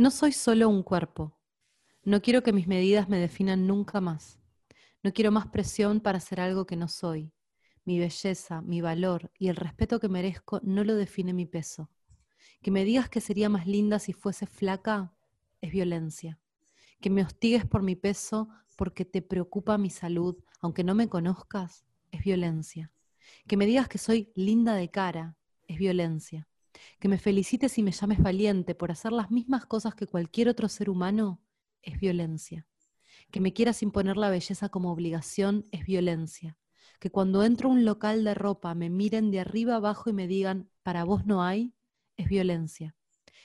No soy solo un cuerpo. No quiero que mis medidas me definan nunca más. No quiero más presión para ser algo que no soy. Mi belleza, mi valor y el respeto que merezco no lo define mi peso. Que me digas que sería más linda si fuese flaca es violencia. Que me hostigues por mi peso porque te preocupa mi salud, aunque no me conozcas, es violencia. Que me digas que soy linda de cara es violencia. Que me felicites y me llames valiente por hacer las mismas cosas que cualquier otro ser humano es violencia. Que me quieras imponer la belleza como obligación es violencia. Que cuando entro a un local de ropa me miren de arriba abajo y me digan, para vos no hay, es violencia.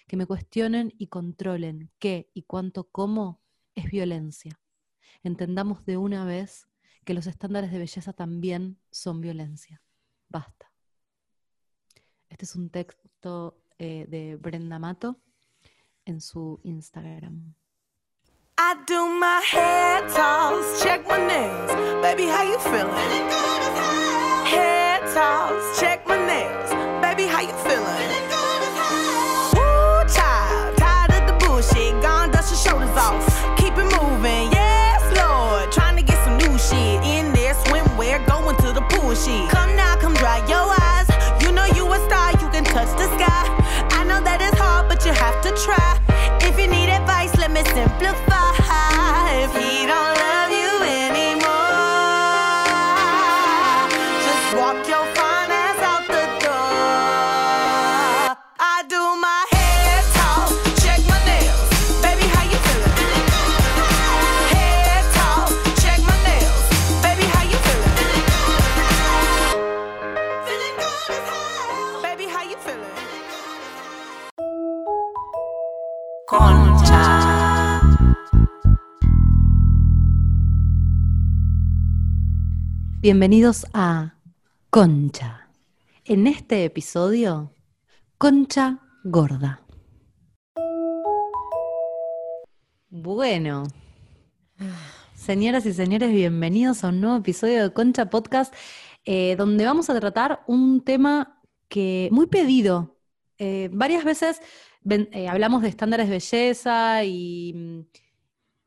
Que me cuestionen y controlen qué y cuánto como es violencia. Entendamos de una vez que los estándares de belleza también son violencia. Basta. Este es un texto eh, de Brenda Mato en su Instagram. I do my hair toss, check my nails. Baby, how you feeling? Hair toss, check my nails. Baby, how you feeling? Woo, child, tired of the bullshit. Gone, dust your shoulders off. Keep it moving, yes, Lord. Trying to get some new shit in there. Swimwear, going to the pool shit. Simplify. Bienvenidos a Concha. En este episodio, Concha Gorda. Bueno, señoras y señores, bienvenidos a un nuevo episodio de Concha Podcast, eh, donde vamos a tratar un tema que muy pedido. Eh, varias veces eh, hablamos de estándares de belleza y, mm,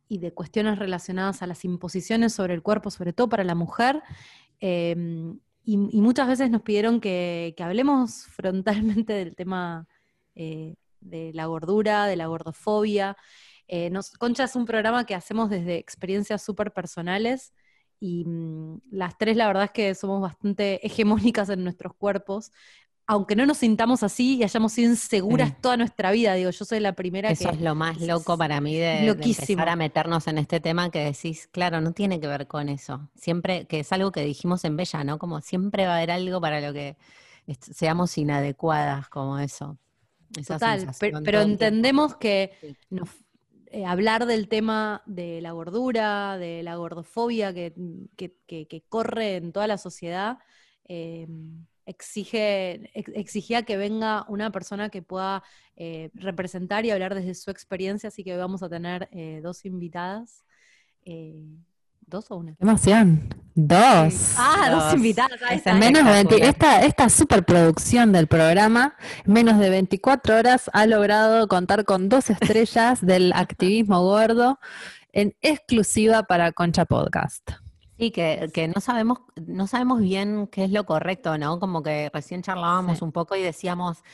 y de cuestiones relacionadas a las imposiciones sobre el cuerpo, sobre todo para la mujer. eh, y, muchas veces nos pidieron que, hablemos frontalmente del tema eh, de la gordura, de la gordofobia. Eh, Concha es un programa que hacemos desde experiencias súper personales y mm, las tres la verdad es que somos bastante hegemónicas en nuestros cuerpos, aunque no nos sintamos así y hayamos sido inseguras Sí. toda nuestra vida. Digo, yo soy la primera Eso que... es lo más loco para mí de, de empezar a meternos en este tema que decís, claro, no tiene que ver con eso. Siempre, que es algo que dijimos en Bella, ¿no? Como siempre va a haber algo para lo que seamos inadecuadas, como eso. Esa Total, pero, entendemos que Sí. nos- eh, hablar del tema de la gordura, de la gordofobia que, que- que- que corre en toda la sociedad, eh, exige, ex- exigía que venga una persona que pueda eh, representar y hablar desde su experiencia, así que hoy vamos a tener eh, dos invitadas. eh, ¿Dos o una? ¡Qué emoción! Dos. Ah, dos Dos. invitadas. ahí está. Menos de 20 espectacular. esta, esta superproducción del programa, en menos de 24 horas, ha logrado contar con dos estrellas del activismo gordo en exclusiva para Concha Podcast. Sí, que, que no sabemos, no sabemos bien qué es lo correcto, ¿no? Como que recién charlábamos Sí. un poco y decíamos,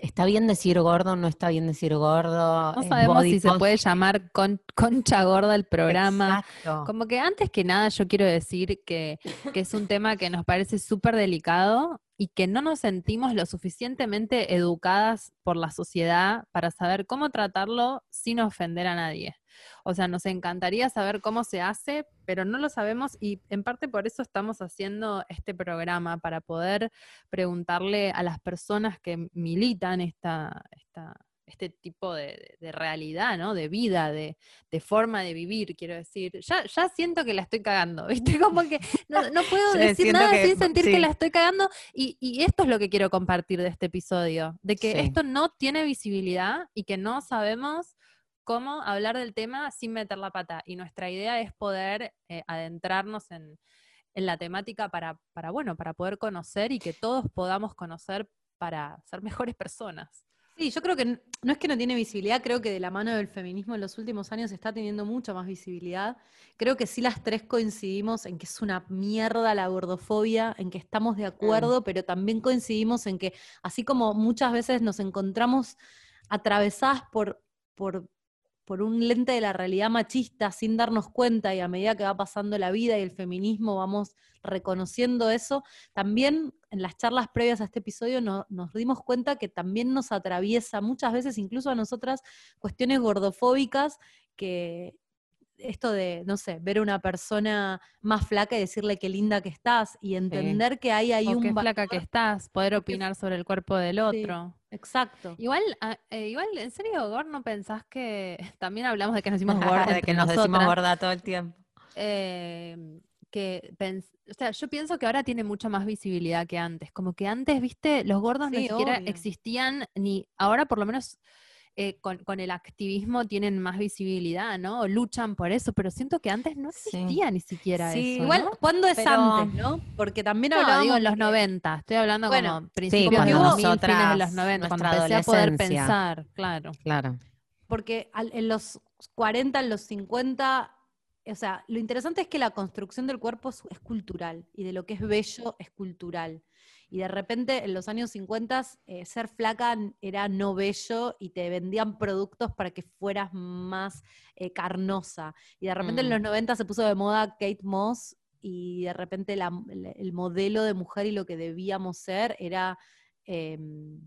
¿está bien decir gordo? ¿No está bien decir gordo? No ¿Es sabemos si se puede llamar con- Concha Gorda el programa. Exacto. Como que antes que nada yo quiero decir que, que es un tema que nos parece súper delicado y que no nos sentimos lo suficientemente educadas por la sociedad para saber cómo tratarlo sin ofender a nadie. O sea, nos encantaría saber cómo se hace, pero no lo sabemos y en parte por eso estamos haciendo este programa, para poder preguntarle a las personas que militan esta, esta, este tipo de, realidad, ¿no? De vida, de, de forma de vivir, quiero decir. Ya, ya siento que la estoy cagando, ¿viste? Como que no, no puedo decir nada que- sin sentir que la estoy cagando. Y, y esto es lo que quiero compartir de este episodio, de que Sí. esto no tiene visibilidad y que no sabemos cómo hablar del tema sin meter la pata. Y nuestra idea es poder eh, adentrarnos en, en la temática para, para, bueno, para poder conocer y que todos podamos conocer para ser mejores personas. Sí, yo creo que no es que no tiene visibilidad, creo que de la mano del feminismo en los últimos años está teniendo mucha más visibilidad. Creo que sí las tres coincidimos en que es una mierda la gordofobia, en que estamos de acuerdo, pero también coincidimos en que así como muchas veces nos encontramos atravesadas por, por, por un lente de la realidad machista sin darnos cuenta y a medida que va pasando la vida y el feminismo vamos reconociendo eso, también en las charlas previas a este episodio no- nos dimos cuenta que también nos atraviesa muchas veces, incluso a nosotras, cuestiones gordofóbicas que esto de, no sé, ver a una persona más flaca y decirle qué linda que estás y entender que hay ahí o un qué valor- flaca que estás, poder opinar sobre el cuerpo del Sí. otro. Exacto. Igual, ah, eh, igual, en serio, Gor, ¿no pensás que también hablamos de que nos decimos Gor de que nos decimos gorda todo el tiempo. eh, que o sea, yo pienso que ahora tiene mucha más visibilidad que antes. Como que antes, viste, los gordos ni siquiera obvio. existían, ni ahora por lo menos eh, con, con el activismo tienen más visibilidad, ¿no? O luchan por eso, pero siento que antes no Sí. existía ni siquiera Sí, eso. igual, ¿no? ¿cuándo es Pero- antes, no? Porque también No, hablábamos digo en los de que- 90, estoy hablando Bueno, como principios cuando de los 2000, fines de nosotras, los 90, cuando empecé a poder pensar, claro. Claro. porque al- en los 40, en los 50, o sea, lo interesante es que la construcción del cuerpo es, es cultural y de lo que es bello es cultural. Y de repente en los años 50 eh, ser flaca era no bello y te vendían productos para que fueras más eh, carnosa. Y de repente en Mm. los 90 se puso de moda Kate Moss y de repente la- el, el modelo de mujer y lo que debíamos ser era... em,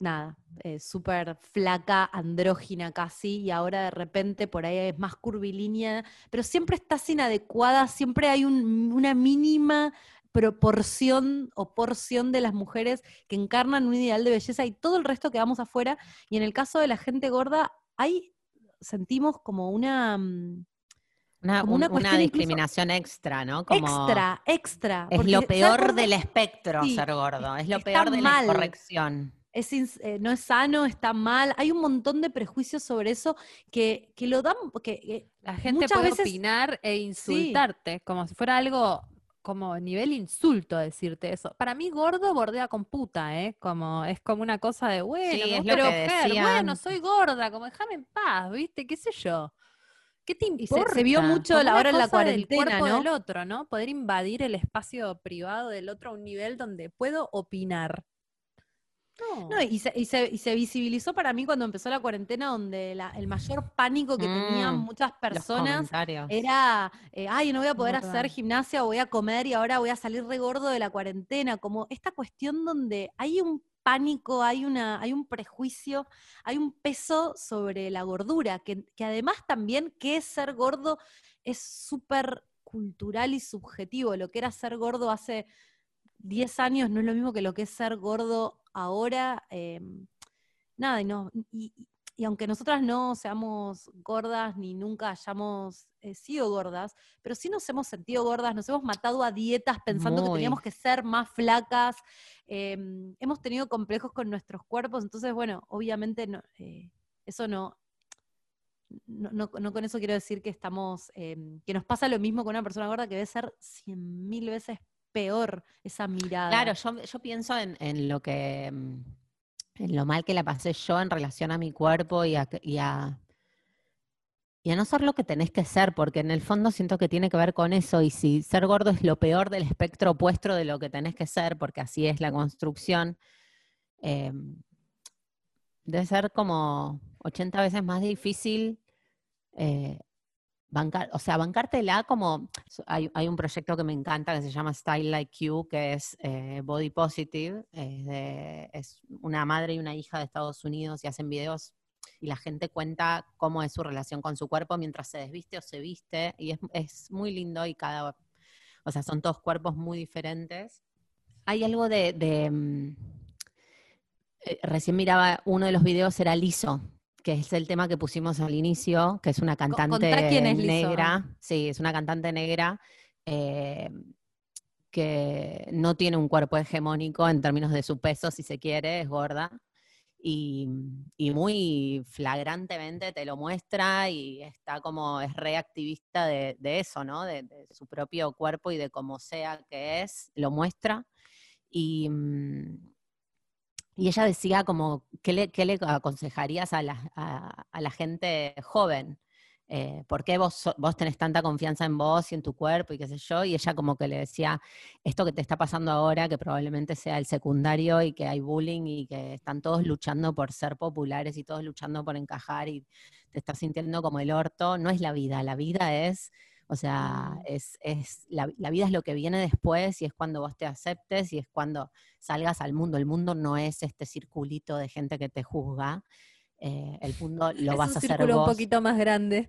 nada, eh, súper flaca, andrógina casi, y ahora de repente por ahí es más curvilínea, pero siempre estás inadecuada, siempre hay un- una mínima proporción o porción de las mujeres que encarnan un ideal de belleza y todo el resto quedamos afuera. Y en el caso de la gente gorda, hay, sentimos como una... mm, Una, Como un- una una discriminación extra, ¿no? Como extra, extra. es porque lo peor del espectro sí, ser gordo, es lo peor de mal. la incorrección. es ins- eh, no es sano, está mal. Hay un montón de prejuicios sobre eso que, que lo dan, que eh, La gente puede veces- opinar e insultarte, como si fuera algo como nivel insulto decirte eso. Para mí gordo bordea con puta, ¿eh? Como es como una cosa de, bueno, Sí, es decían. bueno, soy gorda, como déjame en paz, ¿viste? ¿Qué sé yo? ¿Qué te se- importa? se vio mucho Como la- una ahora en la cosa del cuarentena, cuerpo ¿no? del otro, ¿no? Poder invadir el espacio privado del otro a un nivel donde puedo opinar. No. No, y se, y se- y se visibilizó para mí cuando empezó la cuarentena, donde la- el mayor pánico que tenían Mm, muchas personas era, eh, ay, no voy a poder hacer gimnasia o voy a comer y ahora voy a salir regordo de la cuarentena. Como esta cuestión donde hay un pánico, hay, una, hay un prejuicio, hay un peso sobre la gordura, que, que además también, ¿qué es ser gordo? Es súper cultural y subjetivo. Lo que era ser gordo hace 10 años no es lo mismo que lo que es ser gordo ahora. eh, nada, y, no, y, y- y aunque nosotras no seamos gordas ni nunca hayamos eh, sido gordas, pero sí nos hemos sentido gordas, nos hemos matado a dietas pensando que teníamos que ser más flacas, eh, hemos tenido complejos con nuestros cuerpos, entonces, bueno, obviamente no, eh, eso no, no, no- no con eso quiero decir que estamos, eh, que nos pasa lo mismo con una persona gorda que debe ser cien mil veces peor esa mirada. Claro, yo, pienso en, lo que, mm, en lo mal que la pasé yo en relación a mi cuerpo y a, que- y a, y a no ser lo que tenés que ser, porque en el fondo siento que tiene que ver con eso, y si ser gordo es lo peor del espectro opuesto de lo que tenés que ser, porque así es la construcción, eh, debe ser como 80 veces más difícil eh, bancar, o sea, bancártela como, hay, hay un proyecto que me encanta que se llama Style Like You, que es eh, Body Positive, es, de- es una madre y una hija de Estados Unidos y hacen videos y la gente cuenta cómo es su relación con su cuerpo mientras se desviste o se viste, y es, es muy lindo y cada, o sea, son todos cuerpos muy diferentes. Hay algo de, mm, eh, recién miraba uno de los videos era liso, que es el tema que pusimos al inicio, que es una cantante quién es negra. Sí, es una cantante negra eh, que no tiene un cuerpo hegemónico en términos de su peso, si se quiere, es gorda. Y, y muy flagrantemente te lo muestra y está como, es reactivista de, de eso, ¿no? De, de su propio cuerpo y de cómo sea que es, lo muestra. Y, mm, y ella decía como, ¿qué le, aconsejarías a la, a- la gente joven? Eh, ¿Por qué vos, vos tenés tanta confianza en vos y en tu cuerpo y qué sé yo? Y ella como que le decía, esto que te está pasando ahora, que probablemente sea el secundario y que hay bullying y que están todos luchando por ser populares y todos luchando por encajar y te estás sintiendo como el orto, no es la vida, la vida es, o sea, es, es la, la vida es lo que viene después y es cuando vos te aceptes y es cuando salgas al mundo. El mundo no es este circulito de gente que te juzga. eh, el mundo lo es vas a hacer vos un poquito más grande.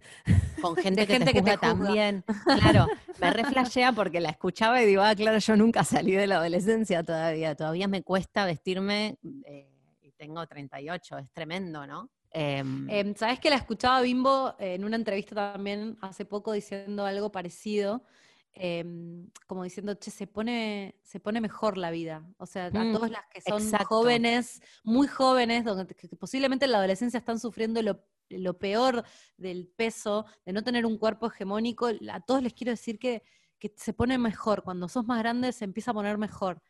con gente que gente te que te juzga juzga. también. Claro, me reflashea porque la escuchaba y digo, ah, claro, yo nunca salí de la adolescencia todavía. Todavía me cuesta vestirme eh, y tengo 38, es tremendo, ¿no? Em, Em, Sabes que la escuchaba Bimbo eh, en una entrevista también hace poco diciendo algo parecido, em, como diciendo, che, se pone, se pone mejor la vida. O sea, a Mm, todas las que son exacto. jóvenes, muy jóvenes, donde, que, que posiblemente en la adolescencia están sufriendo lo, lo peor del peso, de no tener un cuerpo hegemónico, a todos les quiero decir que, que se pone mejor. Cuando sos más grandes se empieza a poner mejor.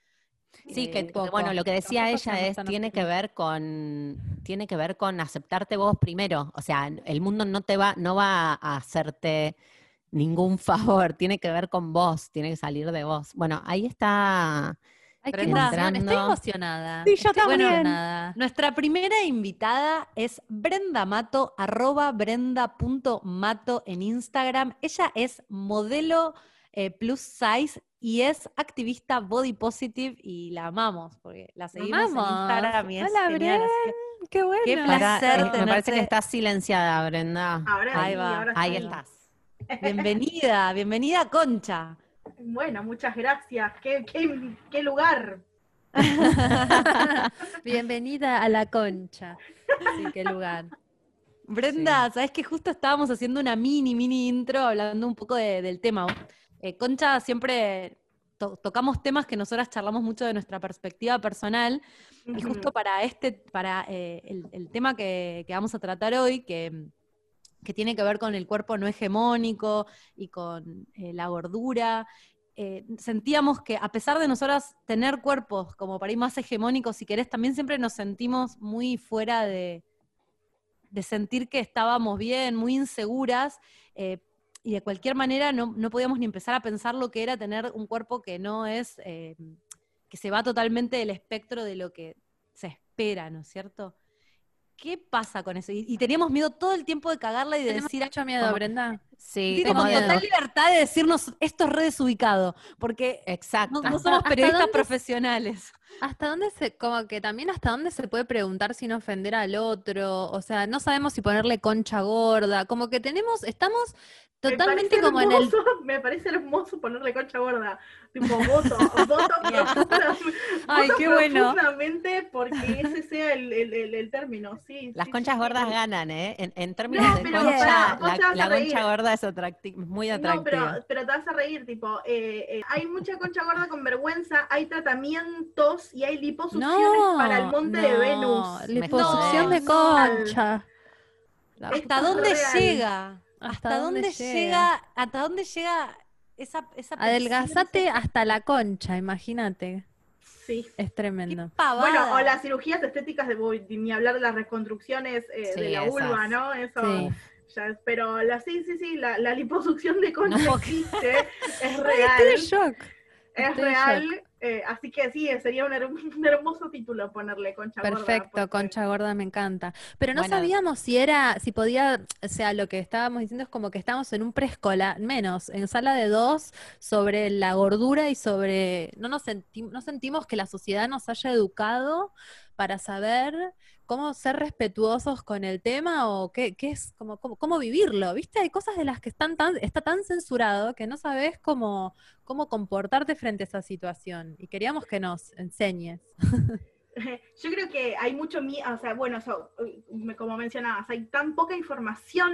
Sí, que, Eh, que, bueno, lo que decía Tampoco ella es, tiene que ver con, tiene que ver con aceptarte vos primero. O sea, el mundo no te va, no va a hacerte ningún favor, tiene que ver con vos, tiene que salir de vos. Bueno, ahí está. Ay, qué emoción, Estoy emocionada. Sí, yo Estoy también. emocionada. Nuestra primera invitada es Brenda Mato, arroba brenda.mato en Instagram. Ella es modelo eh, plus size y es activista body positive y la amamos porque la seguimos en amamos. Instagram y es Hola, genial. que Qué bueno. Qué Pará, placer eh, me parece tenerte. que estás silenciada, Brenda. Ahora Ahí sí, va, ahora Ahí sí. estás. bienvenida, bienvenida Concha. Bueno, muchas gracias. ¿Qué, qué, qué lugar? Bienvenida a la concha. Sí, qué lugar. Brenda, sabes que justo estábamos haciendo una mini, mini intro hablando un poco de- del tema. Eh, Concha siempre to- tocamos temas que nosotras charlamos mucho de nuestra perspectiva personal. Y justo para este, para eh, el, el tema que, que vamos a tratar hoy, que, que tiene que ver con el cuerpo no hegemónico y con eh, la gordura, sentíamos que a pesar de nosotras tener cuerpos como para ir más hegemónicos, si querés, también siempre nos sentimos muy fuera de, de sentir que estábamos bien, muy inseguras. eh, y de cualquier manera no, no podíamos ni empezar a pensar lo que era tener un cuerpo que no es, eh, que se va totalmente del espectro de lo que se espera, ¿no es cierto? ¿Qué pasa con eso? Y, y teníamos miedo todo el tiempo de cagarla y de Tenemos decir, mucho miedo, Brenda. Sí, sí, como total libertad de decirnos, esto es re desubicado, porque exacto. no, somos hasta periodistas dónde- profesionales. ¿Hasta dónde se, como que también hasta dónde se puede preguntar sin ofender al otro? O sea, no sabemos si ponerle concha gorda, como que tenemos, estamos Me totalmente como en el... Me parece hermoso ponerle concha gorda. Tipo, voto, voto, profundamente- Ay, voto qué bueno. porque ese sea el, el, el, el término, sí. Las sí, conchas sí, gordas sí. ganan, ¿eh? En, en términos No, de pero concha, la, concha gorda es atracti- muy atractiva. No, pero, pero te vas a reír, tipo, eh, eh, hay mucha concha gorda con vergüenza, hay tratamientos y hay liposucciones No, para el monte de no, Venus. liposucción de concha. ¿Hasta dónde real. llega? ¿Hasta ¿Hasta, dónde dónde llega? llega? ¿Hasta dónde llega esa, esa Adelgazate hasta la concha, imagínate. Sí. Es tremendo. Bueno, o las cirugías estéticas, de, ni hablar de las reconstrucciones eh, Sí, de la esas. vulva, ¿no? Eso Sí. Pero la, sí, sí, sí, la, la liposucción de concha No. existe, es Estoy real, en shock. es estoy en real, eh, así que sí, sería un, her- un hermoso título ponerle concha gorda. Perfecto, porque- concha gorda me encanta. Pero no Bueno. sabíamos si era, si podía, o sea, lo que estábamos diciendo es como que estamos en un preescolar, menos, en sala de dos, sobre la gordura y sobre, no nos senti- no sentimos que la sociedad nos haya educado para saber cómo ser respetuosos con el tema o qué, qué es, como, cómo, cómo vivirlo, ¿viste? Hay cosas de las que están tan, está tan censurado que no sabes cómo, cómo comportarte frente a esa situación. Y queríamos que nos enseñes. Yo creo que hay mucho o sea, bueno, como mencionabas, hay tan poca información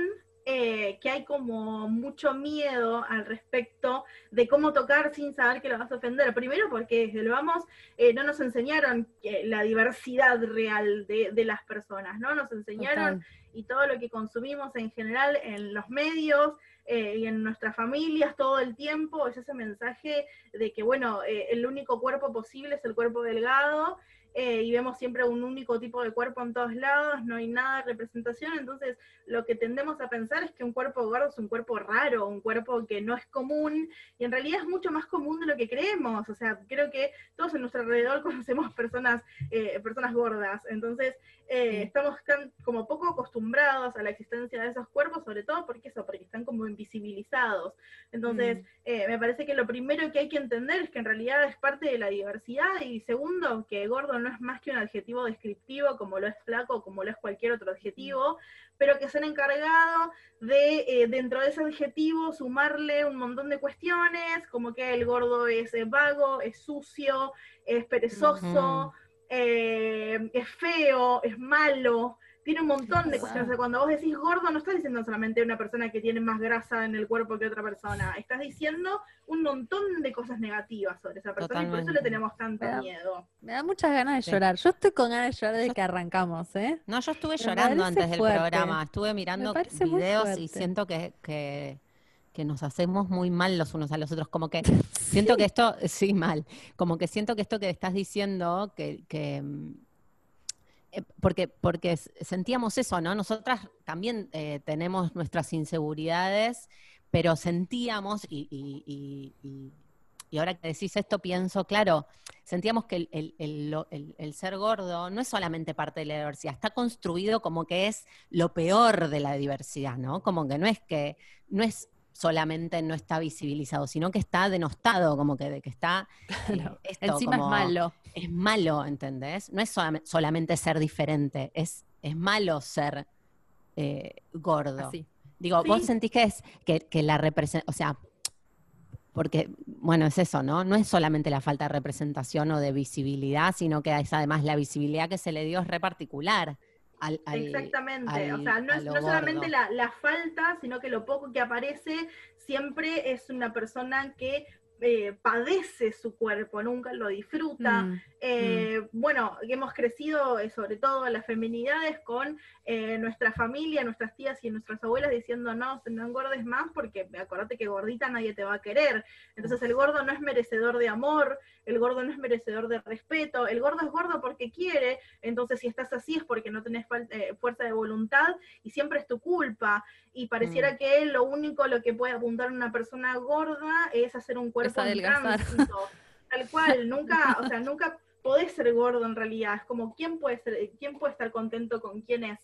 eh, que hay como mucho miedo al respecto de cómo tocar sin saber que lo vas a ofender. Primero porque desde lo vamos eh, no nos enseñaron que la diversidad real de, de las personas, ¿no? Nos enseñaron Total. y todo lo que consumimos en general en los medios eh, y en nuestras familias todo el tiempo es ese mensaje de que, bueno, eh, el único cuerpo posible es el cuerpo delgado eh, y vemos siempre un único tipo de cuerpo en todos lados, no hay nada de representación, entonces lo que tendemos a pensar es que un cuerpo gordo es un cuerpo raro, un cuerpo que no es común, y en realidad es mucho más común de lo que creemos, o sea, creo que todos en nuestro alrededor conocemos personas, eh, personas gordas, entonces eh, estamos como poco acostumbrados a la existencia de esos cuerpos, sobre todo porque eso, porque están como invisibilizados. Entonces, me parece que lo primero que hay que entender es que en realidad es parte de la diversidad, y segundo, que gordo no es más que un adjetivo descriptivo, como lo es flaco, como lo es cualquier otro adjetivo, pero que se han encargado de, eh, dentro de ese adjetivo, sumarle un montón de cuestiones, como que el gordo es eh, vago, es sucio, es perezoso, eh, es feo, es malo tiene un montón de cuestiones. cuando vos decís gordo, no estás diciendo solamente una persona que tiene más grasa en el cuerpo que otra persona. Estás diciendo un montón de cosas negativas sobre esa persona y por eso le tenemos tanto miedo. Me da muchas ganas de llorar. Yo estoy con ganas de llorar desde que arrancamos, ¿eh? No, yo estuve llorando antes del programa. Estuve mirando videos y siento que, que que nos hacemos muy mal los unos a los otros, como que siento que esto, sí, mal, como que siento que esto que estás diciendo, que, que mm, porque, porque sentíamos eso, ¿no? Nosotras también eh, tenemos nuestras inseguridades, pero sentíamos, y, y, ahora que decís esto, pienso, claro, sentíamos que el, el, el, ser gordo no es solamente parte de la diversidad, está construido como que es lo peor de la diversidad, ¿no? Como que no es que, no es solamente no está visibilizado, sino que está denostado, como que de que está... Eh, encima es malo. Es malo, ¿entendés? No es solamente, ser diferente, es, es malo ser eh, gordo. Digo, vos sentís que es que, que la representación, o sea, porque, bueno, es eso, ¿no? No es solamente la falta de representación o de visibilidad, sino que es además la visibilidad que se le dio es re particular. Exactamente, o sea, no es, solamente la, falta, sino que lo poco que aparece siempre es una persona que eh, padece su cuerpo, nunca lo disfruta. Mm, eh, mm. Bueno, hemos crecido eh, sobre todo las feminidades con nuestra familia, nuestras tías y nuestras abuelas diciendo no, no engordes más porque acordate que gordita nadie te va a querer. Entonces el gordo no es merecedor de amor, el gordo no es merecedor de respeto, el gordo es gordo porque quiere, entonces si estás así es porque no tenés fuerza de voluntad y siempre es tu culpa. Y pareciera mm. que lo único lo que puede apuntar una persona gorda es hacer un cuerpo Tal cual, nunca, o sea, nunca podés ser gordo en realidad. Es como, ¿quién puede, ser, ¿quién puede estar contento con quién es?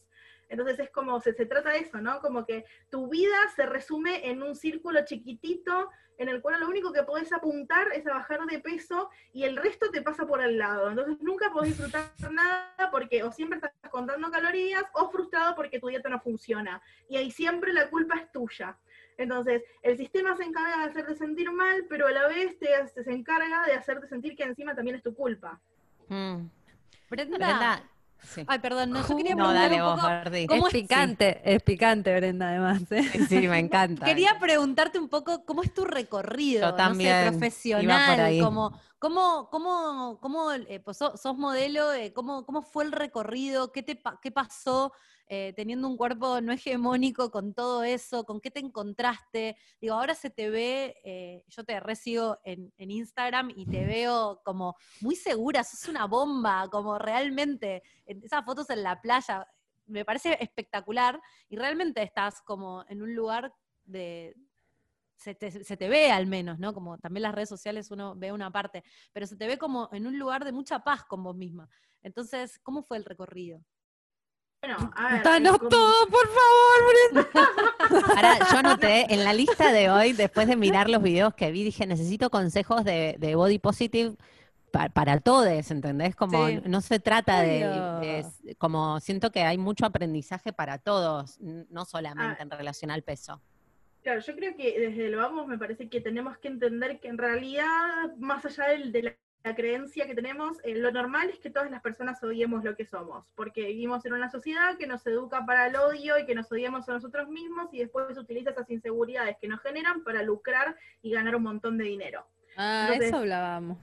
Entonces es como, se, se trata de eso, ¿no? Como que tu vida se resume en un círculo chiquitito en el cual lo único que podés apuntar es a bajar de peso y el resto te pasa por al lado. Entonces nunca podés disfrutar nada porque o siempre estás contando calorías o frustrado porque tu dieta no funciona. Y ahí siempre la culpa es tuya. Entonces, el sistema se encarga de hacerte sentir mal, pero a la vez te, se encarga de hacerte sentir que encima también es tu culpa. Mm. Brenda, Ay, perdón, no, yo quería preguntar un poco ¿cómo es picante, es picante, Brenda, además. ¿eh? Sí, me encanta. quería preguntarte un poco cómo es tu recorrido, también profesional, como cómo, cómo, cómo eh, pues sos, modelo, cómo, cómo fue el recorrido, qué te qué pasó eh, teniendo un cuerpo no hegemónico con todo eso, con qué te encontraste. Digo, ahora se te ve, eh, yo te recibo en, Instagram y te veo como muy segura, sos una bomba, como realmente, esas fotos en la playa, me parece espectacular y realmente estás como en un lugar de, se te, se te, ve al menos, ¿no? Como también las redes sociales uno ve una parte, pero se te ve como en un lugar de mucha paz con vos misma. Entonces, ¿cómo fue el recorrido? Bueno, a ver. todo, por favor, Ahora, yo anoté en la lista de hoy, después de mirar los videos que vi, dije, necesito consejos de, body positive para, todos, ¿entendés? Como no se trata de, como siento que hay mucho aprendizaje para todos, no solamente ah. en relación al peso. Claro, yo creo que desde el vamos me parece que tenemos que entender que en realidad, más allá del, de la la creencia que tenemos, eh, lo normal es que todas las personas odiemos lo que somos, porque vivimos en una sociedad que nos educa para el odio y que nos odiamos a nosotros mismos y después utiliza esas inseguridades que nos generan para lucrar y ganar un montón de dinero. Ah, eso hablábamos.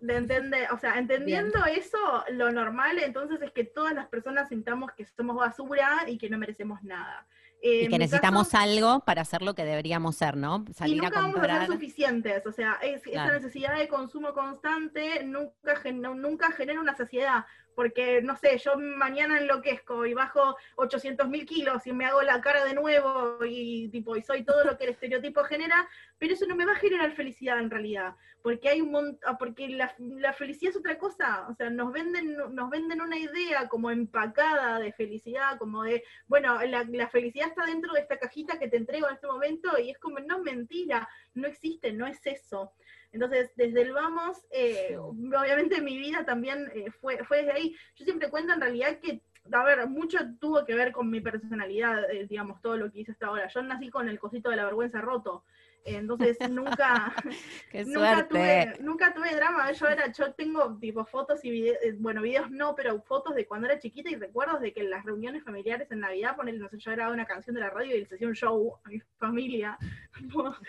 de entender, o sea, entendiendo eso, lo normal entonces es que todas las personas sintamos que somos basura y que no merecemos nada. Eh, y que necesitamos caso- algo para hacer lo que deberíamos ser, ¿no? y Salir a nunca vamos a comprar. ser suficientes, o sea, es- Claro. esa necesidad de consumo constante nunca, nunca genera una saciedad, porque, no sé, yo mañana enloquezco y bajo 800 mil kilos y me hago la cara de nuevo y, tipo, y soy todo lo que el estereotipo genera, pero eso no me va a generar felicidad en realidad, porque hay un montón, porque la, la felicidad es otra cosa, o sea, nos venden, nos venden una idea como empacada de felicidad, como de, bueno, la, la felicidad está dentro de esta cajita que te entrego en este momento y es como, no, mentira, no existe, no es eso. Entonces, desde el vamos, eh, obviamente mi vida también eh, fue, fue desde ahí. Yo siempre cuento en realidad que, a ver, mucho tuvo que ver con mi personalidad, eh, digamos, todo lo que hice hasta ahora. Yo nací con el cosito de la vergüenza roto. Entonces nunca, ¡Qué nunca tuve, nunca tuve drama. Yo era, yo tengo tipo fotos y videos, bueno, videos no, pero fotos de cuando era chiquita y recuerdos de que en las reuniones familiares en Navidad, poner, no sé, yo grababa una canción de la radio y les hacía un show a mi familia.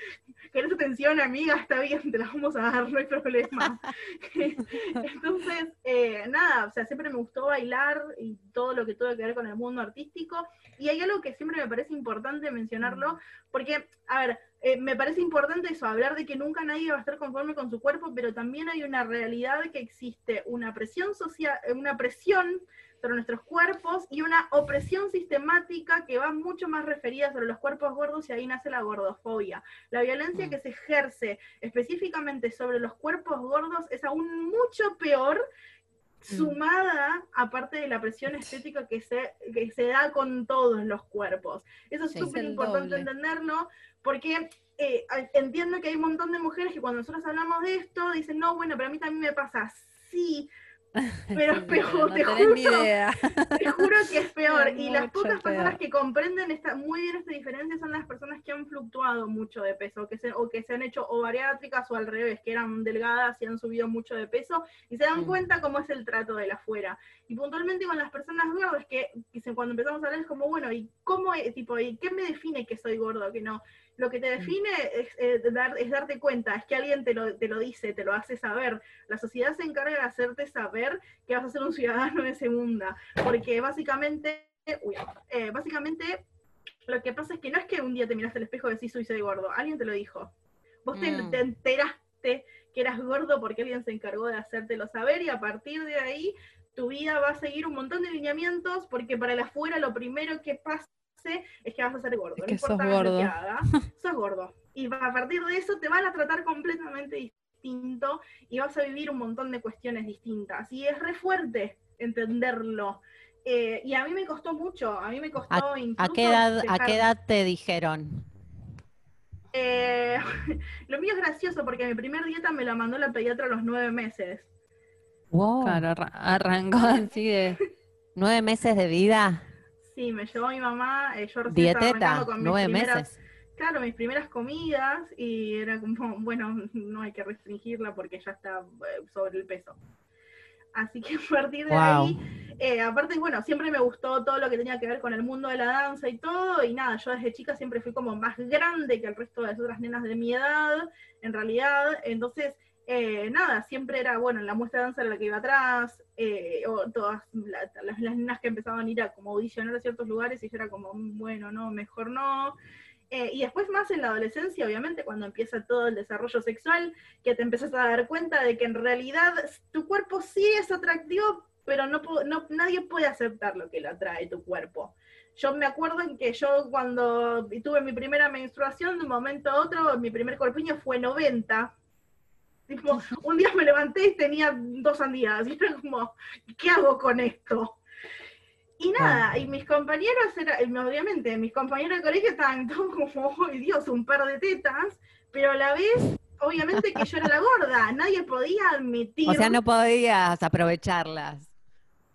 ¿Querés atención, amiga? Está bien, te la vamos a dar, no hay problema. Entonces, eh, nada, o sea, siempre me gustó bailar y todo lo que tuvo que ver con el mundo artístico. Y hay algo que siempre me parece importante mencionarlo, porque, a ver, eh, me parece importante eso, hablar de que nunca nadie va a estar conforme con su cuerpo, pero también hay una realidad que existe, una presión social, eh, una presión sobre nuestros cuerpos y una opresión sistemática que va mucho más referida sobre los cuerpos gordos y ahí nace la gordofobia. La violencia Mm. que se ejerce específicamente sobre los cuerpos gordos es aún mucho peor sumada aparte de la presión estética que se, que se da con todos los cuerpos. Eso es Sí. súper Es importante entenderlo porque eh, entiendo que hay un montón de mujeres que cuando nosotros hablamos de esto dicen, no, bueno, pero a mí también me pasa. Sí, pero es peor, no te juro. idea. te juro que es peor. Es Y las pocas personas que comprenden esta, muy bien esta diferencia son las personas que han fluctuado mucho de peso, que se, o que se han hecho o bariátricas o al revés, que eran delgadas y han subido mucho de peso, y se dan Mm. cuenta cómo es el trato de la afuera. Y puntualmente con las personas gordas, que, que cuando empezamos a hablar es como, bueno, ¿y cómo es, tipo, ¿y qué me define que soy gordo, que no? Lo que te define es, eh, dar- es darte cuenta, es que alguien te lo, te lo dice, te lo hace saber. La sociedad se encarga de hacerte saber que vas a ser un ciudadano de ese mundo, porque básicamente, uy, eh, básicamente lo que pasa es que no es que un día te miraste al espejo y decís soy soy gordo, alguien te lo dijo. Vos te, Mm. te enteraste que eras gordo porque alguien se encargó de hacértelo saber y a partir de ahí tu vida va a seguir un montón de lineamientos porque para el afuera lo primero que pase es que vas a ser gordo. Es no que importa sos lo gordo. que hagas, sos gordo. Y a partir de eso te van a tratar completamente distinto y vas a vivir un montón de cuestiones distintas. Y es re fuerte entenderlo. Eh, y a mí me costó mucho, a mí me costó ¿A incluso qué edad, a qué edad te dijeron? Eh, lo mío es gracioso porque mi primer dieta me la mandó la pediatra a los nueve meses. Wow. Claro, arra- arrancó así de. ¿Nueve meses de vida? Sí, me llevó mi mamá, eh, yo recién estaba Dieteta, con mis nueve primeras- meses. Claro, mis primeras comidas y era como, bueno, no hay que restringirla porque ya está eh, sobre el peso. Así que a partir de Wow. ahí, eh, aparte, bueno, siempre me gustó todo lo que tenía que ver con el mundo de la danza y todo, y nada, yo desde chica siempre fui como más grande que el resto de las otras nenas de mi edad, en realidad, entonces, eh, nada, siempre era, bueno, en la muestra de danza era la que iba atrás, eh, o todas la- las, las nenas que empezaban a ir a como audicionar a ciertos lugares y yo era como, "Mm, bueno, no, mejor no, eh, y después más en la adolescencia, obviamente, cuando empieza todo el desarrollo sexual, que te empiezas a dar cuenta de que en realidad tu cuerpo sí es atractivo, pero no, no nadie puede aceptar lo que le atrae tu cuerpo. Yo me acuerdo en que yo cuando tuve mi primera menstruación, de un momento a otro, mi primer corpiño fue 90. Tipo, un día me levanté y tenía dos sandías. Y era como, ¿qué hago con esto? Y nada, y mis compañeros, era, obviamente, mis compañeros de colegio estaban todos como, ¡oh Dios, un par de tetas! Pero a la vez, obviamente que yo era la gorda, nadie podía admitir. O sea, no podías aprovecharlas.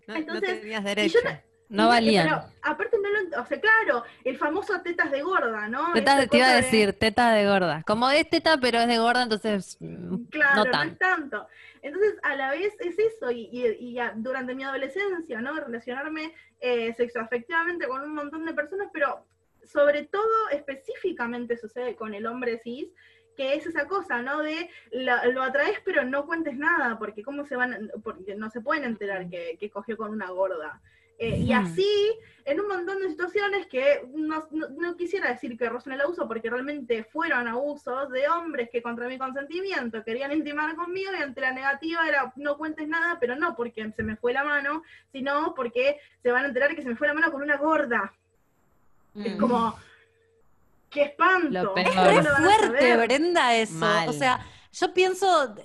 No, no Entonces, tenías y derecho. yo no- valían. Pero aparte no lo, o sea, claro, el famoso tetas de gorda, ¿no? Teta, Esa te iba a de- decir, teta de gorda. Como es teta, pero es de gorda, entonces mm, Claro, no es tanto. Entonces, a la vez es eso, y, y- durante mi adolescencia, ¿no? Relacionarme eh, sexoafectivamente con un montón de personas, pero sobre todo, específicamente sucede con el hombre cis, que es esa cosa, ¿no? De la- lo atraes pero no cuentes nada, porque cómo se van, porque no se pueden enterar que, que cogió con una gorda. Eh, y así, en un montón de situaciones que no, no- no quisiera decir que rozan el abuso, porque realmente fueron abusos de hombres que contra mi consentimiento querían intimar conmigo y ante la negativa era no cuentes nada, pero no porque se me fue la mano, sino porque se van a enterar que se me fue la mano con una gorda. Es Mm. como, qué espanto. Lo Es peor. ¿Cómo re lo van a fuerte? Brenda, eso. Mal. O sea, yo pienso,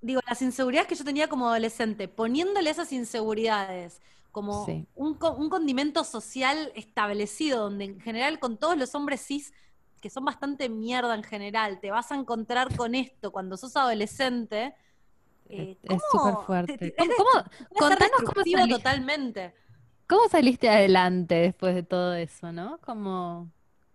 digo, las inseguridades que yo tenía como adolescente, poniéndole esas inseguridades como Sí. un, co- un condimento social establecido, donde en general con todos los hombres cis, que son bastante mierda en general, te vas a encontrar con esto cuando sos adolescente. eh, Es- súper fuerte. Te- te- ¿Cómo, cómo- contanos cómo saliste, totalmente. cómo saliste adelante después de todo eso, ¿no? Como,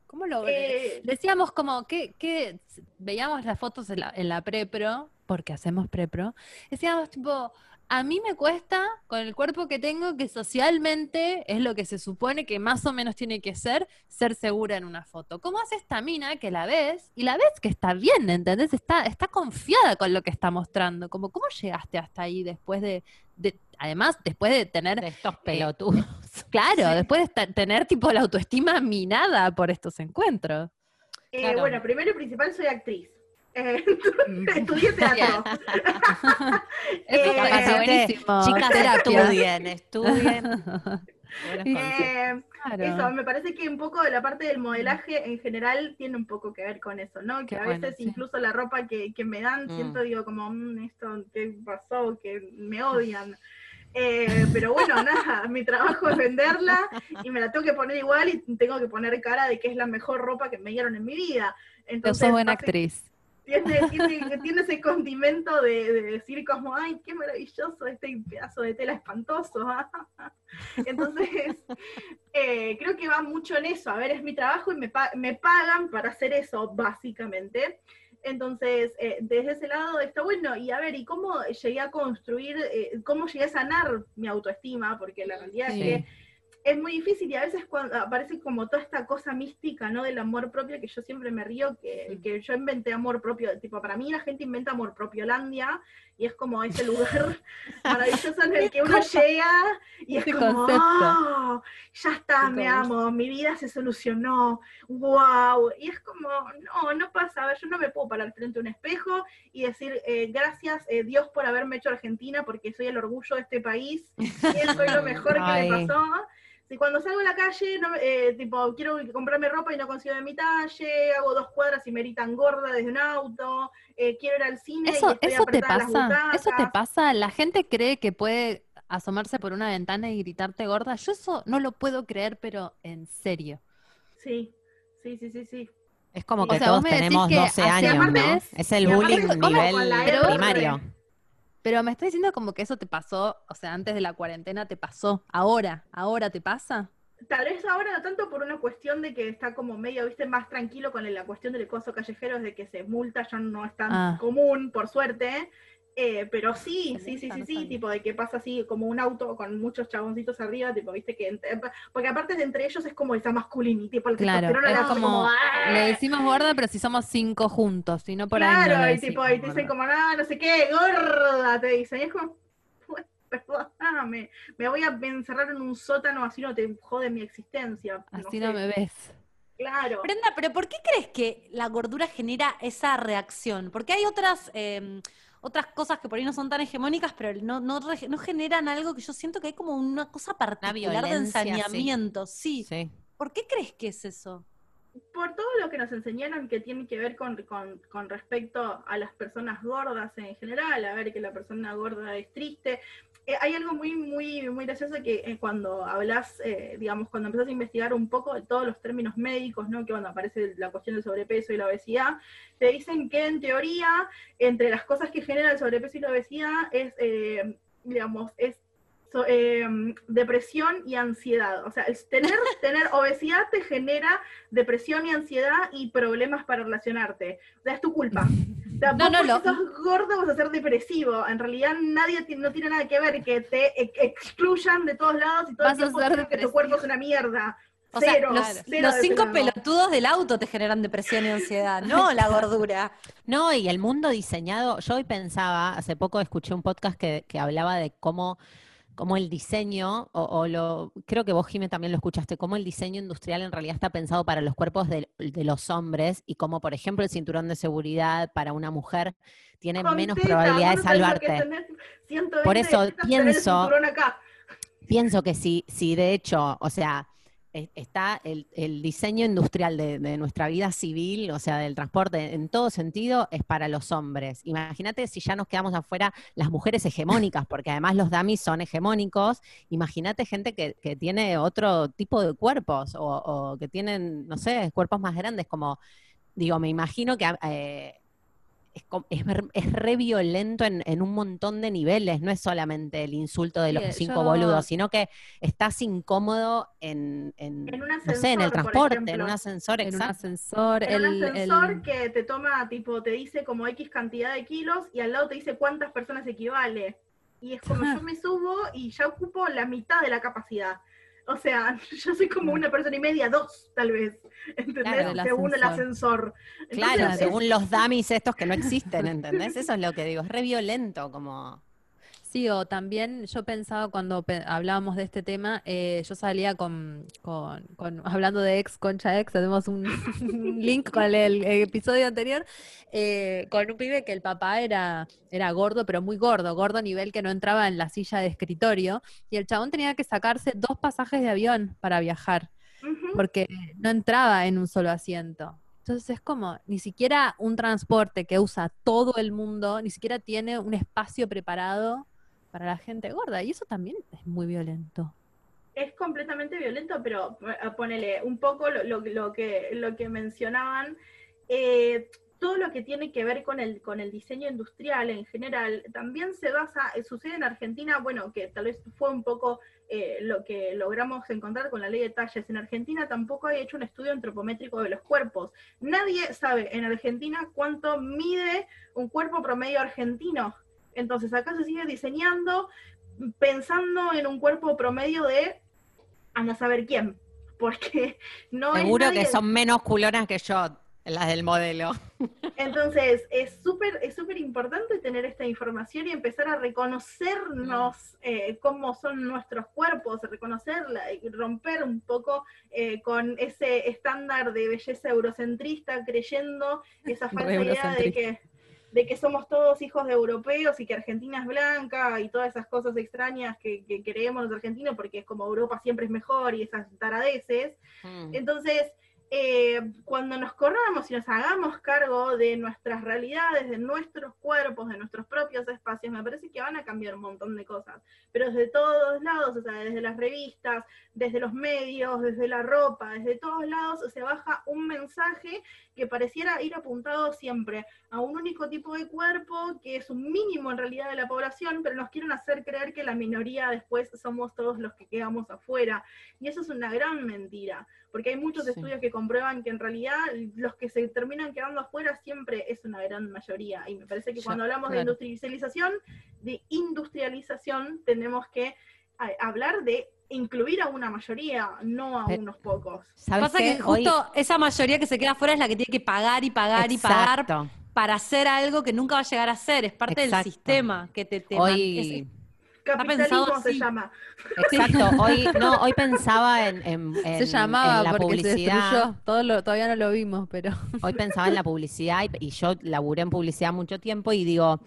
¿Cómo lo Eh, Decíamos como que, que veíamos las fotos en la, en la prepro, porque hacemos prepro, decíamos tipo, a mí me cuesta con el cuerpo que tengo, que socialmente es lo que se supone que más o menos tiene que ser, ser segura en una foto. ¿Cómo hace esta mina que la ves y la ves que está bien, ¿entendés? Está, está confiada con lo que está mostrando. Como, ¿cómo llegaste hasta ahí después de, de- además, después de tener de estos pelotudos. Claro, después de tener tipo la autoestima minada por estos encuentros. eh, claro. Bueno, primero y principal soy actriz. Eh, Mm. estudié teatro. Eso Eh, está buenísimo. Chicas, terapia. estudien, estudien. Eh, Claro. Eso, me parece que un poco de la parte del modelaje en general tiene un poco que ver con eso, ¿no? Que Qué a bueno, veces sí. incluso la ropa que, que me dan, Mm. siento, digo, como, "Mm, esto, ¿qué pasó? Que me odian. Eh, pero bueno, nada, mi trabajo es venderla y me la tengo que poner igual y tengo que poner cara de que es la mejor ropa que me dieron en mi vida. Entonces, sos buena basi- actriz. Tiene, tiene, tiene ese condimento de, de decir como, ay, qué maravilloso este pedazo de tela espantoso. Entonces, eh, creo que va mucho en eso. A ver, es mi trabajo y me, me pagan para hacer eso, básicamente. Entonces, eh, desde ese lado está bueno. Y a ver, ¿y cómo llegué a construir, eh, cómo llegué a sanar mi autoestima? Porque la realidad Sí. es que es muy difícil y a veces cuando aparece como toda esta cosa mística, ¿no? Del amor propio, que yo siempre me río, que, que yo inventé amor propio, tipo, para mí la gente inventa amor propio Landia, y es como ese lugar maravilloso en el que uno llega y es Ese como. "Ah, ya está, me Total. amo, mi vida se solucionó, wow, y es como, no, no pasa, a ver, yo no me puedo parar frente a un espejo y decir, eh, gracias eh, Dios por haberme hecho Argentina, porque soy el orgullo de este país, y soy lo mejor que me pasó. Si cuando salgo a la calle, no, me- eh, tipo, quiero comprarme ropa y no consigo de mi talle, hago dos cuadras y me gritan gorda desde un auto, eh, quiero ir al cine y Eso, estoy eso te pasa, eso te pasa. La gente cree que puede asomarse por una ventana y gritarte gorda. Yo eso no lo puedo creer, pero en serio. Sí, sí, sí, sí, sí. Es como que sea, todos tenemos que 12 hace años, ¿no? Es el y bullying nivel primario. Pero me está diciendo como que eso te pasó, o sea, antes de la cuarentena te pasó. Ahora, ahora te pasa. Tal vez ahora no tanto por una cuestión de que está como medio, viste, más tranquilo con la cuestión del acoso callejero, de que se multa ya no es tan Ah. común, por suerte. Eh, pero sí, sí, sí, sí, sí, tipo de que pasa así como un auto con muchos chaboncitos arriba, tipo, viste que, porque aparte de entre ellos es como esa masculinidad, tipo el Claro, es como- ¡ah! Le decimos gorda, pero si somos cinco juntos, si no por ahí. no Claro, y tipo, y te dicen como, no, no sé qué, gorda, te dicen, y es como, "Pues, perdóname, me voy a encerrar en un sótano, así no te jode mi existencia. Así sé. no me ves. Claro. Brenda, pero ¿por qué crees que la gordura genera esa reacción? Porque hay otras, eh, otras cosas que por ahí no son tan hegemónicas, pero no, no, no generan algo que yo siento que hay como una cosa particular de ensañamiento. Sí. Sí. ¿Por qué crees que es eso? Por todo lo que nos enseñaron que tiene que ver con, con- respecto a las personas gordas en general, a ver que la persona gorda es triste. Eh, hay algo muy, muy, muy gracioso que eh, cuando hablas, eh, digamos, cuando empezás a investigar un poco de todos los términos médicos, ¿no? Que cuando aparece la cuestión del sobrepeso y la obesidad, te dicen que en teoría, entre las cosas que genera el sobrepeso y la obesidad, es, digamos, es so- eh, depresión y ansiedad. O sea, el tener, tener obesidad te genera depresión y ansiedad y problemas para relacionarte. O sea, es tu culpa. O sea, No, vos no, porque lo- sos gordo vas a ser depresivo. En realidad nadie no tiene nada que ver que te ex- excluyan de todos lados y todo Vas el a tiempo ser digan que tu cuerpo es una mierda. O Cero, sea, los, cero los de cinco pelotudos del auto te generan depresión y ansiedad, no la gordura. No, y el mundo diseñado, yo hoy pensaba, hace poco escuché un podcast que, que hablaba de cómo, cómo el diseño, o, o lo, creo que vos, Jimé, también lo escuchaste, cómo el diseño industrial en realidad está pensado para los cuerpos de, de los hombres y cómo, por ejemplo, el cinturón de seguridad para una mujer tiene menos probabilidad de no salvarte. tenés 120 Por eso pienso-. Pienso que si, si de hecho, o sea, está el, diseño industrial de, nuestra vida civil, o sea, del transporte, en todo sentido, es para los hombres. Imagínate si ya nos quedamos afuera las mujeres hegemónicas, porque además los dummies son hegemónicos. Imagínate gente que, tiene otro tipo de cuerpos o, o que tienen, no sé, cuerpos más grandes, como, digo, me imagino que... eh, es, es, es re violento en, en un montón de niveles, no es solamente el insulto de Sí, los cinco yo- boludos, sino que estás incómodo en, en, En un no sé, en el transporte, en un ascensor, En un exacto. ascensor, En un el, ascensor el- que te toma, tipo, te dice como X cantidad de kilos y al lado te dice cuántas personas equivale. Y es como yo me subo y ya ocupo la mitad de la capacidad. O sea, yo soy como una persona y media, dos, tal vez. ¿Entendés? Claro, Según el ascensor. ascensor. Entonces, Claro, es- según los dummies estos que no existen, ¿entendés? Eso es lo que digo, es re violento como... Sí, o también yo pensaba cuando pe- hablábamos de este tema, eh, yo salía con, con, con- hablando de ex, concha ex, hacemos un link con el, el episodio anterior, eh, con un pibe que el papá era, era gordo, pero muy gordo, gordo a nivel que no entraba en la silla de escritorio, y el chabón tenía que sacarse dos pasajes de avión para viajar, porque no entraba en un solo asiento. Entonces es como, ni siquiera un transporte que usa todo el mundo, ni siquiera tiene un espacio preparado para la gente gorda. Y eso también es muy violento. es completamente violento, pero eh, ponele un poco lo, que, lo que mencionaban, eh, todo lo que tiene que ver con el, con el diseño industrial en general, también se basa, eh, sucede en Argentina, bueno, que tal vez fue un poco lo que logramos encontrar con la ley de talles. En Argentina tampoco hay hecho un estudio antropométrico de los cuerpos. Nadie sabe en Argentina cuánto mide un cuerpo promedio argentino. Entonces acá se sigue diseñando pensando en un cuerpo promedio de anda a saber quién, porque no Seguro es que nadie- son menos culonas que yo, las del modelo. Entonces es súper es súper importante tener esta información y empezar a reconocernos eh, cómo son nuestros cuerpos, reconocerla y romper un poco eh, con ese estándar de belleza eurocentrista, creyendo esa falsa idea de que de que somos todos hijos de europeos y que Argentina es blanca y todas esas cosas extrañas que, que creemos los argentinos porque es como Europa siempre es mejor y esas taradeces. Mm. Entonces, eh, cuando nos corramos y nos hagamos cargo de nuestras realidades, de nuestros cuerpos, de nuestros propios espacios, me parece que van a cambiar un montón de cosas. Pero desde todos lados, o sea, desde las revistas, desde los medios, desde la ropa, desde todos lados, se baja un mensaje que pareciera ir apuntado siempre a un único tipo de cuerpo, que es un mínimo en realidad de la población, pero nos quieren hacer creer que la minoría después somos todos los que quedamos afuera. Y eso es una gran mentira, porque hay muchos Sí. estudios que comprueban que en realidad los que se terminan quedando afuera siempre es una gran mayoría. Y me parece que Ya, cuando hablamos de industrialización, de industrialización, tenemos que a- hablar de incluir a una mayoría, no a unos pocos. ¿Sabes Pasa qué? que Hoy- justo esa mayoría que se queda afuera es la que tiene que pagar y pagar y pagar para hacer algo que nunca va a llegar a ser. Es parte Exacto. del sistema que te, te Hoy, Capitalismo pensado se llama. exacto, hoy, no, hoy pensaba en, en- en- se llamaba en la porque se publicidad. destruyó. Todo lo- todavía no lo vimos, pero Hoy pensaba en la publicidad y, y yo laburé en publicidad mucho tiempo y digo,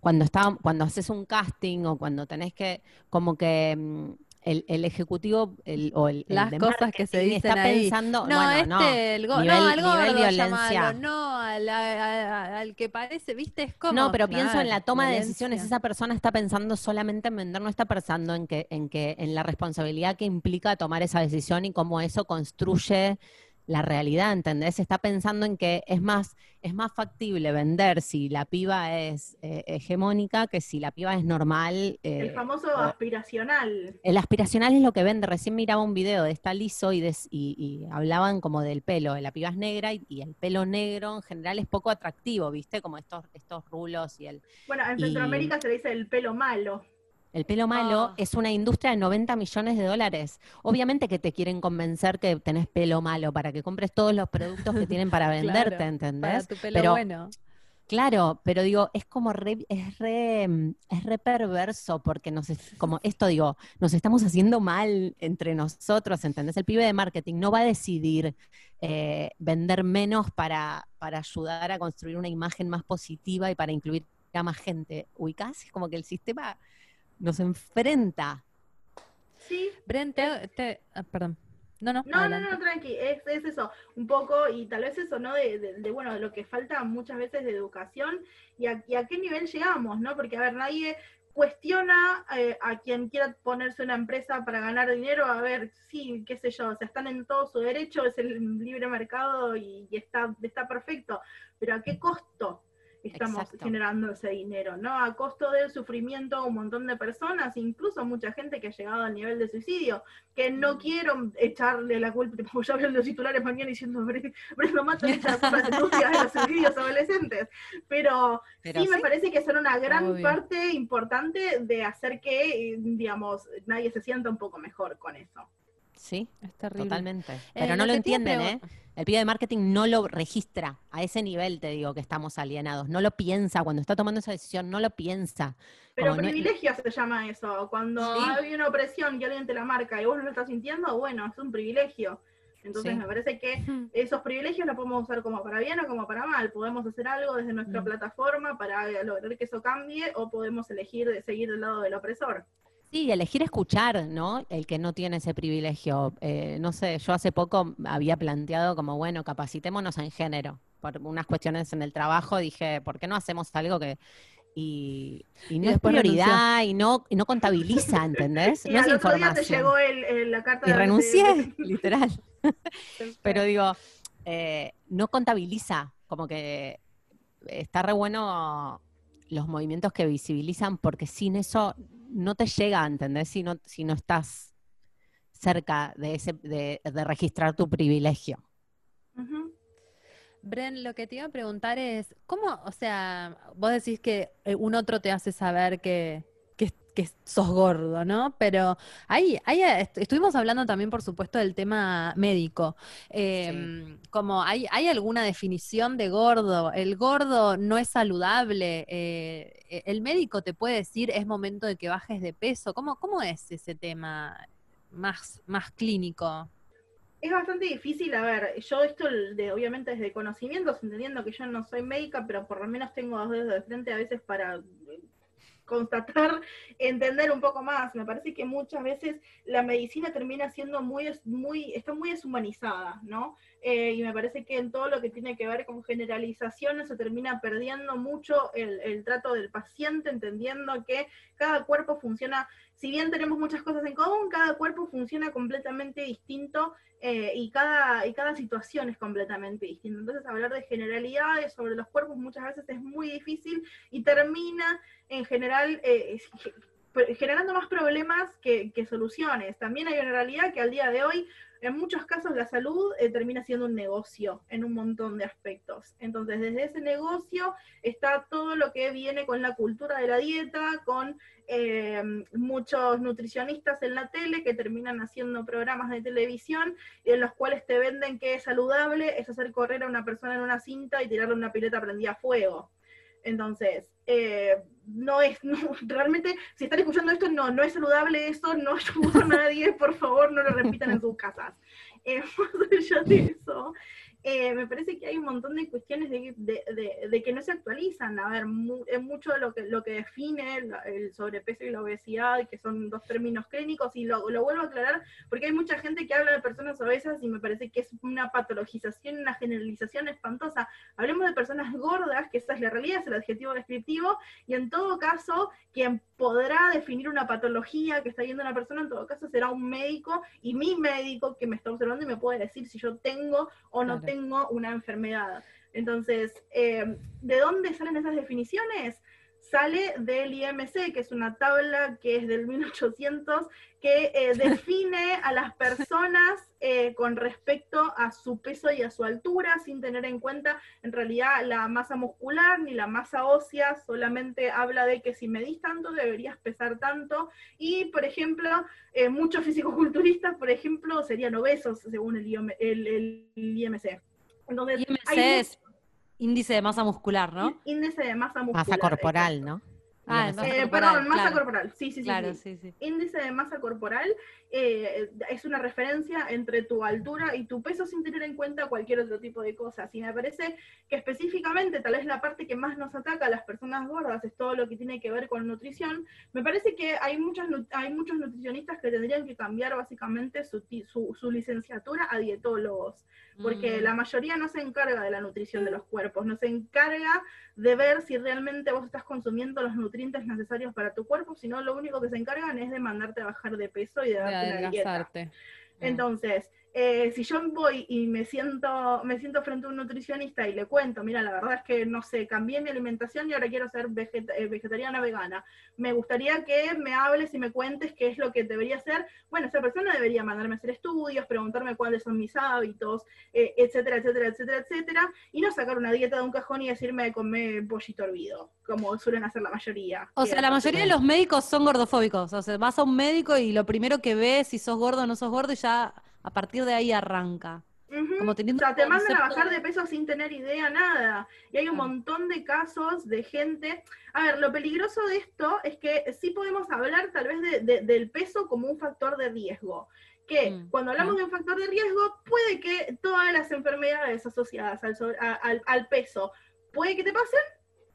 cuando está, cuando haces un casting o cuando tenés que, como que mm, el, el ejecutivo el, o el, el las de cosas que se dicen está ahí. pensando, No, bueno, este, no, el go- nivel- no, al nivel violencia. no, al, que parece, ¿viste? Es como. No, pero pienso en la toma de decisiones. Esa persona está pensando solamente en vender, no está pensando en que, en que, en la responsabilidad que implica tomar esa decisión y cómo eso construye la realidad, ¿entendés? Está pensando en que es más, es más factible vender si la piba es eh, hegemónica que si la piba es normal. El eh, famoso o- aspiracional. el aspiracional es lo que vende. Recién miraba un video de esta liso y, des- y- y hablaban como del pelo. La piba es negra y, y el pelo negro en general es poco atractivo, ¿viste? Como estos, estos rulos y el... Bueno, en Centroamérica se le dice el pelo malo. El pelo malo Ah. es una industria de 90 millones de dólares. Obviamente que te quieren convencer que tenés pelo malo para que compres todos los productos que tienen para venderte, Claro, ¿entendés? Para tu pelo Pero- bueno. Claro, pero digo, es como re, es re, es re perverso porque nos, es- como esto digo, nos estamos haciendo mal entre nosotros, ¿entendés? El pibe de marketing no va a decidir eh, vender menos para, para ayudar a construir una imagen más positiva y para incluir a más gente. Ubicás, es como que el sistema nos enfrenta. Sí, Bren, te- te- ah, perdón. No, no, No, no, adelante. no, tranqui, es, es eso, un poco, y tal vez eso, ¿no? De, de- de, bueno, lo que falta muchas veces de educación y a, y a qué nivel llegamos, ¿no? Porque, a ver, nadie cuestiona eh, a quien quiera ponerse una empresa para ganar dinero, a ver, sí, qué sé yo, o sea, están en todo su derecho, es el libre mercado y, y está, está perfecto, pero ¿a qué costo? Estamos Exacto. generando ese dinero, ¿no? A costo del sufrimiento de un montón de personas, incluso mucha gente que ha llegado al nivel de suicidio que Mm. no quiero echarle la culpa, como ya veo los titulares mañana diciendo Bre- Brenda Mato le echa la culpa a de los suicidios adolescentes, pero, Pero sí me parece que son una gran Obvio. parte importante de hacer que, digamos, nadie se sienta un poco mejor con eso. Sí, Es terrible. totalmente. Eh, Pero no lo que entienden, ¿eh? El pibe de marketing no lo registra. A ese nivel te digo que estamos alienados. No lo piensa. Cuando está tomando esa decisión, no lo piensa. Pero Como no- privilegio se llama eso, cuando Sí. hay una opresión y alguien te la marca y vos no lo estás sintiendo, bueno, es un privilegio. Entonces Sí. me parece que esos privilegios los podemos usar como para bien o como para mal. Podemos hacer algo desde nuestra Mm. plataforma para lograr que eso cambie o podemos elegir de seguir del lado del opresor. Sí, elegir escuchar, ¿no? El que no tiene ese privilegio. Eh, no sé, yo hace poco había planteado como, bueno, capacitémonos en género. Por unas cuestiones en el trabajo dije, ¿por qué no hacemos algo que... Y, y no Y es prioridad y no, y no contabiliza, ¿entendés? Y No es otro día te información. llegó el- el- la carta Y de- renuncié, de- literal. Pero digo, eh, no contabiliza, como que está re bueno los movimientos que visibilizan, porque sin eso no te llega, ¿entendés? Si no, si no estás cerca de, ese, de, de registrar tu privilegio. Bren, lo que te iba a preguntar es, ¿cómo, o sea, vos decís que eh, un otro te hace saber que, que, que sos gordo, ¿no? Pero ahí, ahí est- estuvimos hablando también, por supuesto, del tema médico. Em, Como hay, hay alguna definición de gordo, el gordo no es saludable, eh, e- el médico te puede decir es momento de que bajes de peso. ¿Cómo, cómo es ese tema más, más clínico? Es bastante difícil, a ver, yo esto de obviamente desde conocimientos, entendiendo que yo no soy médica, pero por lo menos tengo dos dedos de frente a veces para constatar, entender un poco más. Me parece que muchas veces la medicina termina siendo muy, muy, está muy deshumanizada, ¿no? Eh, y me parece que en todo lo que tiene que ver con generalizaciones se termina perdiendo mucho el, el trato del paciente, entendiendo que cada cuerpo funciona, si bien tenemos muchas cosas en común, cada cuerpo funciona completamente distinto eh, y, cada, y cada situación es completamente distinta. Entonces, hablar de generalidades sobre los cuerpos muchas veces es muy difícil y termina en general eh, ge- generando más problemas que soluciones. También hay una realidad que al día de hoy, en muchos casos, la salud eh, termina siendo un negocio en un montón de aspectos. Entonces, desde ese negocio está todo lo que viene con la cultura de la dieta, con eh, muchos nutricionistas en la tele que terminan haciendo programas de televisión en los cuales te venden que es saludable es hacer correr a una persona en una cinta y tirarle una pileta prendida a fuego. Entonces, eh, no es, realmente, si están escuchando esto, no, no es saludable eso, no ayuda a nadie, por favor, no lo repitan en sus casas. Eh, más allá de eso, eh, me parece que hay un montón de cuestiones de, que no se actualizan. A ver, mu- es mucho lo que, lo que define el, sobrepeso y la obesidad, que son dos términos clínicos, y lo, lo vuelvo a aclarar porque hay mucha gente que habla de personas obesas y me parece que es una patologización, una generalización espantosa. Hablemos de personas gordas, que esa es la realidad, es el adjetivo descriptivo, y en todo caso, quien podrá definir una patología que está viendo una persona, en todo caso será un médico, y mi médico que me está observando y me puede decir si yo tengo o no tengo una enfermedad. Entonces, eh, ¿de dónde salen esas definiciones? Sale del IMC, que es una tabla que es del 1800, que eh, define a las personas eh, con respecto a su peso y a su altura, sin tener en cuenta en realidad la masa muscular ni la masa ósea, solamente habla de que si medís tanto deberías pesar tanto, y por ejemplo, eh, muchos fisicoculturistas, por ejemplo, serían obesos según el, IMC. Entonces, IMC es índice de masa muscular, ¿no? Índice de masa muscular. Masa corporal, ¿no? Ah, eh, perdón, masa corporal. Sí, sí, sí, sí. Índice de masa corporal eh, es una referencia entre tu altura y tu peso sin tener en cuenta cualquier otro tipo de cosas. Y me parece que específicamente, tal vez la parte que más nos ataca a las personas gordas es todo lo que tiene que ver con nutrición. Me parece que hay, muchas, hay muchos nutricionistas que tendrían que cambiar básicamente su, su, licenciatura a dietólogos porque mm. la mayoría no se encarga de la nutrición de los cuerpos, no se encarga de ver si realmente vos estás consumiendo los nutrientes necesarios para tu cuerpo, sino lo único que se encargan es de mandarte a bajar de peso y de darte una dieta. Entonces, eh, si yo voy y me siento, me siento frente a un nutricionista y le cuento, mira, la verdad es que no sé, cambié mi alimentación y ahora quiero ser eh, vegetariana vegana, me gustaría que me hables y me cuentes qué es lo que debería hacer. Bueno, esa persona debería mandarme a hacer estudios, preguntarme cuáles son mis hábitos, eh, etcétera, etcétera, etcétera, etcétera, y no sacar una dieta de un cajón y decirme comer pollito hervido, como suelen hacer la mayoría. O sea, la mayoría de los médicos son gordofóbicos, o sea, vas a un médico y lo primero que ves si sos gordo o no sos gordo y ya a partir de ahí arranca. Como teniendo o sea, te mandan a bajar de peso sin tener idea, nada. Y hay un montón de casos de gente. A ver, lo peligroso de esto es que sí podemos hablar tal vez del peso como un factor de riesgo. Que mm, cuando hablamos de un factor de riesgo, puede que todas las enfermedades asociadas al, al peso, puede que te pasen,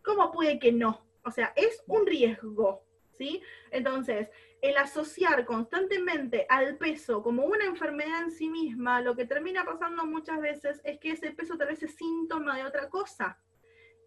como puede que no. O sea, es un riesgo, ¿sí? Entonces, el asociar constantemente al peso como una enfermedad en sí misma, lo que termina pasando muchas veces es que ese peso tal vez es síntoma de otra cosa.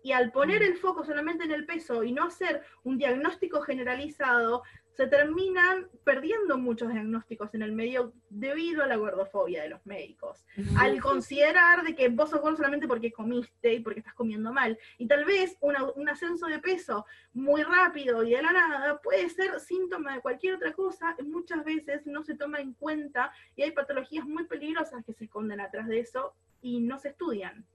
Y al poner mm. el foco solamente en el peso y no hacer un diagnóstico generalizado, se terminan perdiendo muchos diagnósticos en el medio debido a la gordofobia de los médicos. Al considerar de que vos sos gordo solamente porque comiste y porque estás comiendo mal. Y tal vez un ascenso de peso muy rápido y de la nada puede ser síntoma de cualquier otra cosa. muchas veces no se toma en cuenta y hay patologías muy peligrosas que se esconden atrás de eso y no se estudian.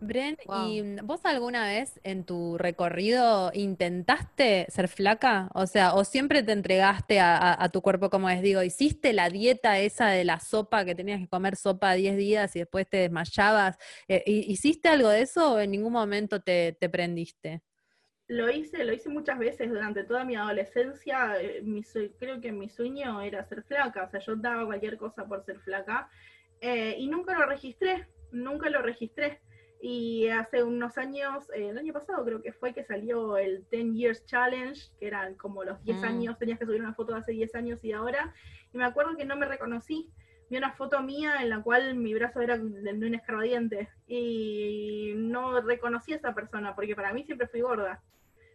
Bren, ¿y vos alguna vez en tu recorrido intentaste ser flaca? O sea, ¿o siempre te entregaste a, tu cuerpo como les digo? ¿Hiciste la dieta esa de la sopa que tenías que comer sopa 10 días y después te desmayabas? Eh, ¿Hiciste algo de eso o en ningún momento te, prendiste? Lo hice, lo hice muchas veces durante toda mi adolescencia. Eh, creo que mi sueño era ser flaca, o sea, yo daba cualquier cosa por ser flaca eh, y nunca lo registré, nunca lo registré. Y hace unos años, eh, el año pasado creo que fue que salió el 10 Years Challenge, que eran como los 10 mm. años, tenías que subir una foto de hace 10 años y ahora. Y me acuerdo que no me reconocí. Vi una foto mía en la cual mi brazo era de un escarbadiente. Y no reconocí a esa persona, porque para mí siempre fui gorda.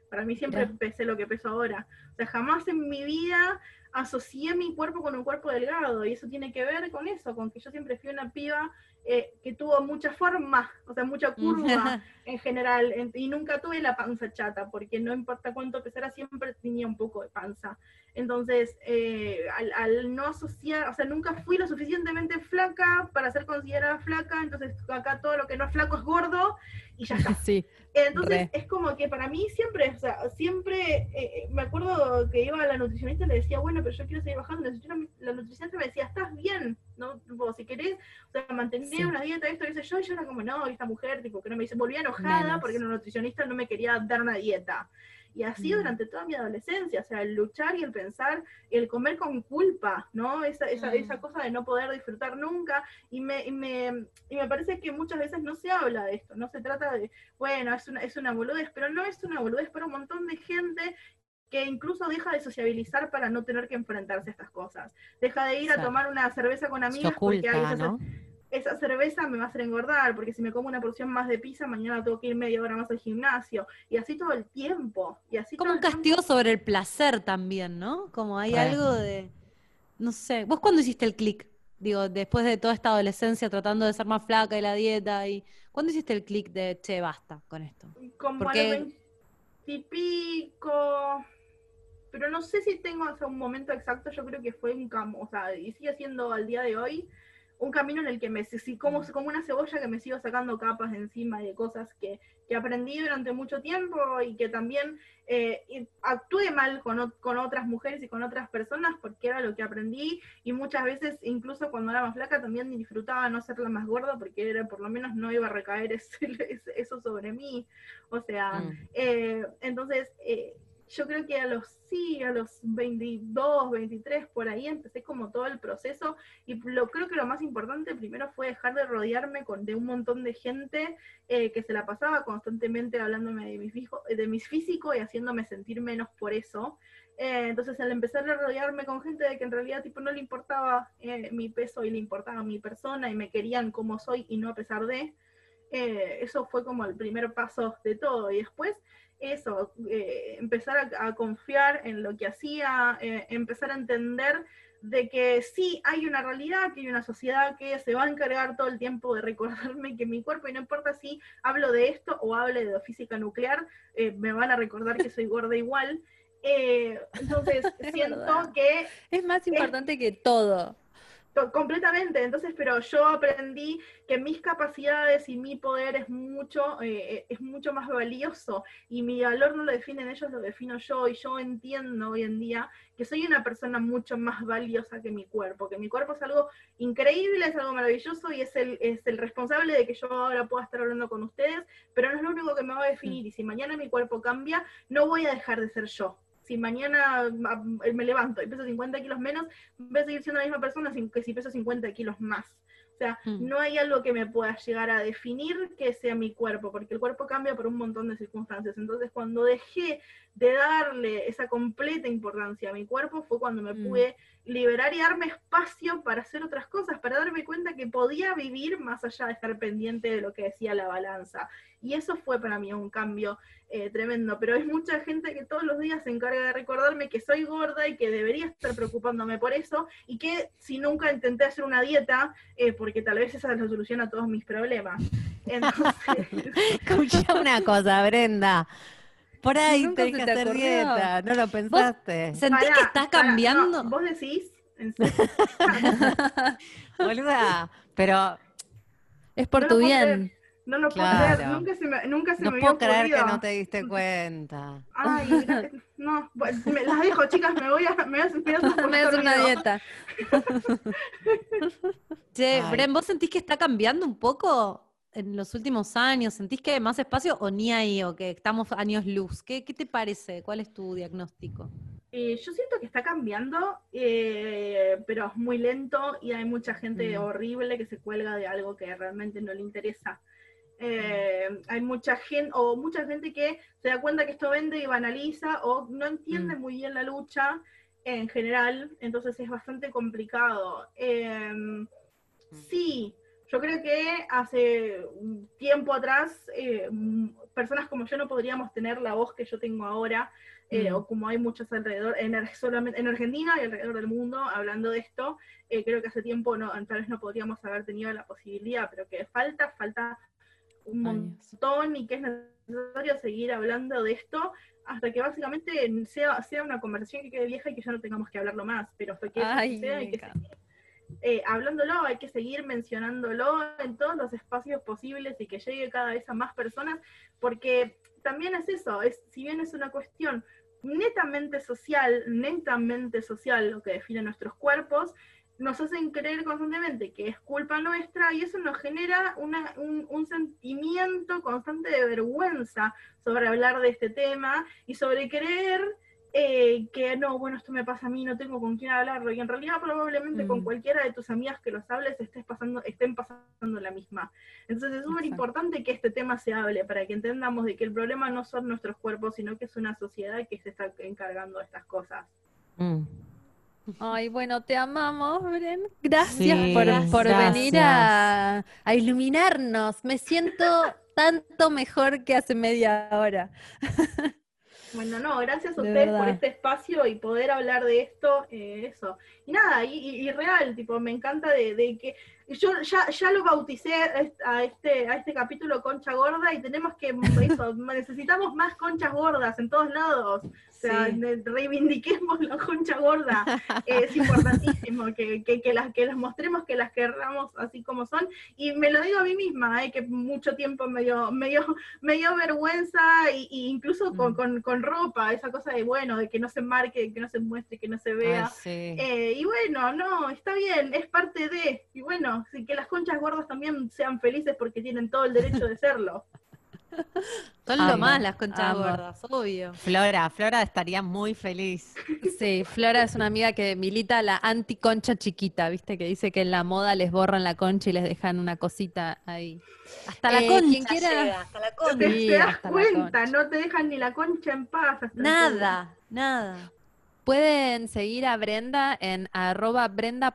Para mí siempre pesé lo que peso ahora. O sea, jamás en mi vida asocié mi cuerpo con un cuerpo delgado. Y eso tiene que ver con eso, con que yo siempre fui una piba eh, que tuvo mucha forma, o sea, mucha curva en general, y nunca tuve la panza chata, porque no importa cuánto pesara, siempre tenía un poco de panza. Entonces, eh, al, no asociar, o sea, nunca fui lo suficientemente flaca para ser considerada flaca, entonces acá todo lo que no es flaco es gordo, y ya está. Sí, entonces, es como que para mí siempre, o sea, siempre, eh, me acuerdo que iba a la nutricionista y le decía, bueno, pero yo quiero seguir bajando, la nutricionista me decía, estás bien, ¿no? si querés, o sea, mantener una dieta, esto, qué sé yo, y yo era como, no, esta mujer, tipo, que no me dice, volví enojada porque la nutricionista no me quería dar una dieta. Y así mm. durante toda mi adolescencia, o sea, el luchar y el pensar, el comer con culpa, ¿no? Esa, esa, esa mm. cosa de no poder disfrutar nunca. Y me, y me, y me parece que muchas veces no se habla de esto, no se trata de, bueno, es una, es una boludez, pero no es una boludez para un montón de gente que incluso deja de sociabilizar para no tener que enfrentarse a estas cosas. Deja de ir a tomar una cerveza con amigos porque hay esa cerveza me va a hacer engordar, porque si me como una porción más de pizza, mañana tengo que ir media hora más al gimnasio, y así todo el tiempo. Y así Como un castigo sobre el placer también, ¿no? Como hay algo de, no sé, ¿vos cuándo hiciste el clic? Digo, después de toda esta adolescencia tratando de ser más flaca y la dieta, y ¿cuándo hiciste el clic de, che, basta con esto? Como porque... veintipico, pero no sé si tengo o sea, un momento exacto, yo creo que fue un cambio, o sea, y sigue siendo al día de hoy un camino en el que me, como, como una cebolla que me sigo sacando capas de encima de cosas que, que aprendí durante mucho tiempo y que también eh, actué mal con, con, otras mujeres y con otras personas porque era lo que aprendí y muchas veces incluso cuando era más flaca también disfrutaba no ser la más gorda porque era, por lo menos no iba a recaer eso sobre mí. O sea, mm. eh, entonces... Eh, yo creo que a los, sí, a los 22, 23, por ahí empecé como todo el proceso y lo, creo que lo más importante primero fue dejar de rodearme con, de un montón de gente eh, que se la pasaba constantemente hablándome de mi, fijo, de mis físico y haciéndome sentir menos por eso. Eh, entonces al empezar a rodearme con gente de que en realidad tipo no le importaba eh, mi peso y le importaba mi persona y me querían como soy y no a pesar de, eso fue como el primer paso de todo. Y después eso, eh, empezar a, confiar en lo que hacía, eh, empezar a entender de que sí hay una realidad, que hay una sociedad que se va a encargar todo el tiempo de recordarme que mi cuerpo, y no importa si hablo de esto o hable de física nuclear, eh, me van a recordar que soy gorda igual. entonces, siento que... Es más importante que todo. Completamente, entonces, pero yo aprendí que mis capacidades y mi poder es mucho, eh, es mucho más valioso y mi valor no lo definen ellos, lo defino yo. Y yo entiendo hoy en día que soy una persona mucho más valiosa que mi cuerpo, que mi cuerpo es algo increíble, es algo maravilloso y es el, es el responsable de que yo ahora pueda estar hablando con ustedes, pero no es lo único que me va a definir. Mm. y si mañana mi cuerpo cambia, no voy a dejar de ser yo si mañana me levanto y peso 50 kilos menos, voy a seguir siendo la misma persona que si peso 50 kilos más. O sea, hmm. no hay algo que me pueda llegar a definir que sea mi cuerpo, porque el cuerpo cambia por un montón de circunstancias. Entonces, cuando dejé de darle esa completa importancia a mi cuerpo, fue cuando me hmm. pude liberar y darme espacio para hacer otras cosas, para darme cuenta que podía vivir más allá de estar pendiente de lo que decía la balanza. Y eso fue para mí un cambio eh, tremendo, pero hay mucha gente que todos los días se encarga de recordarme que soy gorda y que debería estar preocupándome por eso, y que si nunca intenté hacer una dieta, eh, porque tal vez esa es la solución a todos mis problemas. Entonces... Escucha una cosa, Brenda. Por ahí tenés que hacer dieta, no lo pensaste. ¿Sentís que estás cambiando? ¿Vos decís? Boluda, pero... Es por tu bien. No lo puedo creer, nunca se me, nunca se no me puedo creer que no te diste cuenta. Ay, no, me las dejo, chicas, me voy a, me voy a, me voy a, una dieta. che, Bren, ¿vos sentís que está cambiando un poco en los últimos años? ¿Sentís que hay más espacio o ni ahí, o que estamos años luz? ¿Qué, qué te parece? ¿Cuál es tu diagnóstico? Eh, yo siento que está cambiando, eh, pero es muy lento y hay mucha gente mm. horrible que se cuelga de algo que realmente no le interesa. Eh, hay mucha gente, o mucha gente que se da cuenta que esto vende y banaliza, o no entiende mm. muy bien la lucha en general, entonces es bastante complicado. Mm. sí, yo creo que hace un tiempo atrás, eh, personas como yo no podríamos tener la voz que yo tengo ahora, eh, mm. o como hay muchos alrededor, en, solamente, en Argentina y alrededor del mundo hablando de esto, eh, creo que hace tiempo no, tal vez no podríamos haber tenido la posibilidad, pero que falta, falta un montón y que es necesario seguir hablando de esto hasta que básicamente sea, sea una conversación que quede vieja y que ya no tengamos que hablarlo más, pero hasta que sea hay que eh, hablándolo, hay que seguir mencionándolo en todos los espacios posibles y que llegue cada vez a más personas, porque también es eso, es, si bien es una cuestión netamente social, netamente social lo que define nuestros cuerpos, nos hacen creer constantemente que es culpa nuestra y eso nos genera un, un, sentimiento constante de vergüenza sobre hablar de este tema y sobre creer eh, que no, bueno, esto me pasa a mí, no tengo con quién hablarlo, y en realidad probablemente con mm. cualquiera de tus amigas que los hables estés pasando, estén pasando la misma. Entonces es súper importante que este tema se hable para que entendamos de que el problema no son nuestros cuerpos, sino que es una sociedad que se está encargando de estas cosas. Mm. Ay, bueno, te amamos, Bren. Gracias por, venir a, a, iluminarnos. Me siento tanto mejor que hace media hora. Bueno, no, gracias a ustedes por este espacio y poder hablar de esto, eh, eso. Y nada, y, real, tipo, me encanta de, que yo ya, ya lo bauticé a este, a este capítulo Concha Gorda y tenemos que, eso, necesitamos más conchas gordas en todos lados. Reivindiquemos la concha gorda. es importantísimo que, que, las, que las mostremos, que las querramos así como son. Y me lo digo a mí misma, eh, que mucho tiempo me dio, me dio, vergüenza, y, incluso con, mm. con, con, ropa, esa cosa de, bueno, de que no se marque, que no se muestre, que no se vea. Eh, y bueno, no, está bien, es parte de, y bueno, que las conchas gordas también sean felices porque tienen todo el derecho de serlo. Son lo más las conchas gordas, obvio. Flora, Flora estaría muy feliz. Sí, Flora es una amiga que milita la anti-concha chiquita, ¿viste? Que dice que en la moda les borran la concha y les dejan una cosita ahí. Hasta la eh, concha quiera... hasta la concha. Te, das cuenta, no te dejan ni la concha en paz. nada, nada. Pueden seguir a Brenda en arroba brenda.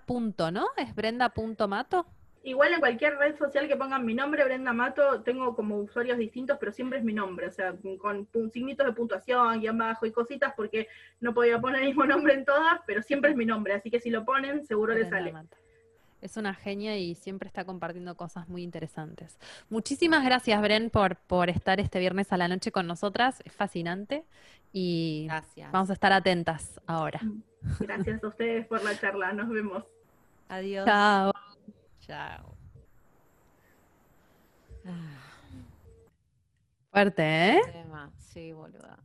¿no? ¿Es brenda.mato? Igual en cualquier red social que pongan mi nombre, Brenda Mato, tengo como usuarios distintos, pero siempre es mi nombre, o sea, con signitos de puntuación, guion bajo y cositas, porque no podía poner el mismo nombre en todas, pero siempre es mi nombre, así que si lo ponen, seguro les sale. Es una genia y siempre está compartiendo cosas muy interesantes. Muchísimas gracias, Bren, por, por estar este viernes a la noche con nosotras. Es fascinante y vamos a estar atentas ahora. Gracias a ustedes por la charla. Nos vemos. Adiós. Chao. Chao. Fuerte, ¿eh? Sí, boluda.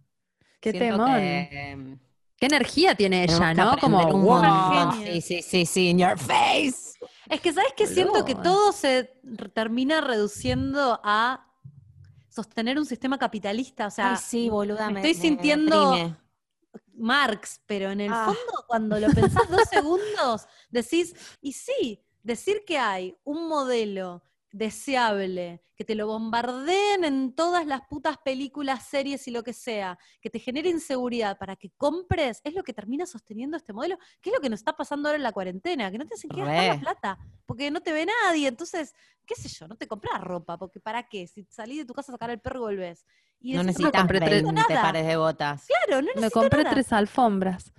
Qué temor. Em, Qué energía tiene ella, ¿no? Como wow. Sí, sí, sí, sí, in your face. Es que, ¿sabes qué? Siento que todo se termina reduciendo a sostener un sistema capitalista. O sea, sí, boluda, me, estoy sintiendo Marx, pero en el ah. fondo, cuando lo pensás dos segundos, decís, y sí, decir que hay un modelo deseable, que te lo bombardeen en todas las putas películas, series y lo que sea, que te genere inseguridad para que compres, es lo que termina sosteniendo este modelo, que es lo que nos está pasando ahora en la cuarentena, que no te hacen que gastar la plata, porque no te ve nadie, entonces, qué sé yo, no te compras ropa, porque ¿para qué? Si salís de tu casa a sacar el perro, volvés. Y no necesitas 20 pares de botas. Claro, no necesitas Me compré tres alfombras.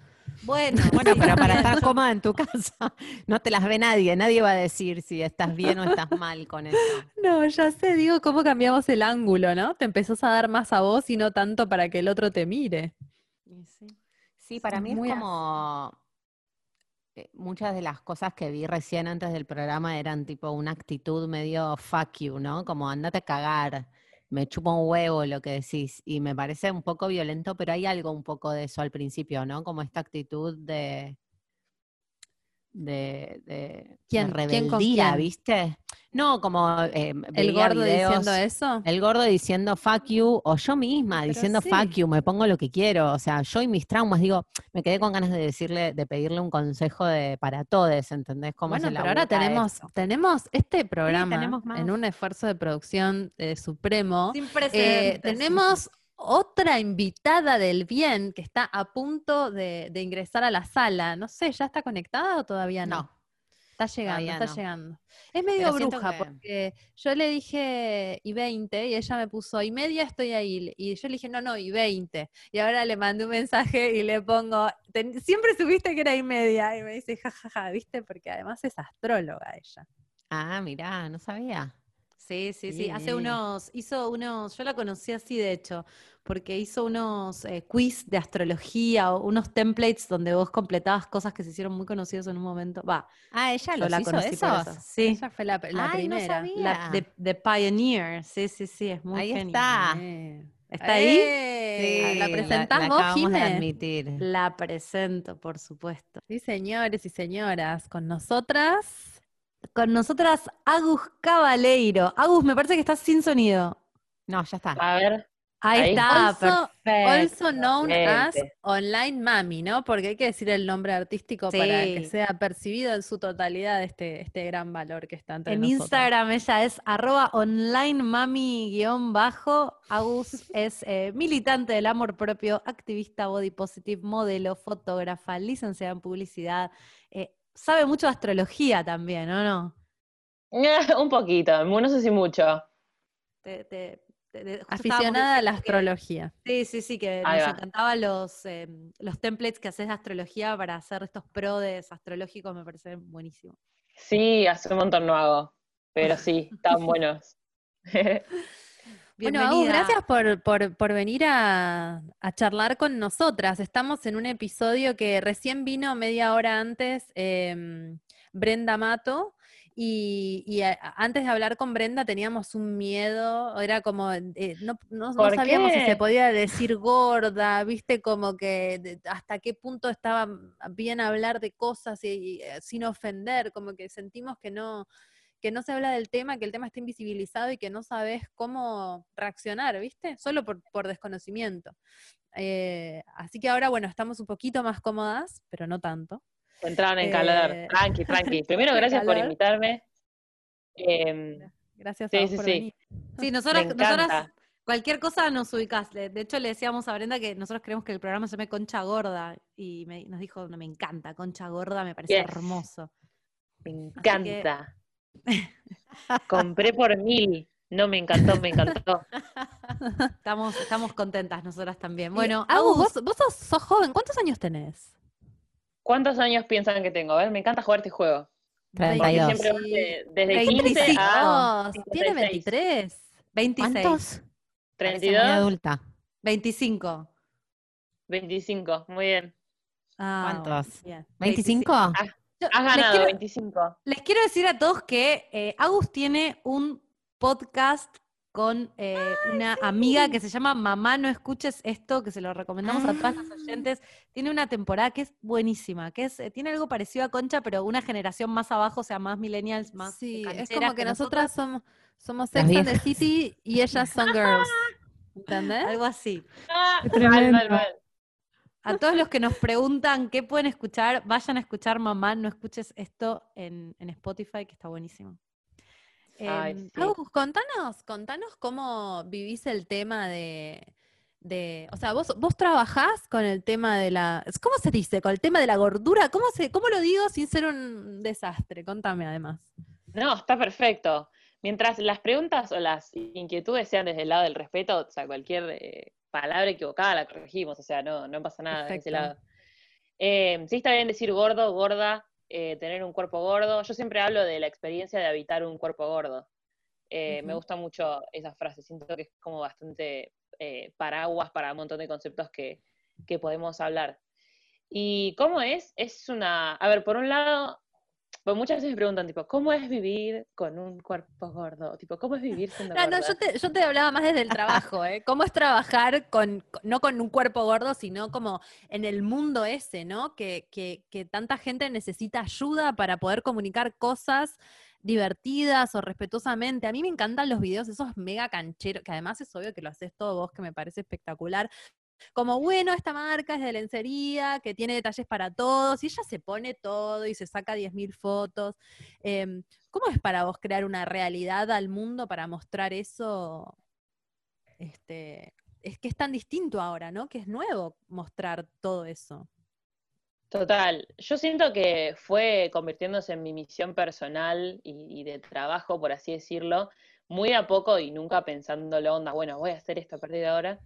Bueno, bueno, pero para estar cómoda en tu casa, no te las ve nadie, nadie va a decir si estás bien o estás mal con eso. No, ya sé, digo, cómo cambiamos el ángulo, ¿no? Te empezás a dar más a vos y no tanto para que el otro te mire. Sí, para mí es como eh, muchas de las cosas que vi recién antes del programa eran tipo una actitud medio fuck you, ¿no? Como andate a cagar me chupa un huevo lo que decís y me parece un poco violento, pero hay algo un poco de eso al principio, ¿no? Como esta actitud de, de, de, ¿Quién, rebeldía, ¿viste? No, como eh, el gordo diciendo eso. El gordo diciendo fuck you, o yo misma diciendo fuck you, me pongo lo que quiero. O sea, yo y mis traumas, digo, me quedé con ganas de decirle, de pedirle un consejo de para todos, ¿entendés? ¿Cómo bueno, pero ahora tenemos, tenemos este programa en un esfuerzo de producción eh, supremo. Eh, tenemos otra invitada del bien que está a punto de, ingresar a la sala. No sé, ¿ya está conectada o todavía no? Está llegando, está llegando. Es medio bruja porque yo le dije y 20 y ella me puso y media estoy ahí. Y yo le dije, no, no, y 20. Y ahora le mandé un mensaje y le pongo, siempre supiste que era y media. Y me dice, jajaja, ja, ja, ¿viste? Porque además es astróloga ella. Ah, mirá, no sabía. Sí, sí, sí. Hace unos, hizo unos, yo la conocí así de hecho, porque hizo unos eh, quiz de astrología o unos templates donde vos completabas cosas que se hicieron muy conocidos en un momento. Va. Ah, ella lo la conocí eso. Sí. Ella fue la, primera. la de, Pioneer. Sí, sí, sí, es muy Ahí está. ¿Está ahí? Sí, ¿La presentamos, la, admitir. La presento, por supuesto. Sí, señores y señoras, con nosotras con nosotras Agus Cabaleiro. Agus, me parece que estás sin sonido. No, ya está. A ver. Ahí, está, also, perfecto. Also known as Online Mami, ¿no? Porque hay que decir el nombre artístico para que sea percibido en su totalidad este, este gran valor que está entre en nosotros. En Instagram ella es arroba online mami-bajo. Agus es eh, militante del amor propio, activista body positive, modelo, fotógrafa, licenciada en publicidad, eh, sabe mucho de astrología también, ¿o no? un poquito, no sé si mucho. Aficionada a la astrología. Sí, sí, sí, que nos encantaban los, em, los templates que haces de astrología para hacer estos prodes astrológicos, me parecen buenísimos. Sí, hace un montón no hago, pero sí, están buenos. Bueno, Agus, gracias por, por- por venir a, a charlar con nosotras. Estamos en un episodio que recién vino media hora antes em, Brenda Mato. Y, y a- antes de hablar con Brenda teníamos un miedo, era como, eh, no, no- no ¿Por sabíamos si se podía decir gorda, viste, como que de- hasta qué punto estaba bien hablar de cosas y, y, eh, sin ofender, como que sentimos que no, que no se habla del tema, que el tema está invisibilizado y que no sabes cómo reaccionar, ¿viste? Solo por, por desconocimiento. Eh, así que ahora, bueno, estamos un poquito más cómodas, pero no tanto. Entraron en calor. Eh, Tranqui, tranqui. Primero, gracias por invitarme. Em, Gracias Sí, a vos sí, por sí. venir. Sí, nosotras, Me nosotras cualquier cosa nos ubicás. De hecho, le decíamos a Brenda que nosotros creemos que el programa se llame Concha Gorda y me- nos dijo, no, me encanta, Concha Gorda, me parece Yes. hermoso. me que- encanta. Compré por mil. No, me encantó, me encantó. Estamos, estamos contentas nosotras también. Bueno, Agus, Agus, vos, vos sos, sos joven, ¿cuántos años tenés? ¿Cuántos años piensan que tengo? A ver, me encanta jugar este juego. Porque 32. siempre de- desde 25. 15 a tiene 56. 23. 26. ¿Cuántos? Parece muy 32, adulta. 25. 25. Muy bien. Ah, ¿Cuántos? bien. ¿25? Yo- Has les ganado quiero- 25. Les quiero decir a todos que eh, Agus tiene un podcast con eh, una amiga que se llama Mamá No Escuches Esto, que se lo recomendamos a todas las oyentes. Tiene una temporada que es buenísima, que es, eh, tiene algo parecido a Concha, pero una generación más abajo, o sea, más millennials, más Sí, es como que, nosotras somos, somos Sex and the. City y ellas son girls. ¿Entendés? algo así. Ah, mal, mal. A todos los que nos preguntan qué pueden escuchar, vayan a escuchar Mamá No Escuches Esto en, en Spotify, que está buenísimo. Ay, Em, sí. Agus, contanos, contanos cómo vivís el tema de, de- o sea, vos, vos trabajás con el tema de la, ¿cómo se dice? Con el tema de la gordura, ¿cómo se, cómo lo digo sin ser un desastre? Contame además. No, está perfecto. Mientras las preguntas o las inquietudes sean desde el lado del respeto, o sea, cualquier eh, palabra equivocada la corregimos, o sea, no, no pasa nada de ese lado. Eh, sí está bien decir gordo, gorda, eh, tener un cuerpo gordo. Yo siempre hablo de la experiencia de habitar un cuerpo gordo. Eh, Me gusta mucho esa frase, siento que es como bastante eh, paraguas para un montón de conceptos que, que podemos hablar. ¿Y cómo es? Es una, a ver, por un lado, pues muchas veces me preguntan, tipo, ¿cómo es vivir con un cuerpo gordo? Tipo, ¿cómo es vivir siendo No, no, gorda? yo te, yo te hablaba más desde el trabajo, ¿eh? ¿Cómo es trabajar con- no con un cuerpo gordo, sino como en el mundo ese, ¿no? Que, que, que tanta gente necesita ayuda para poder comunicar cosas divertidas o respetuosamente. A mí me encantan los videos esos mega cancheros, que además es obvio que lo haces todo vos, que me parece espectacular. Como, bueno, esta marca es de lencería, que tiene detalles para todos, y ella se pone todo y se saca 10.000 fotos. Em, ¿Cómo es para vos crear una realidad al mundo para mostrar eso? Este, es que es tan distinto ahora, ¿no? Que es nuevo mostrar todo eso. Total, yo siento que fue convirtiéndose en mi misión personal y, de trabajo, por así decirlo, muy a poco y nunca pensándolo, onda, bueno, voy a hacer esto a ahora,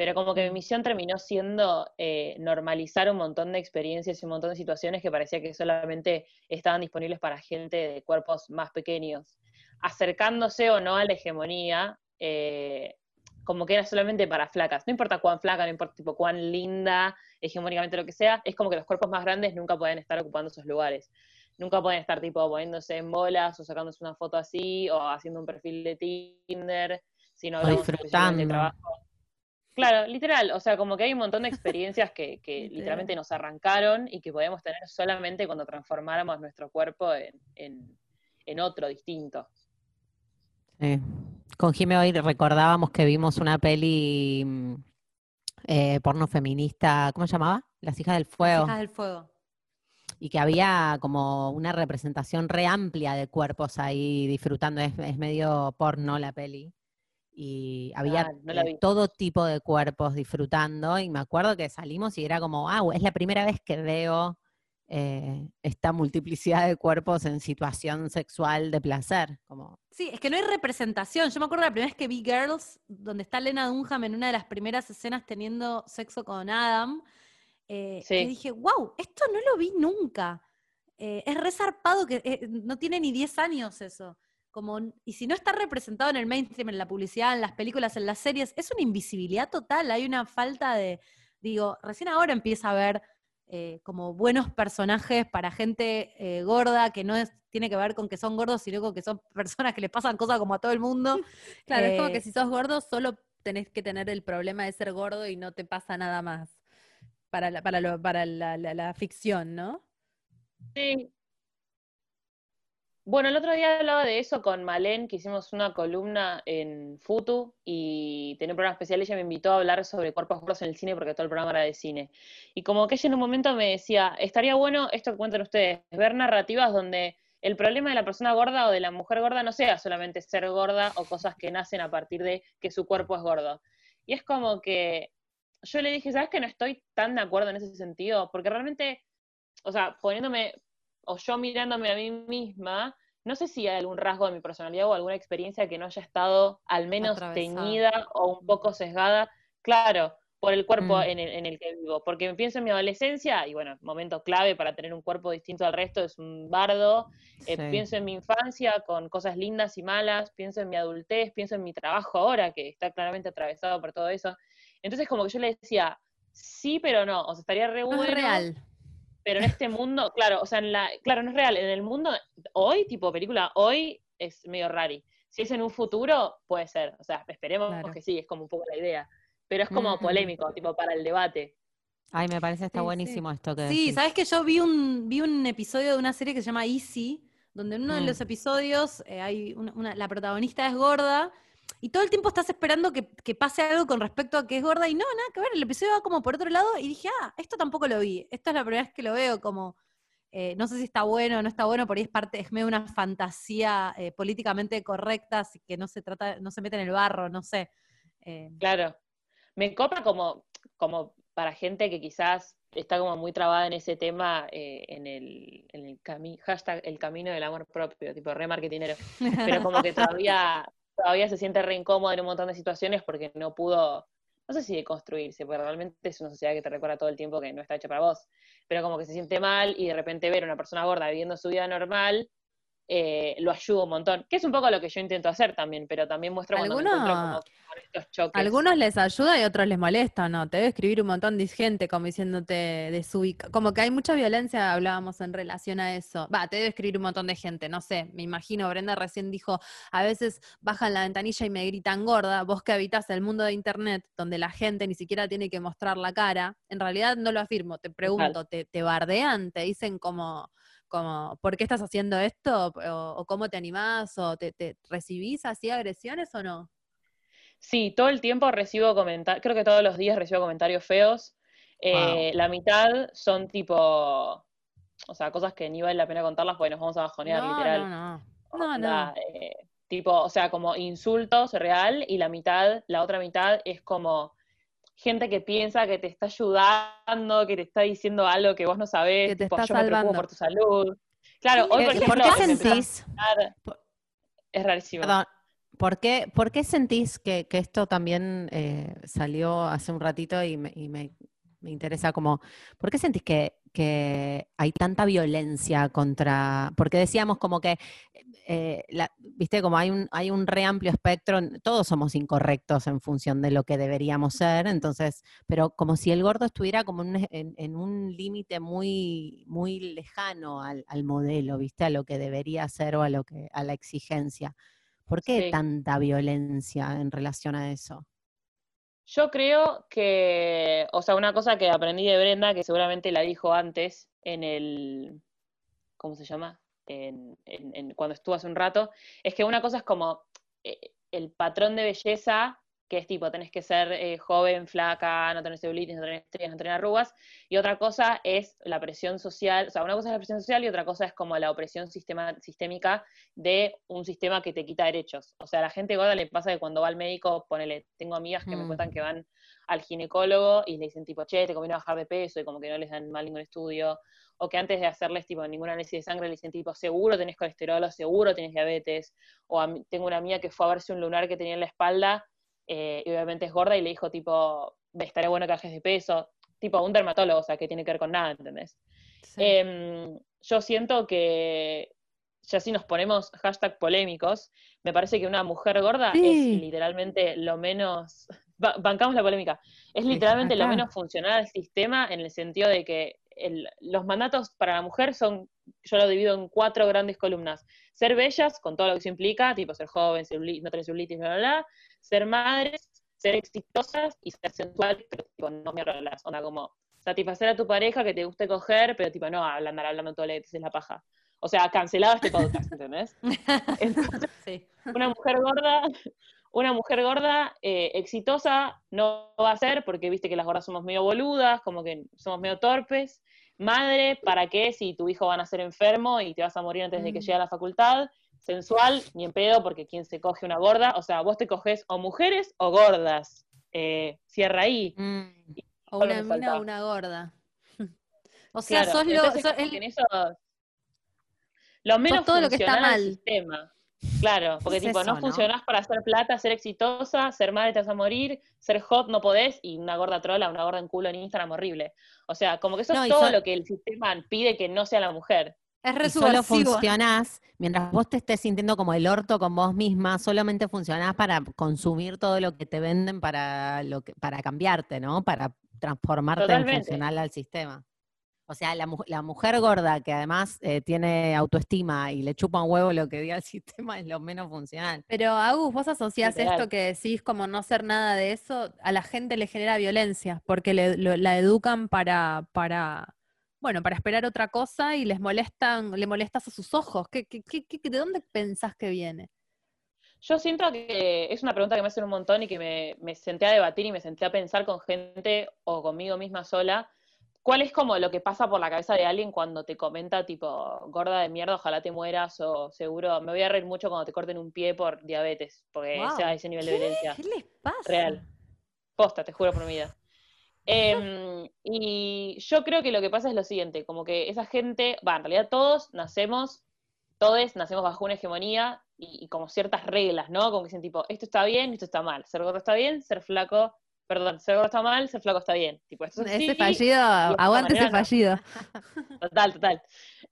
pero como que mi misión terminó siendo eh, normalizar un montón de experiencias y un montón de situaciones que parecía que solamente estaban disponibles para gente de cuerpos más pequeños, acercándose o no a la hegemonía, eh, como que era solamente para flacas, no importa cuán flaca, no importa tipo cuán linda, hegemónicamente lo que sea, es como que los cuerpos más grandes nunca pueden estar ocupando esos lugares. Nunca pueden estar tipo poniéndose en bolas o sacándose una foto así o haciendo un perfil de Tinder, sino O hablamos específicamente de disfrutando. trabajo. Claro, literal, o sea, como que hay un montón de experiencias que, que Literal. literalmente nos arrancaron y que podemos tener solamente cuando transformáramos nuestro cuerpo en, en- en otro distinto. Sí. Con Jime hoy recordábamos que vimos una peli mm, eh, porno feminista, ¿cómo se llamaba? Las hijas del Las fuego. hijas del fuego. Y que había como una representación re amplia de cuerpos ahí disfrutando. Es, es medio porno la peli. Y había Ah, no eh, todo tipo de cuerpos disfrutando. Y me acuerdo que salimos y era como, ah, es la primera vez que veo eh, esta multiplicidad de cuerpos en situación sexual de placer. Como, Sí, es que no hay representación. Yo me acuerdo la primera vez que vi Girls, donde está Lena Dunham en una de las primeras escenas teniendo sexo con Adam, eh, Sí. que dije, wow, esto no lo vi nunca. es resarpado que no tiene ni 10 años eso. Como, y si no está representado en el mainstream, en la publicidad, en las películas, en las series, es una invisibilidad total, hay una falta de, digo, recién ahora empieza a ver eh, como buenos personajes para gente eh, gorda, que no es, tiene que ver con que son gordos, sino con que son personas que les pasan cosas como a todo el mundo. Claro, es como Eh, que si sos gordo, solo tenés que tener el problema de ser gordo y no te pasa nada más. Para la, para lo- para la, la- la ficción, ¿no? Sí. Bueno, el otro día hablaba de eso con Malén, que hicimos una columna en Futu y tenía un programa especial. Ella me invitó a hablar sobre cuerpos gordos en el cine porque todo el programa era de cine. Y como que ella en un momento me decía, estaría bueno esto que cuentan ustedes, ver narrativas donde el problema de la persona gorda o de la mujer gorda no sea solamente ser gorda o cosas que nacen a partir de que su cuerpo es gordo. Y es como que yo le dije, ¿sabes que no estoy tan de acuerdo en ese sentido? Porque realmente, o sea, poniéndome o yo mirándome a mí misma, no sé si hay algún rasgo de mi personalidad o alguna experiencia que no haya estado al menos Atravesada. teñida o un poco sesgada, claro, por el cuerpo Mm. en, el, en el que vivo. Porque pienso en mi adolescencia, y bueno, momento clave para tener un cuerpo distinto al resto es un bardo. Eh. Pienso en mi infancia con cosas lindas y malas, pienso en mi adultez, pienso en mi trabajo ahora, que está claramente atravesado por todo eso. Entonces, como que yo le decía, sí, pero no, o sea, estaría re No bueno, es real. Pero en este mundo, claro, o sea, en la, claro, no es real. En el mundo hoy, tipo película, hoy es medio rari. Si es en un futuro, puede ser. O sea, esperemos Claro. que sí, es como un poco la idea. Pero es como Mm. polémico, tipo para el debate. Ay, me parece está Sí, sí. buenísimo esto que Sí, decís. sabes que yo vi un, vi un episodio de una serie que se llama Easy, donde en uno de Mm. los episodios eh, hay una, una- la protagonista es gorda y todo el tiempo estás esperando que, que pase algo con respecto a que es gorda y no, nada que ver, el episodio va como por otro lado y dije, ah, esto tampoco lo vi, esta es la primera vez que lo veo como... eh, no sé si está bueno o no está bueno, por ahí es parte, es medio una fantasía eh, políticamente correcta, así que no se trata, no se mete en el barro, no sé. Eh, Claro. Me copa como, como para gente que quizás está como muy trabada en ese tema, eh, en el, en el cami- hashtag el camino del amor propio, tipo re marketinero. pero como que todavía, todavía se siente re incómoda en un montón de situaciones porque no pudo, no sé si deconstruirse, porque realmente es una sociedad que te recuerda todo el tiempo que no está hecha para vos, pero como que se siente mal y de repente ver a una persona gorda viviendo su vida normal, eh, lo ayuda un montón, que es un poco lo que yo intento hacer también, pero también muestro cuando me encuentro como con estos choques. Algunos les ayuda y otros les molesta, ¿no? Te debe escribir un montón de gente como diciéndote desubica. Como que hay mucha violencia, hablábamos en relación a eso. Va, te debe escribir un montón de gente, no sé, me imagino, Brenda recién dijo, a veces bajan la ventanilla y me gritan gorda, vos que habitas el mundo de internet, donde la gente ni siquiera tiene que mostrar la cara, en realidad no lo afirmo, te pregunto, ¿te, te bardean? ¿Te dicen como, como, ¿por qué estás haciendo esto? ¿O, o cómo te animás? ¿O te, te recibís así agresiones o no? Sí, todo el tiempo recibo comentarios, creo que todos los días recibo comentarios feos. Eh, La mitad son tipo, o sea, cosas que ni vale la pena contarlas porque nos vamos a bajonear, no, literal. no, no. No. eh, tipo, o sea, como insultos real y la mitad, la otra mitad es como gente que piensa que te está ayudando, que te está diciendo algo que vos no sabés, Que te tipo, está yo me preocupo salvando. por tu salud. Claro, hoy por Eh, ejemplo, ¿Por qué sentís, es rarísimo. perdón, ¿por qué, por qué sentís que, que esto también eh, salió hace un ratito y, me, y me- me interesa como, ¿por qué sentís que, que hay tanta violencia contra, porque decíamos como que, eh, la- viste, como hay un, hay un re amplio espectro, todos somos incorrectos en función de lo que deberíamos ser, entonces, pero como si el gordo estuviera como en, un- en- en un límite muy, muy lejano al, al modelo, viste, a lo que debería ser o a lo que, a la exigencia. ¿Por qué Sí. tanta violencia en relación a eso? Yo creo que, o sea, una cosa que aprendí de Brenda, que seguramente la dijo antes en el, ¿cómo se llama? En, en- en- cuando estuvo hace un rato, es que una cosa es como eh, el patrón de belleza, que es tipo, tenés que ser eh, joven, flaca, no tener celulitis, no tener estrías, no tener arrugas, y otra cosa es la presión social, o sea, una cosa es la presión social y otra cosa es como la opresión sistema, sistémica de un sistema que te quita derechos. O sea, a la gente gorda le pasa que cuando va al médico, ponele, tengo amigas que me Mm. cuentan que van al ginecólogo y le dicen tipo, che, te conviene bajar de peso y como que no les dan mal ningún estudio, o que antes de hacerles tipo ningún análisis de sangre le dicen tipo, seguro tenés colesterol o seguro tenés diabetes, o a tengo una amiga que fue a verse un lunar que tenía en la espalda eh, y obviamente es gorda y le dijo tipo, estaría bueno que bajes de peso, tipo un dermatólogo, o sea, que tiene que ver con nada, ¿entendés? sí. Em, yo siento que, ya si nos ponemos hashtag polémicos, me parece que una mujer gorda Sí. es literalmente lo menos, ba- bancamos la polémica, es literalmente lo menos funcional al sistema en el sentido de que el- los mandatos para la mujer son, yo lo divido en cuatro grandes columnas. Ser bellas, con todo lo que eso implica, tipo ser joven, celuli- no tener celulitis, bla, bla, bla. Ser madres, ser exitosas y ser sensuales, pero tipo, no me las onda como satisfacer a tu pareja que te guste coger, pero tipo, no andar hablando todo el es la paja. O sea, cancelado este podcast, ¿entendés? Entonces, Sí. una mujer gorda, una mujer gorda eh, exitosa no va a ser porque viste que las gordas somos medio boludas, como que somos medio torpes. Madre, ¿para qué si tu hijo va a nacer enfermo y te vas a morir antes de que Mm. llegue a la facultad? Sensual, ni en pedo, porque quien se coge una gorda, o sea, vos te coges o mujeres o gordas. Eh, cierra ahí. Mm. O una mina o una gorda. O sea, Claro, sos lo. sos el- que en eso- lo menos todo lo que está mal. sistema. Claro, porque Es tipo, eso, no ¿no? funcionás para hacer plata, ser exitosa, ser madre te vas a morir, ser hot no podés, y una gorda trola, una gorda en culo en Instagram horrible. O sea, como que eso No, es todo so- lo que el sistema pide que no sea la mujer. es re Y solo funcionás, mientras vos te estés sintiendo como el orto con vos misma, solamente funcionás para consumir todo lo que te venden para, lo que, para cambiarte, ¿no? Para transformarte Totalmente. en funcional al sistema. O sea, la, mu- la mujer gorda que además eh, tiene autoestima y le chupa un huevo lo que diga el sistema es lo menos funcional. Pero Agus, vos asociás Literal. esto que decís como no ser nada de eso, a la gente le genera violencia, porque le, lo- la educan para, para, bueno, para esperar otra cosa y les molestan, le molestas a sus ojos. ¿Qué, qué, qué- qué- de dónde pensás que viene? Yo siento que es una pregunta que me hacen un montón y que me, me senté a debatir y me senté a pensar con gente o conmigo misma sola. ¿Cuál es como lo que pasa por la cabeza de alguien cuando te comenta tipo, gorda de mierda, ojalá te mueras o seguro, me voy a reír mucho cuando te corten un pie por diabetes, porque Wow. sea ese nivel de violencia. ¿Qué les pasa? Real. Posta, te juro por mi vida. Em, y yo creo que lo que pasa es lo siguiente, como que esa gente, va, en realidad todos nacemos, todos nacemos bajo una hegemonía y, y como ciertas reglas, ¿no? Como que dicen tipo, esto está bien, esto está mal, ser gordo está bien, ser flaco, perdón, ser gordo está mal, ser flaco está bien. Tipo, esto es Ese así, fallido, aguante ese fallido. Total, total.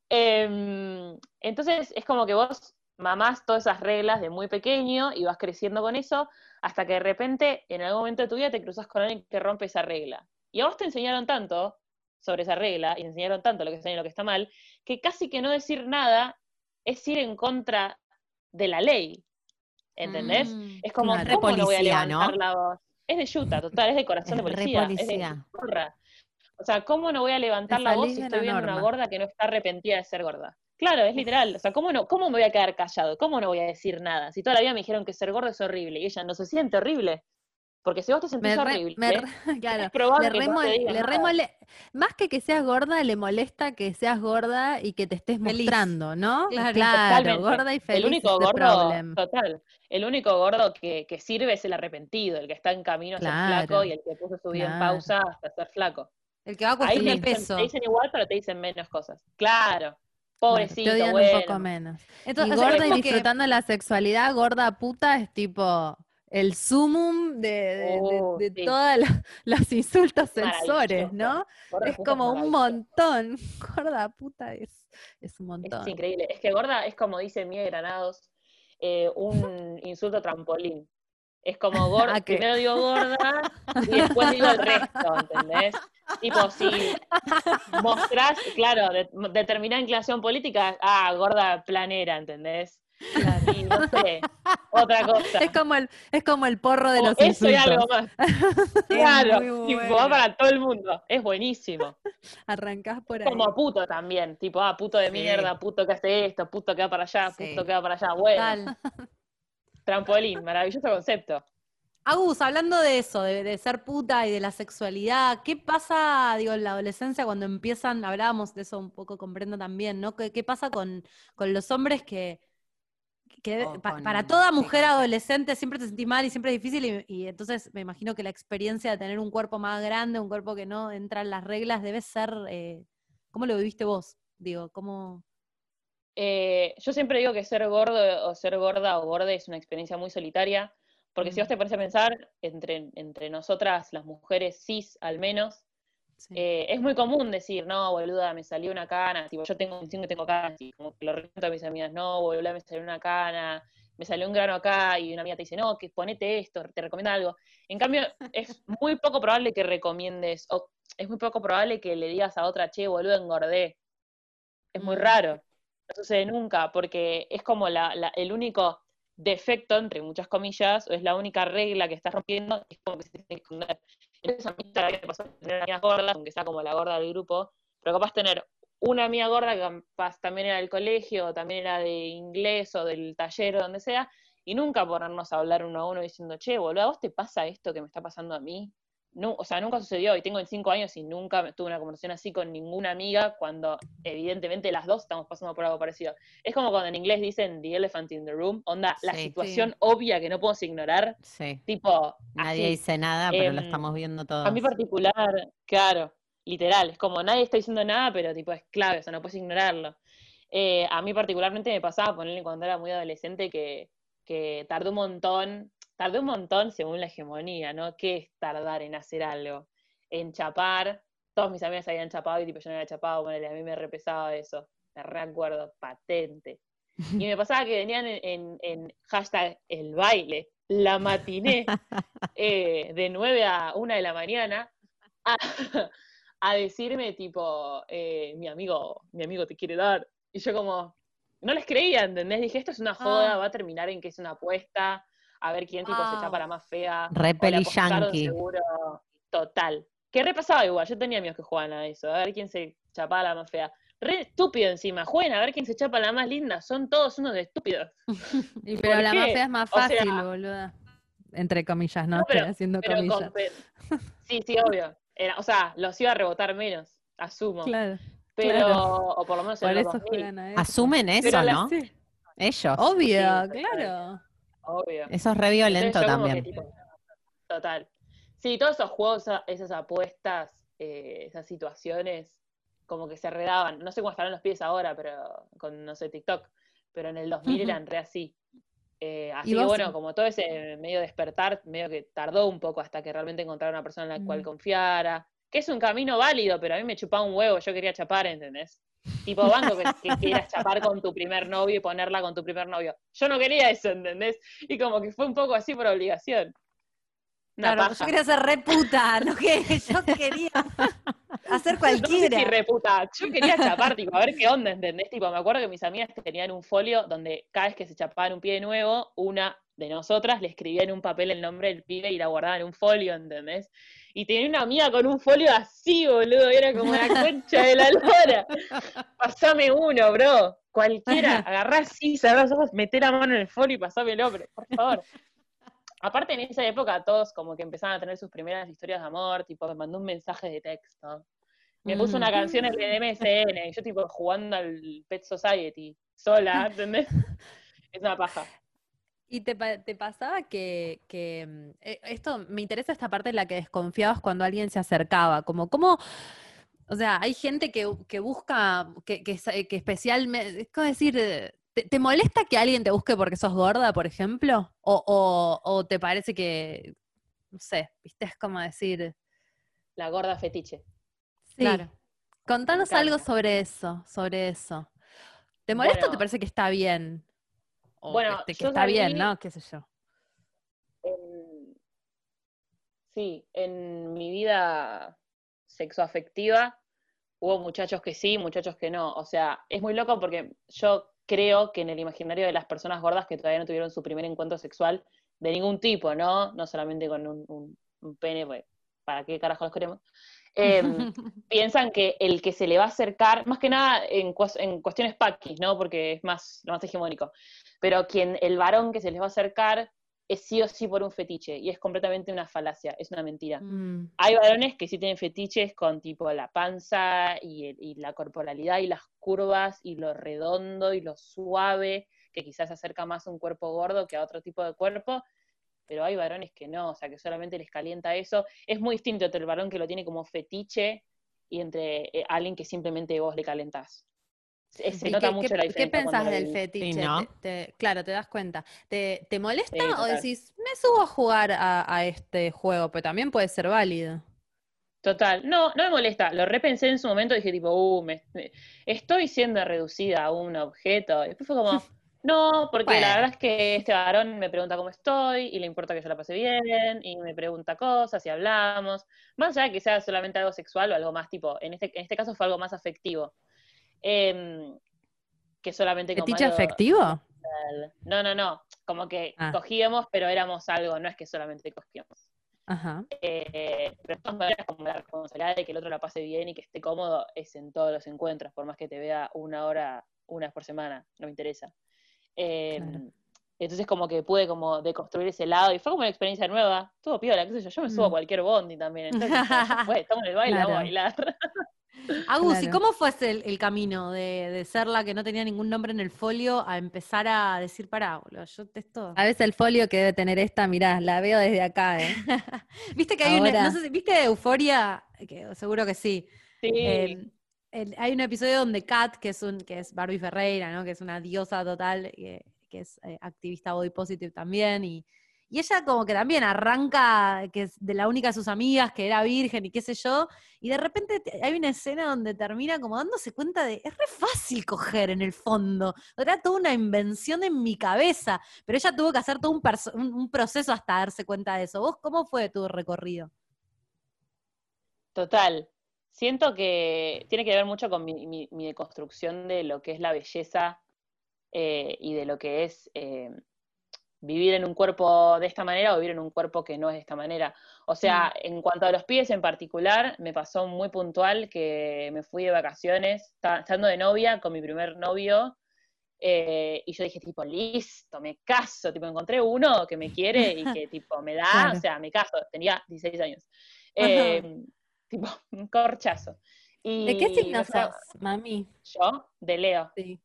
Em, entonces es como que vos mamás todas esas reglas de muy pequeño y vas creciendo con eso hasta que de repente en algún momento de tu vida te cruzas con alguien que rompe esa regla. Y a vos te enseñaron tanto sobre esa regla y te enseñaron tanto lo que está bien y lo que está mal, que casi que no decir nada es ir en contra de la ley. ¿Entendés? Mm, es como. ¿cómo no voy a policía, levantar ¿no? la voz? Es de Utah, total, es de corazón de policía. Es de. O sea, ¿cómo no voy a levantar la voz si estoy viendo una gorda que no está arrepentida de ser gorda? Claro, es literal. O sea, ¿cómo, no, ¿cómo me voy a quedar callado? ¿Cómo no voy a decir nada? Si toda la vida me dijeron que ser gordo es horrible y ella no se siente horrible. Porque si vos te sentís Me re- horrible, me re- claro, es probable le que remo- te le más que que seas gorda, le molesta que seas gorda y que te estés Feliz. mostrando, ¿no? Claro. Totalmente. gorda y feliz el único gordo, total, el único gordo que, que sirve es el arrepentido, el que está en camino a ser Claro, flaco y el que puso su vida en pausa hasta ser flaco. El que va a Ahí cuestionar te el dicen, peso. te dicen igual, pero te dicen menos cosas. Claro, Bueno, pobrecito, te odian bueno. un poco menos. Entonces, y o sea, gorda y que- disfrutando la sexualidad, gorda puta es tipo el sumum de, de- Oh, de sí. todos los, los insultos sensores, ¿no? Gorda Es como un montón. Gorda puta es, es un Es montón. increíble. Es que gorda es como dice Mía Granados, eh, un insulto trampolín. Es como gorda, ¿A qué? primero digo gorda y después digo el resto, ¿entendés? Tipo, si mostrás, claro, de- determinada inclinación política, ah, gorda planera, ¿entendés? Y no sé, otra cosa. Es como el, es como el porro de O los eso y insultos. algo más. Claro, tipo, bueno. va para todo el mundo. Es buenísimo. Arrancás por ahí. Como puto también, tipo, ah, puto de Sí. mierda, puto que hace esto, puto que va para allá, Sí. puto que va para allá. Bueno, Total. trampolín, maravilloso concepto. Agus, hablando de eso, de, de ser puta y de la sexualidad, ¿qué pasa, digo, en la adolescencia cuando empiezan, hablábamos de eso un poco con Brenda también, ¿no? ¿Qué, qué pasa con, con los hombres que, que O pa- con- para toda mujer adolescente siempre te sentís mal y siempre es difícil y, y entonces me imagino que la experiencia de tener un cuerpo más grande, un cuerpo que no entra en las reglas, debe ser, eh, ¿cómo lo viviste vos? Digo, ¿cómo...? Eh, yo siempre digo que ser gordo o ser gorda o borde es una experiencia muy solitaria, porque si Mm. vos te pones a pensar, entre, entre nosotras, las mujeres cis al menos, Sí. Eh, es muy común decir, no, boluda, me salió una cana, tipo, yo tengo un que tengo canas, y como que lo recuerdo a mis amigas, no, boluda, me salió una cana, me salió un grano acá, y una amiga te dice, no, que ponete esto, te recomienda algo. En cambio, es muy poco probable que recomiendes, o es muy poco probable que le digas a otra, che, boluda, engordé. Es muy Mm. raro, no sucede nunca, porque es como la, la- el único defecto, entre muchas comillas, o es la única regla que estás rompiendo, es como que se tiene que esconder. Entonces a mí también me pasó de tener amigas gordas, aunque sea como la gorda del grupo, pero capaz tener una amiga gorda que capaz también era del colegio, también era de inglés o del taller o donde sea, y nunca ponernos a hablar uno a uno diciendo, che, boludo, ¿a vos te pasa esto que me está pasando a mí? No, o sea, nunca sucedió y tengo 25 años y nunca tuve una conversación así con ninguna amiga cuando evidentemente las dos estamos pasando por algo parecido. Es como cuando en inglés dicen the elephant in the room, onda, la Sí. situación obvia que no podemos ignorar, Sí. tipo, Nadie así. dice nada, pero lo Em, estamos viendo todos. A mí particular, claro, literal, es como nadie está diciendo nada, pero tipo es clave, o sea, no puedes ignorarlo. Eh, a mí particularmente me pasaba ponerle cuando era muy adolescente que, que tardé un montón, tardé un montón según la hegemonía, ¿no? ¿Qué es tardar en hacer algo? En chapar, todos mis amigas habían chapado y tipo yo no había chapado, ponele, a mí me repesaba eso, me recuerdo, patente. Y me pasaba que venían en, en- en hashtag el baile, la matiné, eh, de 9 a 1 de la mañana, a, a decirme tipo, eh, mi amigo, mi amigo te quiere dar. Y yo como, no les creía, ¿entendés? Dije, esto es una joda, Ah. va a terminar en que es una apuesta, a ver quién tipo se Wow. chapa la más fea. Re yankee. seguro, total. Que repasaba igual, yo tenía amigos que jugaban a eso, a ver quién se chapaba la más fea. Re estúpido encima, jueguen a ver quién se chapa la más linda, son todos unos estúpidos. Y pero ¿Por la qué? más fea es más O sea- fácil, boluda. Entre comillas, ¿no? No, pero- Estoy haciendo Pero con comillas. sí, sí, obvio. Era- o sea, los iba a rebotar menos, asumo. Claro. pero, claro. o por lo menos en Por los eso 2000, juegan a eso. Asumen eso, Pero la- ¿no? Sí. Ellos. Obvio, claro. Obvio. Eso es re violento que, también. tipo, total. Sí, todos esos juegos, esa- esas apuestas, eh, esas situaciones, como que se redaban. No sé cómo estarán los pies ahora, pero con, no sé, TikTok. Pero en el 2000 eran re así. Eh, así que bueno, como todo ese medio despertar, medio que tardó un poco hasta que realmente encontrara una persona en la cual Mm. confiara. Que es un camino válido, pero a mí me chupaba un huevo, yo quería chapar, ¿entendés? Tipo, banco que, que quieras chapar con tu primer novio y ponerla con tu primer novio. Yo no quería eso, ¿entendés? Y como que fue un poco así por obligación. Una Claro, paja. yo quería ser re puta, no que yo quería hacer No sé si cualquiera. reputa. Yo quería chapar, tipo, a ver qué onda, ¿entendés? Tipo, me acuerdo que mis amigas tenían un folio donde cada vez que se chapaban un pie de nuevo, una de nosotras le escribía en un papel el nombre del pibe y la guardaba en un folio, ¿entendés? Y tenía una amiga con un folio así, boludo, era como la concha de la lora. Pasame uno, bro. Cualquiera, agarrá así, cerrá los ojos, meté la mano en el folio y pasámelo, pero, por favor. Aparte, en esa época todos como que empezaban a tener sus primeras historias de amor, tipo, me mandó un mensaje de texto. Me puso una canción en el MSN, y yo tipo jugando al Pet Society, sola, ¿entendés? Es una paja. ¿Y te, te pasaba que, que, mm, eh, esto, me interesa esta parte en la que desconfiabas cuando alguien se acercaba, como cómo, o sea, hay gente que, que busca, que, que, que especialmente, es como decir, eh, ¿te, te molesta que alguien te busque porque sos gorda, por ejemplo? O, o, o te parece que, no sé, viste, es como decir, La gorda fetiche. sí, Claro. contanos algo sobre eso, sobre eso. ¿Te molesta o te parece que está bien? O Bueno, este, que está bien, ¿no? ¿Qué sé yo? en- sí, en mi vida sexoafectiva hubo muchachos que sí, muchachos que no. O sea, es muy loco porque yo creo que en el imaginario de las personas gordas que todavía no tuvieron su primer encuentro sexual de ningún tipo, ¿no? No solamente con un, un- un pene, pues, ¿para qué carajo los queremos? Em, piensan que el que se le va a acercar, más que nada en, cues- en cuestiones paquis, ¿no? Porque es más, lo más hegemónico. Pero quien, el varón que se les va a acercar es sí o sí por un fetiche, y es completamente una falacia, es una mentira. Mm. Hay varones que sí tienen fetiches con tipo la panza y, y la corporalidad y las curvas y lo redondo y lo suave, que quizás se acerca más a un cuerpo gordo que a otro tipo de cuerpo, pero hay varones que no, o sea, que solamente les calienta eso. Es muy distinto entre el varón que lo tiene como fetiche y entre eh, alguien que simplemente vos le calentás. Se, se ¿Y nota qué, mucho qué- la qué diferencia. pensás cuando del el- fetiche? ¿no? Te- te- claro, te das cuenta. ¿Te, te molesta Sí, o total. decís, me subo a jugar a, a este juego? Pero también puede ser válido. Total, no, no me molesta, lo repensé en su momento, dije tipo, uh, me, me- estoy siendo reducida a un objeto. Y después fue como, no, porque Bueno. la verdad es que este varón me pregunta cómo estoy y le importa que yo la pase bien y me pregunta cosas y hablamos. Más allá de que sea solamente algo sexual o algo más tipo, en este, en este caso fue algo más afectivo. Em, que solamente como ¿Fetiche afectivo? No, no, no, como que Ah. cogíamos, pero éramos algo, no es que solamente cogíamos. Ajá. Eh, pero de todas maneras, como la responsabilidad de que el otro la pase bien y que esté cómodo es en todos los encuentros, por más que te vea una hora, una vez por semana, no me interesa. Eh, Claro. Entonces como que pude como deconstruir ese lado y fue como una experiencia nueva, estuvo piola, qué sé yo, yo me subo a Mm. cualquier bondi también, entonces estamos en el baile, vamos a bailar. Agus, ¿y cómo fue ese el, el camino de, de ser la que no tenía ningún nombre en el folio a empezar a decir, pará, boludo, yo te esto. ¿Sabes el folio que debe tener esta? Mirá, la veo desde acá, ¿eh? Viste que hay una, Ahora. no sé si, ¿viste Euforia? Que seguro que sí. Sí, Eh, hay un episodio donde Kat, que es un, que es Barbie Ferreira, ¿no? Que es una diosa total, que, que es eh, activista body positive también, y, y ella como que también arranca, que es de la única de sus amigas que era virgen y qué sé yo, y de repente te- hay una escena donde termina como dándose cuenta de, es re fácil coger en el fondo, era toda una invención en mi cabeza, pero ella tuvo que hacer todo un- un proceso hasta darse cuenta de eso. ¿Vos cómo fue tu recorrido? Total. Siento que tiene que ver mucho con mi, mi- mi deconstrucción de lo que es la belleza eh, y de lo que es eh, vivir en un cuerpo de esta manera o vivir en un cuerpo que no es de esta manera. O sea, en cuanto a los pies en particular, me pasó muy puntual que me fui de vacaciones, esta- estando de novia con mi primer novio, eh, y yo dije, tipo, listo, me caso, tipo, encontré uno que me quiere y que, tipo, me da, Claro. o sea, me caso, tenía 16 años. Eh, tipo, un corchazo. Y ¿De qué signo sos, mami? Yo, de Leo. Sí.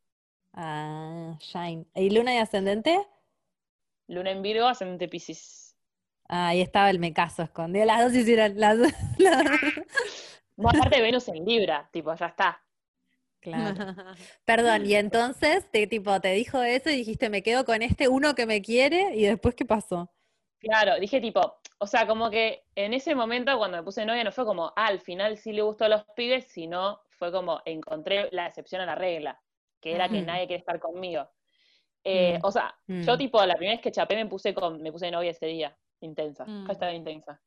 Ah, Shine. ¿Y luna y ascendente? Luna en Virgo, ascendente Pisces. Ah, ahí estaba el me caso escondido. Las dos hicieron las dos. las- No, aparte de Venus en Libra, tipo, ya está. Claro. Perdón, y entonces te tipo te dijo eso y dijiste me quedo con este uno que me quiere y después qué pasó? Claro, dije tipo, o sea, como que en ese momento cuando me puse novia no fue como, ah, al final sí le gustó a los pibes, sino fue como encontré la excepción a la regla, que era que Mm. nadie quiere estar conmigo. Eh, Mm. O sea, Mm. yo tipo, la primera vez que chapé me puse con, me puse de novia ese día, intensa, Mm. hashtag intensa.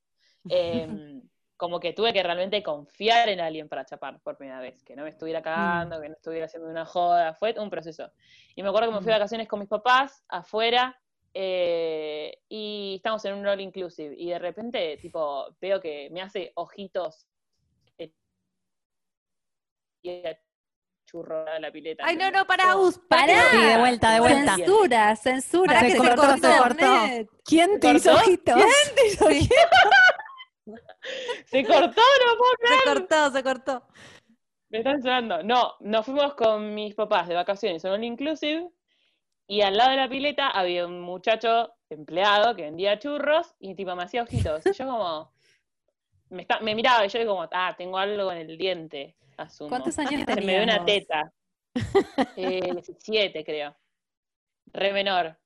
Em, como que tuve que realmente confiar en alguien para chapar por primera vez, que no me estuviera cagando, que no estuviera haciendo una joda, fue un proceso. Y me acuerdo que me fui de Mm. vacaciones con mis papás afuera eh, y estamos en un all inclusive y de repente tipo veo que me hace ojitos y churro de la pileta. Ay, no, no, pará, Como- Agus, Pará. Sí, de vuelta, de vuelta. Censura, censura. Que Se se cortó, cortó, se cortó. ¿Quién te hizo ojitos? Sí, Se cortó, no puedo se cortó, se cortó. Me están sonando. No, nos fuimos con mis papás de vacaciones en un inclusive y al lado de la pileta había un muchacho empleado que vendía churros y tipo me hacía ojitos. Y yo como me, está- me miraba y yo como, ah, tengo algo en el diente, asumo. ¿Cuántos años Se me ve una tenías? teta. Eh, 17 creo. Re menor.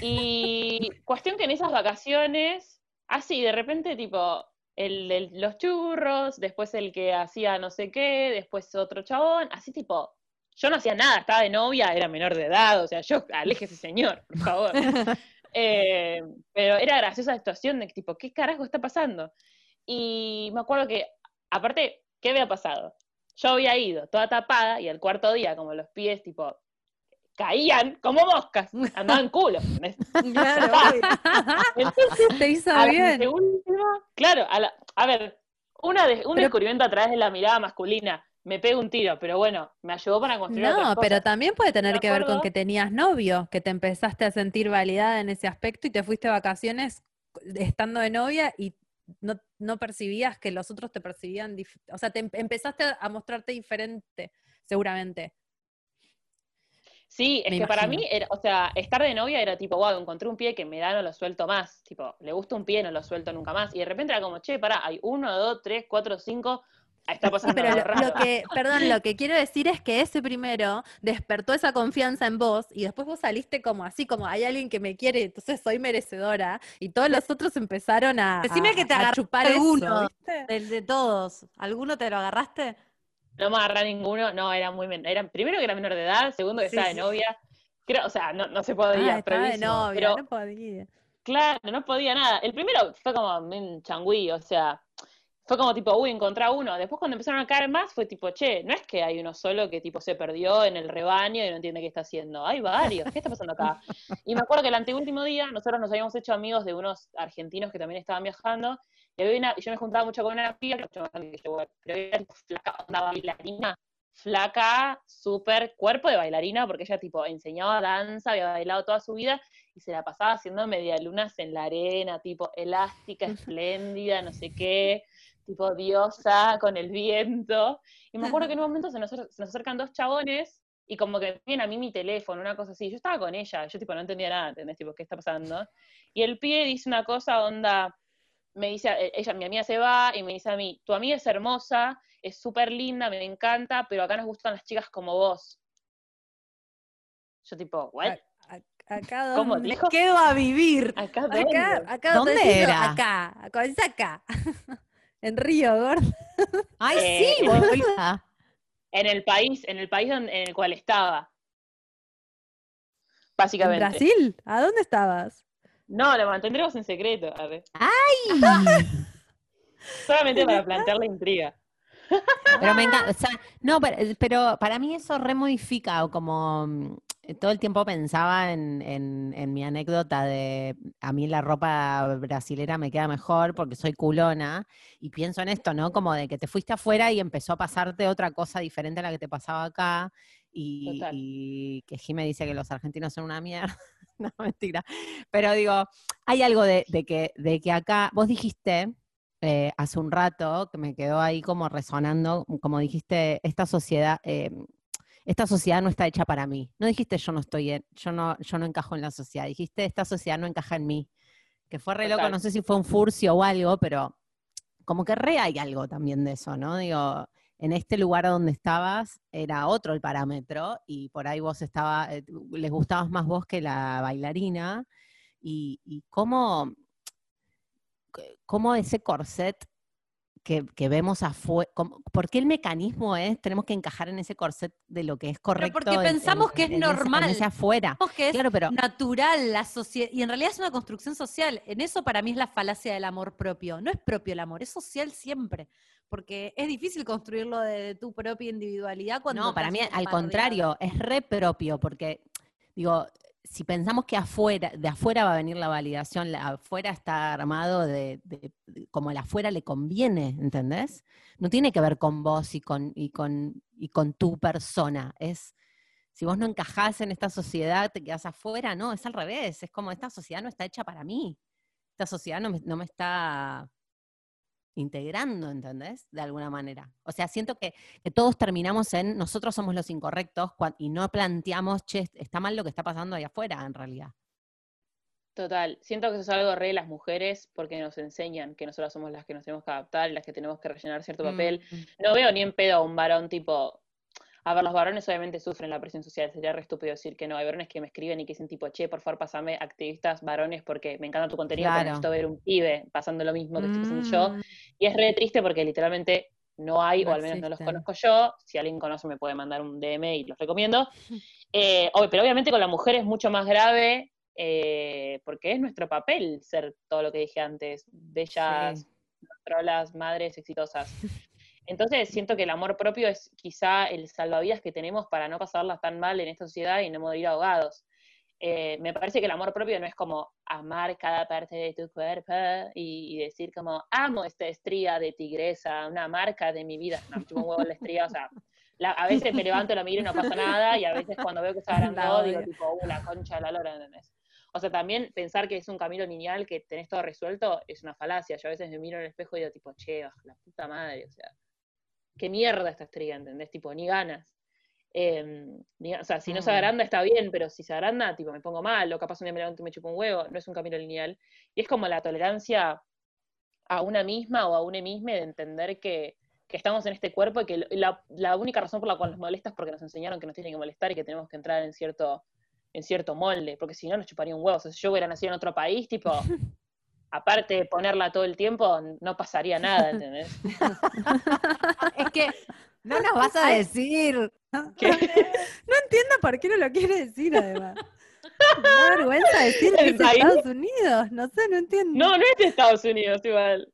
Y cuestión que en esas vacaciones, así, de repente tipo, el de los churros, después el que hacía no sé qué, después otro chabón, así tipo, yo no hacía nada, estaba de novia, era menor de edad, o sea, yo aleje ese señor, por favor. Eh, pero era graciosa la situación de que, tipo, ¿qué carajo está pasando? Y me acuerdo que, aparte, ¿qué había pasado? Yo había ido toda tapada y al cuarto día, como los pies, tipo, caían como moscas, andaban culo. Claro. Entonces, Te hizo a, la bien. última- claro, a, la- a ver, una de- un Pero- descubrimiento a través de la mirada masculina, me pego un tiro, pero bueno, me ayudó para construir otras No, pero también puede tener que ver con que tenías novio, que te empezaste a sentir validada en ese aspecto y te fuiste de vacaciones estando de novia y no, no percibías que los otros te percibían, o sea, te em- empezaste a mostrarte diferente, seguramente. Sí, es Me que para mí, era, o sea, estar de novia era tipo, wow, encontré un pie que me da, no lo suelto más. Tipo, le gusta un pie, no lo suelto nunca más. Y de repente era como, che, pará, hay uno, dos, tres, cuatro, cinco, está pasando Pero lo, que, perdón, lo que quiero decir es que ese primero despertó esa confianza en vos y después vos saliste como así, como hay alguien que me quiere, entonces soy merecedora. Y todos los otros empezaron a, Decime que te a agarraste chupar alguno. de todos. ¿Alguno te lo agarraste? No me agarré a ninguno, no, era muy men- era Primero que era menor de edad, segundo que Sí, estaba de sí. novia. Creo, o sea, no, no se Ah, podía, estaba de novia, pero no podía. Claro, no podía nada. El primero fue como un changüí, o sea, fue como tipo, uy, encontré uno. Después cuando empezaron a caer más fue tipo, che, no es que hay uno solo que tipo se perdió en el rebaño y no entiende qué está haciendo. Hay varios, ¿qué está pasando acá? Y me acuerdo que el anteúltimo día nosotros nos habíamos hecho amigos de unos argentinos que también estaban viajando y había una- yo me juntaba mucho con una yo, pero era flaca, una bailarina, flaca, súper cuerpo de bailarina, porque ella tipo enseñaba danza, había bailado toda su vida y se la pasaba haciendo medialunas en la arena, tipo elástica, espléndida, no sé qué, tipo diosa con el viento. Y me acuerdo que en un momento se nos, se nos acercan dos chabones y como que me piden a mí mi teléfono, una cosa así. Yo estaba con ella, yo tipo no entendía nada, ¿entendés? Tipo, ¿qué está pasando? Y el pie dice una cosa, onda, me dice, eh, ella, mi amiga se va y me dice a mí, tu amiga es hermosa, es súper linda, me encanta, pero acá nos gustan las chicas como vos. Yo tipo, ¿what? Acá ¿Cómo donde- dijo? Quedo a vivir. Acá, Acá, ¿dónde? acá ¿Dónde donde digo, era? Acá, acá, es acá. en Río, gordo. Ay, Eh, sí, boluda. En el país, en el país donde- en el cual estaba. ¿En Básicamente. Brasil? ¿A dónde estabas? No, lo mantendremos en secreto. arre. Ay. Solamente para plantear la intriga. Pero me encanta, o sea, no, pero, pero para mí eso remodifica, o como mm, todo el tiempo pensaba en, en- en mi anécdota de a mí la ropa brasilera me queda mejor porque soy culona, y pienso en esto, ¿no? Como de que te fuiste afuera y empezó a pasarte otra cosa diferente a la que te pasaba acá, y, y que Jime dice que los argentinos son una mierda. No, mentira. Pero digo, hay algo de, de que, de que acá, vos dijiste eh, hace un rato que me quedó ahí como resonando, como dijiste, esta sociedad, eh, esta sociedad no está hecha para mí. No dijiste yo no estoy en, yo no, yo no encajo en la sociedad, dijiste esta sociedad no encaja en mí. Que fue re loco, no sé si fue un furcio o algo, pero como que re hay algo también de eso, ¿no? Digo, en este lugar donde estabas era otro el parámetro y por ahí vos estaba, eh, les gustabas más vos que la bailarina y, y cómo, cómo ese corset que, que vemos afuera, ¿por qué el mecanismo es, tenemos que encajar en ese corset de lo que es correcto? porque en- en- pensamos que es en ese- en normal. ese afuera. Pensamos que es Claro, pero natural la sociedad. Y en realidad es una construcción social. En eso para mí es la falacia del amor propio. No es propio el amor, es social siempre. Porque es difícil construirlo de, de tu propia individualidad cuando. No, para mí al contrario, es re propio, porque digo, si pensamos que afuera, de afuera va a venir la validación, la, afuera está armado de, como el afuera le conviene, ¿entendés? No tiene que ver con vos y con, y con, y con tu persona. Es si vos no encajás en esta sociedad, te quedás afuera, no, es al revés, es como esta sociedad no está hecha para mí. Esta sociedad no me, no me está integrando, ¿entendés? De alguna manera. O sea, siento que, que todos terminamos en nosotros somos los incorrectos y no planteamos, che, está mal lo que está pasando ahí afuera, en realidad. Total, siento que eso es algo re de las mujeres porque nos enseñan que nosotras somos las que nos tenemos que adaptar las que tenemos que rellenar cierto papel. Mm. No veo ni en pedo a un varón tipo. A ver, los varones obviamente sufren la presión social, sería re estúpido decir que no. Hay varones que me escriben y que dicen tipo, che, por favor, pasame activistas varones porque me encanta tu contenido, pero Claro. necesito ver un pibe pasando lo mismo que estoy pasando yo. Mm. Y es re triste porque literalmente no hay, No o al menos no los conozco yo. Si alguien conoce me puede mandar un DM y los recomiendo. Eh, pero obviamente con la mujer es mucho más grave eh, porque es nuestro papel ser todo lo que dije antes, bellas, trolas, madres exitosas. Entonces siento que el amor propio es quizá el salvavidas que tenemos para no pasarlas tan mal en esta sociedad y no morir ahogados. Eh, me parece que el amor propio no es como amar cada parte de tu cuerpo y, y decir como amo esta estría de tigresa, una marca de mi vida. No, me un huevo la estría, o sea, la- a veces me levanto, la miro y no pasa nada, y a veces cuando veo que está agrandado digo tipo, uh, la concha de la lora, ¿entendés? O sea, también pensar que es un camino lineal, que tenés todo resuelto, es una falacia. Yo a veces me miro en el espejo y digo tipo, che, la puta madre, o sea, qué mierda esta estría, ¿entendés? Tipo, ni ganas. Eh, ni- o sea, si no se Mm. agranda está bien, pero si se agranda, tipo, me pongo mal, o capaz un día me levanto y me chupo un huevo, no es un camino lineal. Y es como la tolerancia a una misma o a una misma de entender que, que estamos en este cuerpo y que la, la única razón por la cual nos molesta es porque nos enseñaron que nos tiene que molestar y que tenemos que entrar en cierto, en cierto molde, porque si no nos chuparía un huevo. O sea, si yo hubiera nacido en otro país, tipo, aparte de ponerla todo el tiempo, no pasaría nada, ¿entendés? Es que No nos vas a decir. ¿Qué? No entiendo por qué no lo quiere decir, además. Me da vergüenza decir que es país. Estados Unidos. No sé, no entiendo. No, no es de Estados Unidos igual.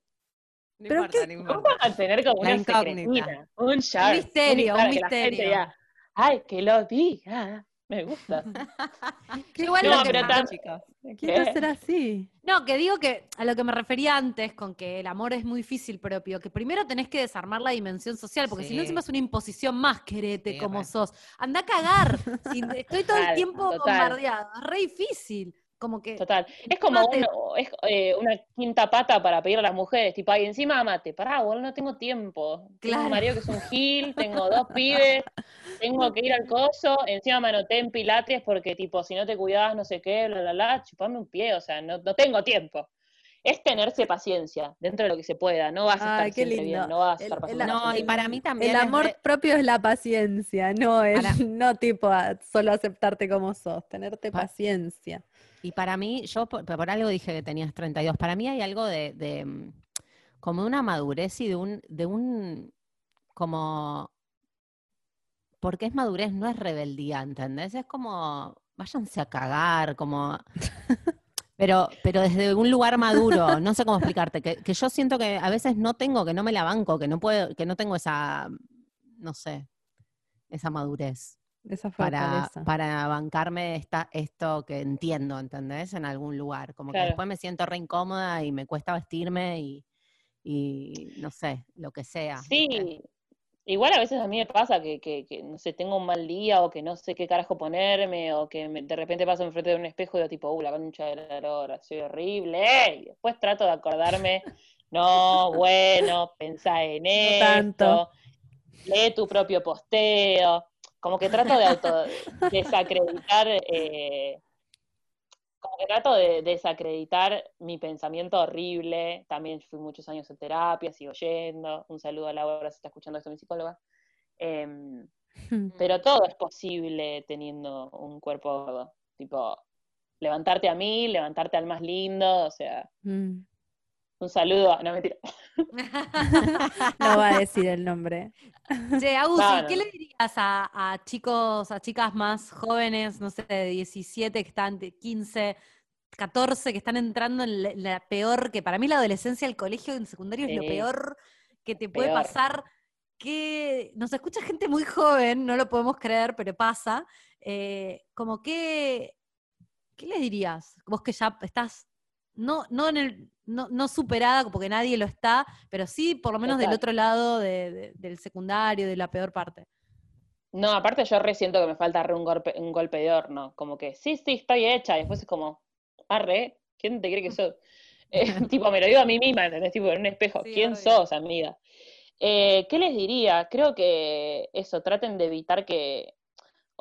No Pero importa, qué- no ¿Cómo importa. van a tener como una secretina? Un char. misterio, para un que la gente misterio. Ay, que lo diga. Me gusta. yo igual No, lo que pero me- tan- Quiero ¿Qué? ser así. No, que digo que a lo que me refería antes con que el amor es muy difícil propio, que primero tenés que desarmar la dimensión social, porque si no encima es una imposición más querete Sí, como re. sos. Anda a cagar. Si estoy todo el tiempo total. bombardeada. Es re difícil. Como que Total. Es como un- es, eh, una quinta pata para pedir a las mujeres, tipo, ay, encima amate, pará, boludo, no tengo tiempo. Tengo Claro. un marido que es un gil, tengo dos pibes, tengo que ir al coso, encima me anoté en pilates porque, tipo, si no te cuidás, no sé qué, bla, bla, bla, chupame un pie, o sea, no, no tengo tiempo. Es tenerse paciencia dentro de lo que se pueda, no vas a estar Ay, qué lindo. bien, no vas a El- estar el- pasando No, y para mí también. El amor propio es la paciencia, no es Para- no tipo a solo aceptarte como sos, tenerte Pa- paciencia. Y para mí, yo por, por algo dije que tenías 32. Para mí hay algo de, de, mm, como una madurez y de un, de un como porque es madurez, no es rebeldía, ¿entendés? Es como váyanse a cagar, como pero, pero desde un lugar maduro, no sé cómo explicarte, que, que yo siento que a veces no tengo, que no me la banco, que no puedo, que no tengo esa, no sé, esa madurez Esa para, para bancarme esta, esto que entiendo, ¿entendés? En algún lugar. Como que después me siento re incómoda y me cuesta vestirme y, y no sé, lo que sea. Sí, igual a veces a mí me pasa que, que, que, no sé, tengo un mal día o que no sé qué carajo ponerme o que me- de repente paso enfrente de un espejo y digo tipo, uh, la concha de la lora, soy horrible. Y después trato de acordarme, no, bueno, pensá en esto, tanto. lee tu propio posteo. Como que trato de auto desacreditar, eh, como que trato de desacreditar mi pensamiento horrible. También fui muchos años en terapia, sigo yendo. Un saludo a Laura si está escuchando esto, mi psicóloga. Em, pero todo es posible teniendo un cuerpo gordo. Tipo, levantarte a mí, levantarte al más lindo, o sea, Mm. Un saludo, no mentira. No va a decir el nombre. Che, Agus, No, ¿y no, ¿qué le dirías a, a chicos, a chicas más jóvenes, no sé, de 17, que están de 15, 14, que están entrando en la, la peor, que para mí la adolescencia, el colegio, el secundario es lo peor que te puede Peor. pasar? Que nos escucha gente muy joven, no lo podemos creer, pero pasa. eh, como que, ¿qué les dirías? Vos que ya estás, no, no, en el, no, no superada, porque nadie lo está, pero sí por lo menos del otro lado de- de- del secundario, de la peor parte. No, aparte yo resiento que me falta re un golpe, un golpe de horno, como que sí, sí, estoy hecha, y después es como, arre, ¿quién te cree que sos? Eh, tipo, me lo digo a mí misma, ¿entendés? Tipo, en un espejo, Sí, ¿quién obvio. sos, amiga? Eh, ¿qué les diría? Creo que eso, traten de evitar que,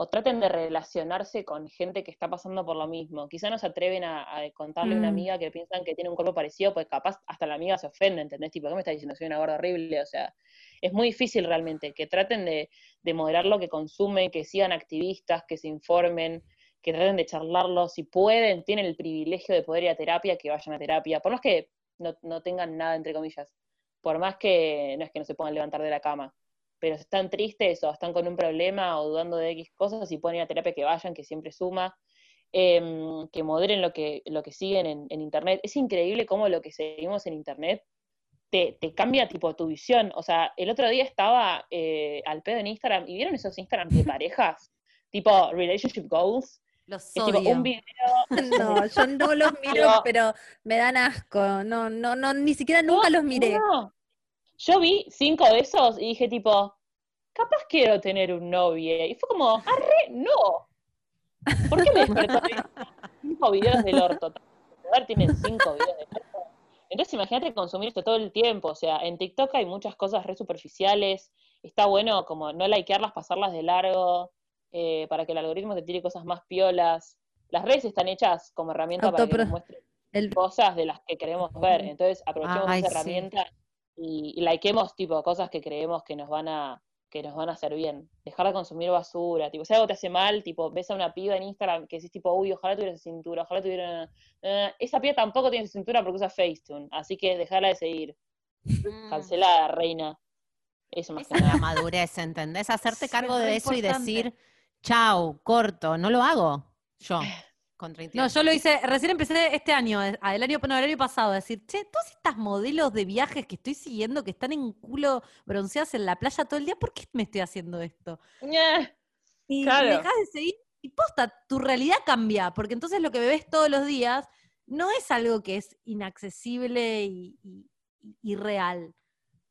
o traten de relacionarse con gente que está pasando por lo mismo. Quizá no se atreven a, a contarle a una Mm. amiga que piensan que tiene un cuerpo parecido, pues capaz hasta la amiga se ofende, ¿entendés? Tipo, ¿qué me estás diciendo? Soy una gorda horrible, o sea, es muy difícil realmente, que traten de, de moderar lo que consumen, que sigan activistas, que se informen, que traten de charlarlo, si pueden, tienen el privilegio de poder ir a terapia, que vayan a terapia, por más que no, no tengan nada, entre comillas, por más que no es que no se puedan levantar de la cama, pero si están tristes o están con un problema o dudando de X cosas, pueden ir a terapia, que vayan, que siempre suma, em, que moderen lo que, lo que siguen en, en Internet. Es increíble cómo lo que seguimos en Internet te, te cambia tipo tu visión. O sea, el otro día estaba eh, al pedo en Instagram y vieron esos Instagram de parejas, tipo Relationship Goals, Los es tipo odio. un video. No, yo no los miro, Pero- pero me dan asco. No, no, no, ni siquiera nunca los miré. No. Yo vi cinco de esos y dije tipo, capaz quiero tener un novio. Y fue como, arre, no. ¿Por qué me despertó cinco videos del orto? Tienen cinco videos del orto. Entonces imagínate consumir esto todo el tiempo. O sea, en TikTok hay muchas cosas re superficiales. Está bueno como no likearlas, pasarlas de largo, eh, para que el algoritmo te tire cosas más piolas. Las redes están hechas como herramienta para que nos muestre El, cosas de las que queremos ver. Entonces aprovechemos Ay, esa sí. herramienta y, y likeemos tipo cosas que creemos que nos van a que nos van a hacer bien. Dejar de consumir basura, tipo, si algo te hace mal, tipo, ves a una piba en Instagram que decís tipo, uy, ojalá tuviera esa cintura, ojalá tuviera... eh, esa piba tampoco tiene cintura porque usa Facetune, así que dejarla de seguir. Mm. Cancelada, reina. Eso más Esa que es la nada. madurez, ¿entendés? Hacerte cargo de eso y decir, chau, corto, no lo hago. Yo, con 38. No, yo lo hice, recién empecé este año, eh, el año, no, el año pasado, a decir, che, todas estas modelos de viajes que estoy siguiendo, que están en culo bronceadas en la playa todo el día, ¿por qué me estoy haciendo esto? Ñe. Y Claro. dejas de seguir y posta, tu realidad cambia, porque entonces lo que ves todos los días no es algo que es inaccesible y, y- y- y real.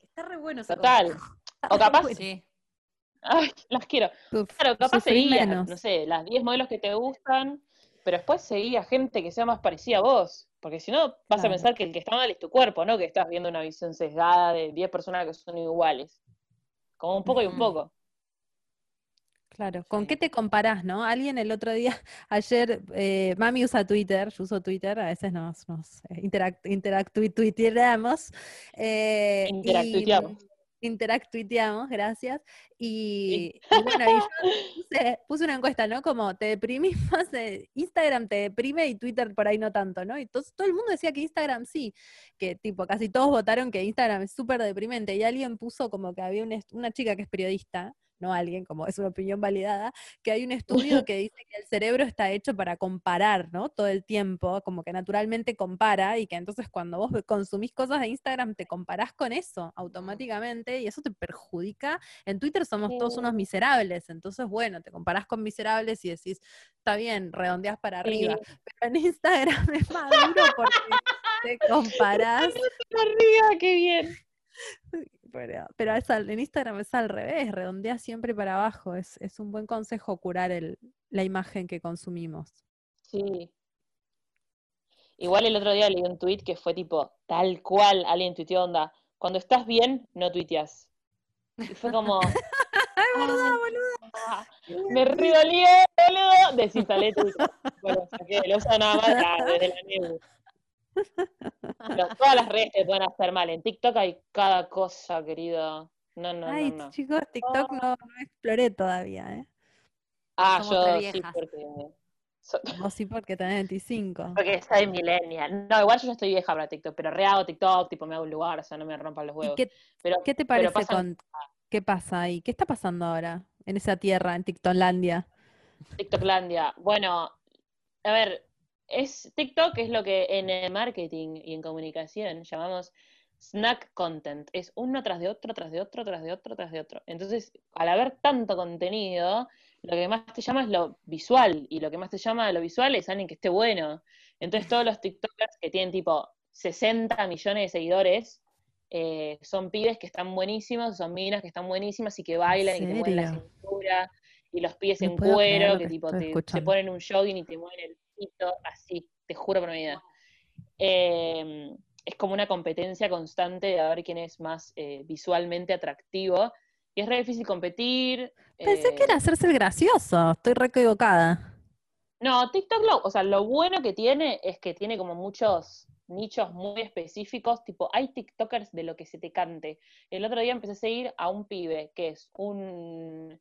Está re bueno Total. O capaz- bueno. Sí. Ay, las quiero. Uf, Claro, capaz seguías, menos. no sé, las 10 modelos que te gustan, pero después seguías gente que sea más parecida a vos. Porque si no, vas a pensar que el que está mal es tu cuerpo, ¿no? Que estás viendo una visión sesgada de 10 personas que son iguales. Como un poco y un Ujú. poco. Claro, ¿con Sí. qué te comparás, no? Alguien el otro día, ayer, eh, mami usa Twitter, yo uso Twitter, a veces nos, nos eh, eh, Interactuiteamos. Interactuiteamos, gracias. Y, y bueno, y yo puse, puse una encuesta, ¿no? Como te deprimís más, eh, Instagram te deprime y Twitter por ahí no tanto, ¿no? Y to- todo el mundo decía que Instagram sí, que tipo casi todos votaron que Instagram es súper deprimente y alguien puso como que había un est- una chica que es periodista, no alguien, como es una opinión validada, que hay un estudio que dice que el cerebro está hecho para comparar, ¿no? Todo el tiempo, como que naturalmente compara y que entonces cuando vos consumís cosas de Instagram te comparás con eso automáticamente y eso te perjudica. En Twitter somos todos unos miserables, entonces bueno, te comparás con miserables y decís, está bien, redondeás para arriba, pero en Instagram es más duro porque te comparás. Arriba, qué bien. Pero, pero es al- en Instagram es al revés, redondea siempre para abajo. Es, es un buen consejo curar el, la imagen que consumimos. Sí. Igual el otro día leí un tweet que fue tipo, tal cual, alguien tuiteó onda, cuando estás bien, no tuiteas. Y fue como, ¡Ay, boluda, ah, me redolió, boludo, desinstalé Twitter. Bueno, saqué, lo uso nada más desde la nebu. Pero todas las redes te pueden hacer mal. En TikTok hay cada cosa, querido. No, no, Ay, no, no. chicos, TikTok no, no exploré todavía, ¿eh? Ah, Somos yo sí, porque, so- Vos sí porque tenés 25. porque soy millennial. No, igual yo no estoy vieja para TikTok, pero re hago TikTok, tipo me hago un lugar, o sea, no me rompan los ¿Y huevos. qué, pero, qué te pero parece pasan- con qué pasa ahí? ¿Qué está pasando ahora en esa tierra, en TikToklandia? TikToklandia. Bueno, a ver, es TikTok es lo que en marketing y en comunicación llamamos snack content. Es uno tras de otro, tras de otro, tras de otro, tras de otro. Entonces, al haber tanto contenido, lo que más te llama es lo visual. Y lo que más te llama de lo visual es alguien que esté bueno. Entonces, todos los TikTokers que tienen tipo 60 millones de seguidores, eh, son pibes que están buenísimos, son minas que están buenísimas y que bailan y que te mueven la cintura y los pies No en cuero, que, que tipo te- escuchando. ponen un jogging y te mueven el así, te juro por mi vida. Eh, es como una competencia constante de a ver quién es más eh, visualmente atractivo. Y es re difícil competir. Pensé que eh, era hacerse el gracioso, estoy re equivocada. no, TikTok, lo, o sea, lo bueno que tiene es que tiene como muchos nichos muy específicos, tipo, hay TikTokers de lo que se te cante. El otro día empecé a seguir a un pibe que es un,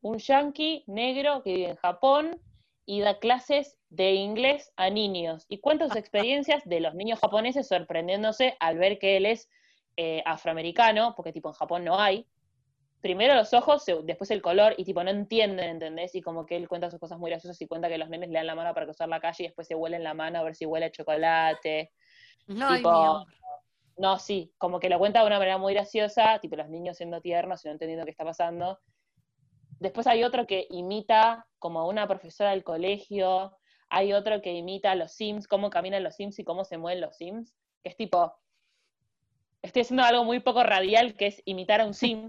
un yankee negro que vive en Japón y da clases de inglés a niños y cuenta sus experiencias de los niños japoneses sorprendiéndose al ver que él es eh, afroamericano, porque tipo en Japón no hay, primero los ojos, después el color, y tipo no entienden, ¿entendés? Y como que él cuenta sus cosas muy graciosas y cuenta que los nenes le dan la mano para cruzar la calle y después se huelen la mano a ver si huele a chocolate. No, tipo. No, sí, como que lo cuenta de una manera muy graciosa, tipo los niños siendo tiernos y no entendiendo qué está pasando. Después hay otro que imita como a una profesora del colegio, hay otro que imita a los Sims, cómo caminan los Sims y cómo se mueven los Sims, que es tipo, estoy haciendo algo muy poco radial, que es imitar a un Sim,